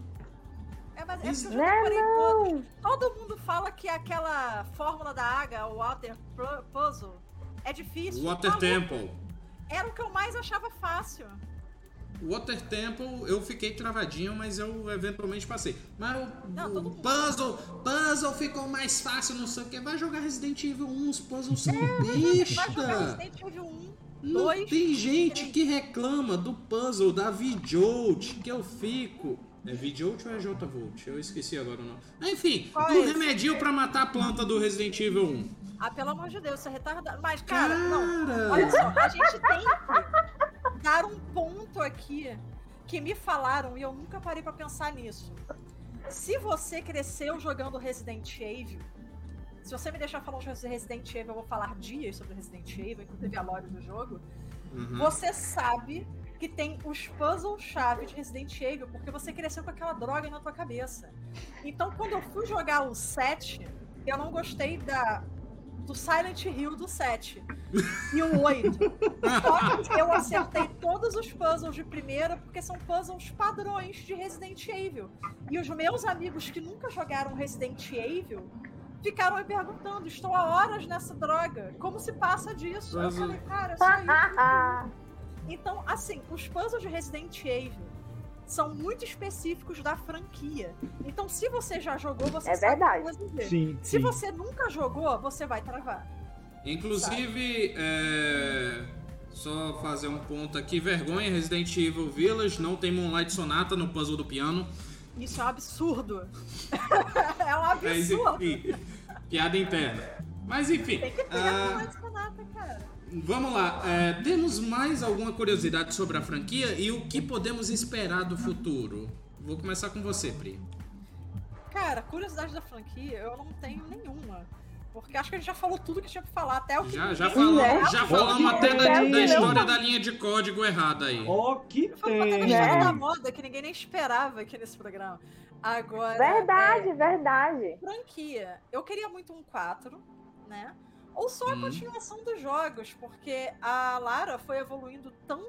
É, mas é porque eu já é decorei não. Todo mundo fala que aquela fórmula da água, o Water Pu- Puzzle, é difícil. Water Maluco, Temple. Era o que eu mais achava fácil. Water Temple eu fiquei travadinho, mas eu eventualmente passei. Mas o, Não, o puzzle, puzzle ficou mais fácil, não sei o que. Vai jogar Resident Evil 1, os puzzles são É, Vai jogar besta. Resident Evil 1, Não 2, tem gente três. que reclama do puzzle da V-Jolt, que eu fico. É V-Jolt ou é J-Volt? Eu esqueci agora o nome. Enfim, Qual do é remedinho pra matar a planta do Resident Evil 1. Ah, pelo amor de Deus, você é retardado. Mas, cara, não. Cara! Olha só, a gente tem que dar um ponto aqui que me falaram e eu nunca parei pra pensar nisso. Se você cresceu jogando Resident Evil, se você me deixar falar de Resident Evil, eu vou falar dias sobre Resident Evil, inclusive a lore do jogo. Uhum. Você sabe que tem os puzzles-chave de Resident Evil porque você cresceu com aquela droga na tua cabeça. Então, quando eu fui jogar o 7, eu não gostei da do Silent Hill do 7 e o 8. Só que eu acertei todos os puzzles de primeira porque são puzzles padrões de Resident Evil. E os meus amigos que nunca jogaram Resident Evil ficaram me perguntando: estou há horas nessa droga, como se passa disso? Eu falei, cara, só isso. Então, assim, os puzzles de Resident Evil são muito específicos da franquia. Então, se você já jogou, você É sabe verdade. fazer. Sim, Se sim. você nunca jogou, você vai travar. Inclusive, é, só fazer um ponto aqui, vergonha, Resident Evil Village não tem Moonlight Sonata no puzzle do piano. Isso é um absurdo. é um Mas absurdo. enfim, piada interna. Mas enfim, Tem que ter ah, a sonata, cara. Vamos lá. é, temos mais alguma curiosidade sobre a franquia e o que podemos esperar do futuro? Vou começar com você, Pri. Cara, curiosidade da franquia, eu não tenho nenhuma. Porque acho que a gente já falou tudo que tinha pra falar, até o que Já, já, falamos, né? já falamos até que da, da não. história da linha de código errada aí. Ó, que Foi até da tem. É. da moda que ninguém nem esperava aqui nesse programa. Agora. Verdade, é, verdade. franquia. Eu queria muito um 4, né? Ou só a Hum. continuação dos jogos, porque a Lara foi evoluindo tão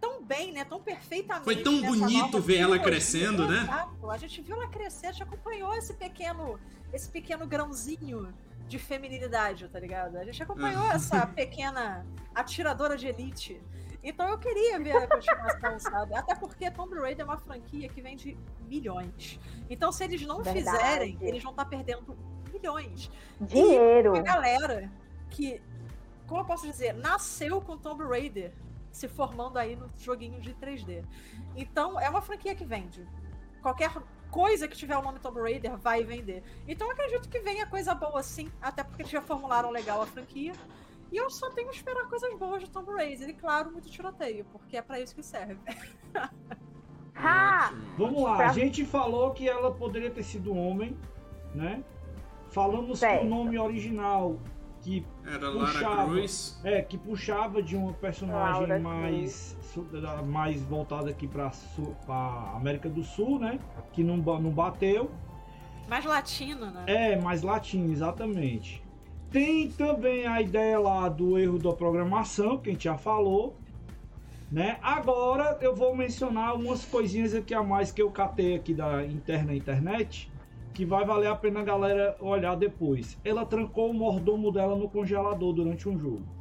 tão bem, né? Tão perfeitamente. Foi tão bonito ver ela crescendo, né? Exato. A gente viu ela crescer, a gente acompanhou esse pequeno, esse pequeno grãozinho de feminilidade, tá ligado? A gente acompanhou Ah. essa pequena atiradora de elite. Então eu queria ver a continuação, sabe? Até porque Tomb Raider é uma franquia que vende milhões. Então se eles não Verdade. fizerem, eles vão estar perdendo milhões. Dinheiro. A galera que, como eu posso dizer, nasceu com Tomb Raider se formando aí no joguinho de 3D. Então, é uma franquia que vende. Qualquer coisa que tiver o nome Tomb Raider vai vender. Então, eu acredito que venha coisa boa sim, até porque eles já formularam legal a franquia. E eu só tenho que esperar coisas boas de Tomb Raider. E, claro, muito tiroteio, porque é pra isso que serve. Ha! Vamos lá, a gente falou que ela poderia ter sido homem, né? Falamos que Certo. o nome original que Era Lara Puxava. Cruz. é que puxava de uma personagem Laura mais su- mais voltada aqui para América do Sul, né? Que não, não bateu. Mais latino, né? É, mais latino, exatamente. Tem também a ideia lá do erro da programação, que a gente já falou. Né? Agora eu vou mencionar umas coisinhas aqui a mais que eu catei aqui da interna internet, que vai valer a pena a galera olhar depois. Ela trancou o mordomo dela no congelador durante um jogo.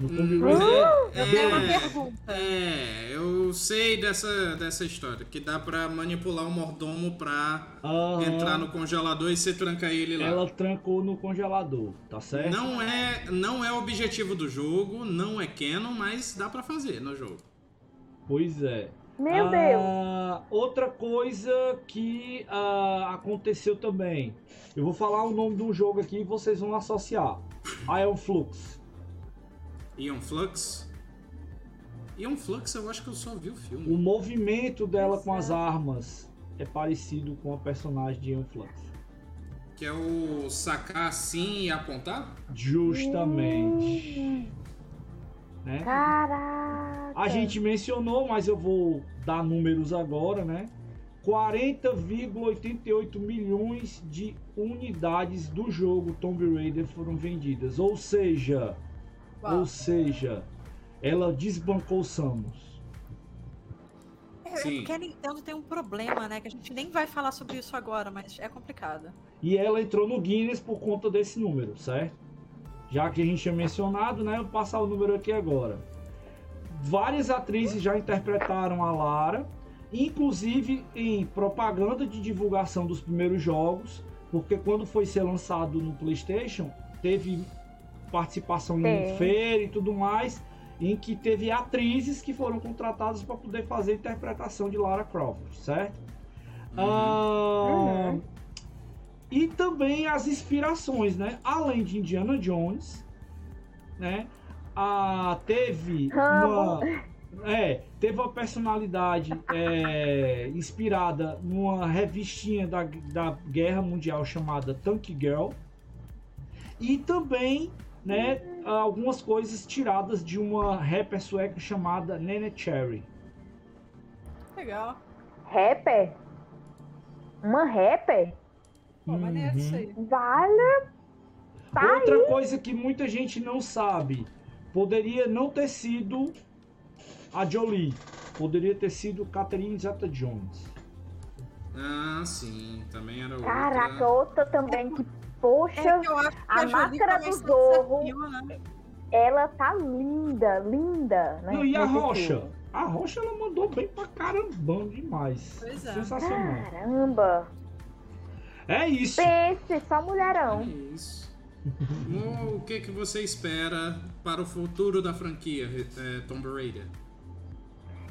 No Tomb hum. É, eu tenho uma pergunta. É, eu sei dessa, dessa história. Que dá pra manipular o mordomo pra entrar no congelador e você tranca ele lá. Ela trancou no congelador, tá certo? Não é, não é o objetivo do jogo, não é canon, mas dá pra fazer no jogo. Pois é. Meu ah, Deus! Outra coisa que ah, aconteceu também. Eu vou falar o nome do jogo aqui e vocês vão associar. Ion Flux. Ion Flux. Ion Flux eu acho que eu só vi o filme. O movimento dela com as armas é parecido com a personagem de Ion Flux. Que é o sacar assim e apontar? Justamente. Hum. Né? Caraca! A gente mencionou, mas eu vou dar números agora, né? 40,88 milhões de unidades do jogo Tomb Raider foram vendidas. Ou seja, Uau. Ou seja, ela desbancou Samus. É, é, porque a Nintendo tem um problema, né? Que a gente nem vai falar sobre isso agora, mas é complicado. E ela entrou no Guinness por conta desse número, certo? Já que a gente tinha mencionado, né? Eu vou passar o número aqui agora. Várias atrizes já interpretaram a Lara, inclusive em propaganda de divulgação dos primeiros jogos, porque quando foi ser lançado no PlayStation, teve participação em feira e tudo mais, em que teve atrizes que foram contratadas para poder fazer a interpretação de Lara Croft, certo? Uhum. Ah, uhum. E também as inspirações, né? Além de Indiana Jones, né? Ah, teve uma, é, teve uma personalidade é, inspirada numa revistinha da, da Guerra Mundial chamada Tank Girl. E também né, algumas coisas tiradas de uma rapper sueca chamada Nene Cherry. Legal. Rapper? Uma rapper? Pô, é isso aí. Vale. Tá Outra aí. coisa que muita gente não sabe, poderia não ter sido a Jolie, poderia ter sido Catherine Zeta-Jones. Ah, sim, também era outra. Caraca, outra também que Poxa, é a, a máscara do Zorro, né? ela tá linda, linda. Né? Não, e a Rocha? Filme. A Rocha ela mandou bem pra caramba demais. Pois é. Sensacional. Caramba. É isso. Pense, só mulherão. É isso. o que, que você espera para o futuro da franquia é, Tomb Raider?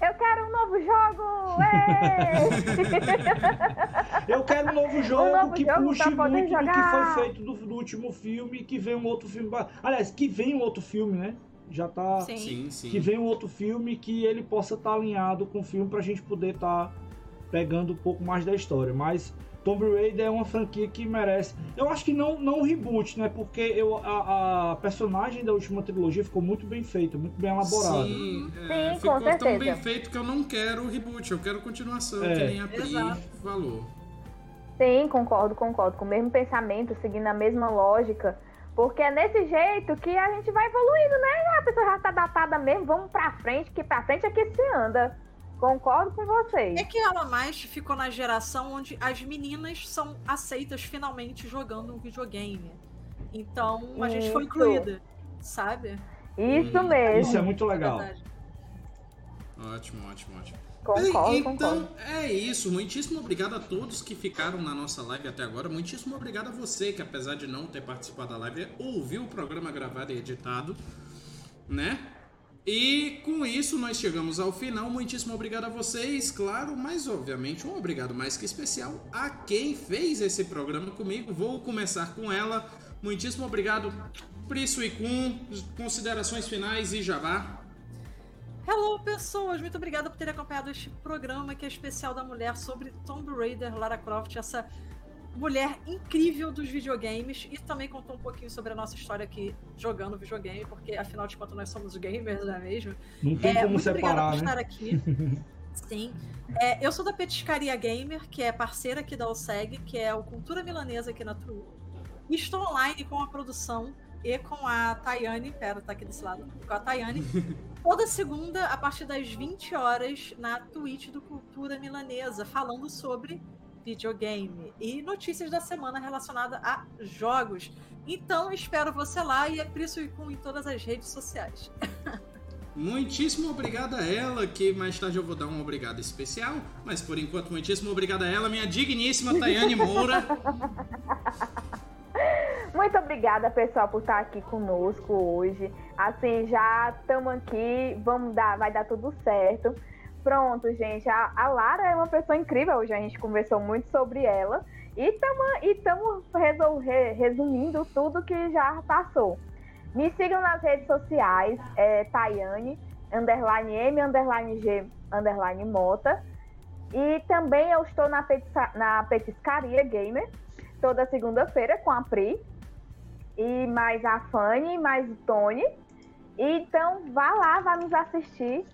Eu quero um novo jogo! eu quero um novo jogo um novo que jogo puxe muito jogar. do que foi feito do, do, último filme, que vem um outro filme. Aliás, que vem um outro filme, né? Já tá. Sim. sim, sim. Que vem um outro filme que ele possa estar tá alinhado com o filme pra gente poder estar tá pegando um pouco mais da história. Mas Tomb Raider é uma franquia que merece. Eu acho que não, não um reboot, né? Porque eu, a, a personagem da última trilogia ficou muito bem feita, muito bem elaborada. Sim, é, Sim ficou tão bem feito que eu não quero o reboot, eu quero continuação, é. que nem a Pri Exato. falou. Sim, concordo, concordo. Com o mesmo pensamento, seguindo a mesma lógica. Porque é nesse jeito que a gente vai evoluindo, né? A pessoa já tá datada mesmo, vamos pra frente, que pra frente é que se anda. Concordo com vocês. É que ela mais ficou na geração onde as meninas são aceitas finalmente jogando um videogame. Então a Isso. gente foi incluída, sabe? Isso hum. mesmo. Isso é muito legal. É ótimo, ótimo, ótimo. Concordo, então concordo. é isso. Muitíssimo obrigado a todos que ficaram na nossa live até agora. Muitíssimo obrigado a você que, apesar de não ter participado da live, ouviu o programa gravado e editado, né? E com isso nós chegamos ao final. Muitíssimo obrigado a vocês, claro, mas obviamente um obrigado mais que especial a quem fez esse programa comigo. Vou começar com ela. Muitíssimo obrigado, e Kun. Considerações finais e jabá. Hello, pessoas! Muito obrigada por terem acompanhado este programa que é especial da mulher sobre Tomb Raider, Lara Croft, essa mulher incrível dos videogames e também contou um pouquinho sobre a nossa história aqui jogando videogame, porque afinal de contas nós somos gamers, não é mesmo? Não tem é, como muito separar, por né? estar aqui. Sim. É, eu sou da Petiscaria Gamer, que é parceira aqui da OSEG, que é o Cultura Milanesa aqui na True. estou online com a produção e com a Tayane, pera, tá aqui desse lado, com a Tayane, toda segunda, a partir das 20 horas, na Twitch do Cultura Milanesa, falando sobre videogame e notícias da semana relacionada a jogos. Então, espero você lá e é por isso com em todas as redes sociais. Muitíssimo obrigado a ela, que mais tarde eu vou dar um obrigado especial, mas por enquanto, muitíssimo obrigado a ela, minha digníssima Tayane Moura. Muito obrigada, pessoal, por estar aqui conosco hoje. Assim, já estamos aqui, vamos dar, vai dar tudo certo. Pronto, gente. A, a Lara é uma pessoa incrível. Hoje a gente conversou muito sobre ela. E estamos resumindo tudo que já passou. Me sigam nas redes sociais, é, Tayane, underline M, underline G, underline Mota. E também eu estou na, petisca, na Petiscaria Gamer, toda segunda-feira com a Pri. E mais a Fanny, mais o Tony. Então vá lá, vá nos assistir.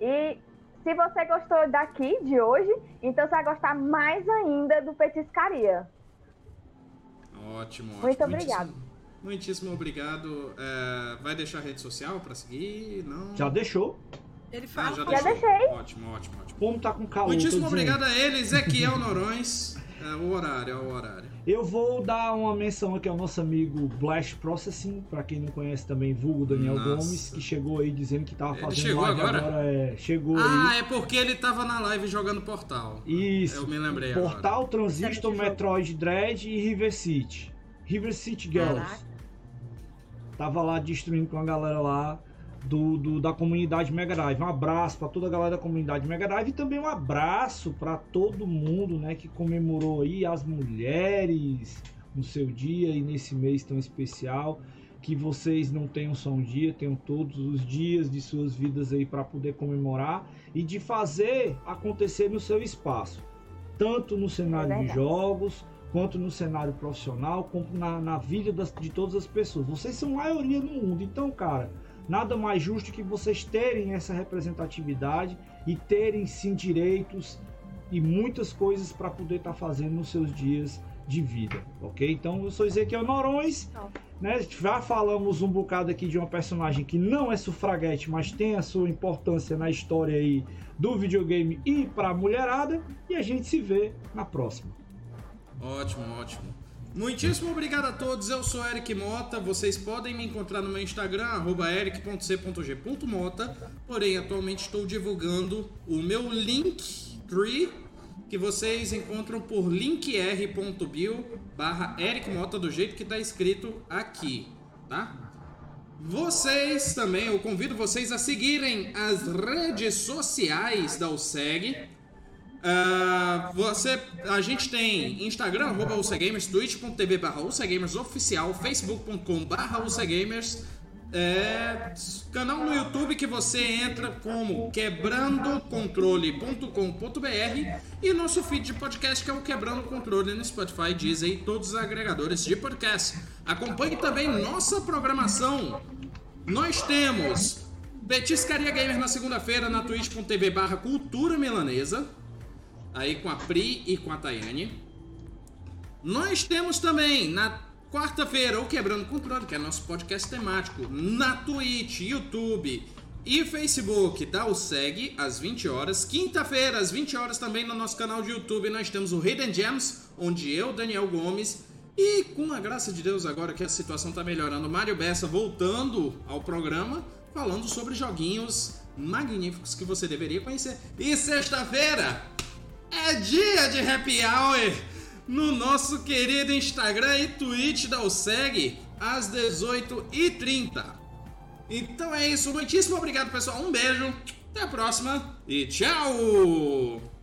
E se você gostou daqui, de hoje, então você vai gostar mais ainda do Petiscaria. Ótimo, ótimo. Muito obrigado. Muitíssimo, muitíssimo obrigado. É, vai deixar a rede social para seguir? Não? Já deixou? Ele fala. Ah, já, Já deixou. deixei. Ótimo, ótimo, ótimo. Como tá com calor? Muitíssimo obrigado a ele, Ezequiel Norões. É, o horário, é o horário. Eu vou dar uma menção aqui ao nosso amigo Blast Processing, pra quem não conhece também, vulgo Daniel Nossa. Gomes, que chegou aí dizendo que tava Ele fazendo chegou live agora? é, chegou Ah, aí. é porque ele tava na live jogando Portal. Isso. Eu me lembrei Portal, agora. Transistor. Metroid Dread e River City. River City Girls. Caraca. Tava lá destruindo com a galera lá do, do- da comunidade Mega Drive. Um abraço pra toda a galera da comunidade Mega Drive e também um abraço pra todo mundo, né, que comemorou aí as mulheres no seu dia e nesse mês tão especial. Que vocês não tenham só um dia, tenham todos os dias de suas vidas aí para poder comemorar e de fazer acontecer no seu espaço, tanto no cenário de verdade. jogos, quanto no cenário profissional, quanto na, na vida das- de todas as pessoas. Vocês são maioria no mundo, então, cara, nada mais justo que vocês terem essa representatividade e terem sim direitos e muitas coisas para poder estar fazendo nos seus dias de vida, ok? Então, eu sou Ezequiel Norões, Não. né? Já falamos um bocado aqui de uma personagem que não é sufraguete, mas tem a sua importância na história aí do videogame e para a mulherada, e a gente se vê na próxima. Ótimo, ótimo. Muitíssimo obrigado a todos. Eu sou Eric Mota. Vocês podem me encontrar no meu Instagram, eric.c.g.mota. Porém, atualmente estou divulgando o meu Linktree, que vocês encontram por linktr.bio barra Eric Mota, do jeito que está escrito aqui, tá? Vocês também, eu convido vocês a seguirem as redes sociais da USEG. Ah, você, a gente tem Instagram, arroba UCGamers, twitch.tv barra UCGamers oficial, facebook.com barra UCGamers, é, canal no YouTube que você entra como quebrandocontrole.com.br e nosso feed de podcast que é o Quebrando Controle no Spotify, Deezer e todos os agregadores de podcast. Acompanhe também nossa programação. Nós temos Betiscaria Gamer na segunda-feira na twitch.tv barra Cultura Milanesa aí com a Pri e com a Tayane. Nós temos também na quarta-feira o Quebrando Controle, que é nosso podcast temático, na Twitch, YouTube e Facebook, tá? O segue às 20 horas. Quinta-feira, às 20 horas, também no nosso canal de YouTube, nós temos o Hidden Gems, onde eu, Daniel Gomes, e com a graça de Deus, agora que a situação tá melhorando, Mário Bessa voltando ao programa, falando sobre joguinhos magníficos que você deveria conhecer. E sexta-feira, é dia de happy hour no nosso querido Instagram e Twitch da USEG às 18h30. Então é isso, muitíssimo obrigado pessoal, um beijo, até a próxima e tchau!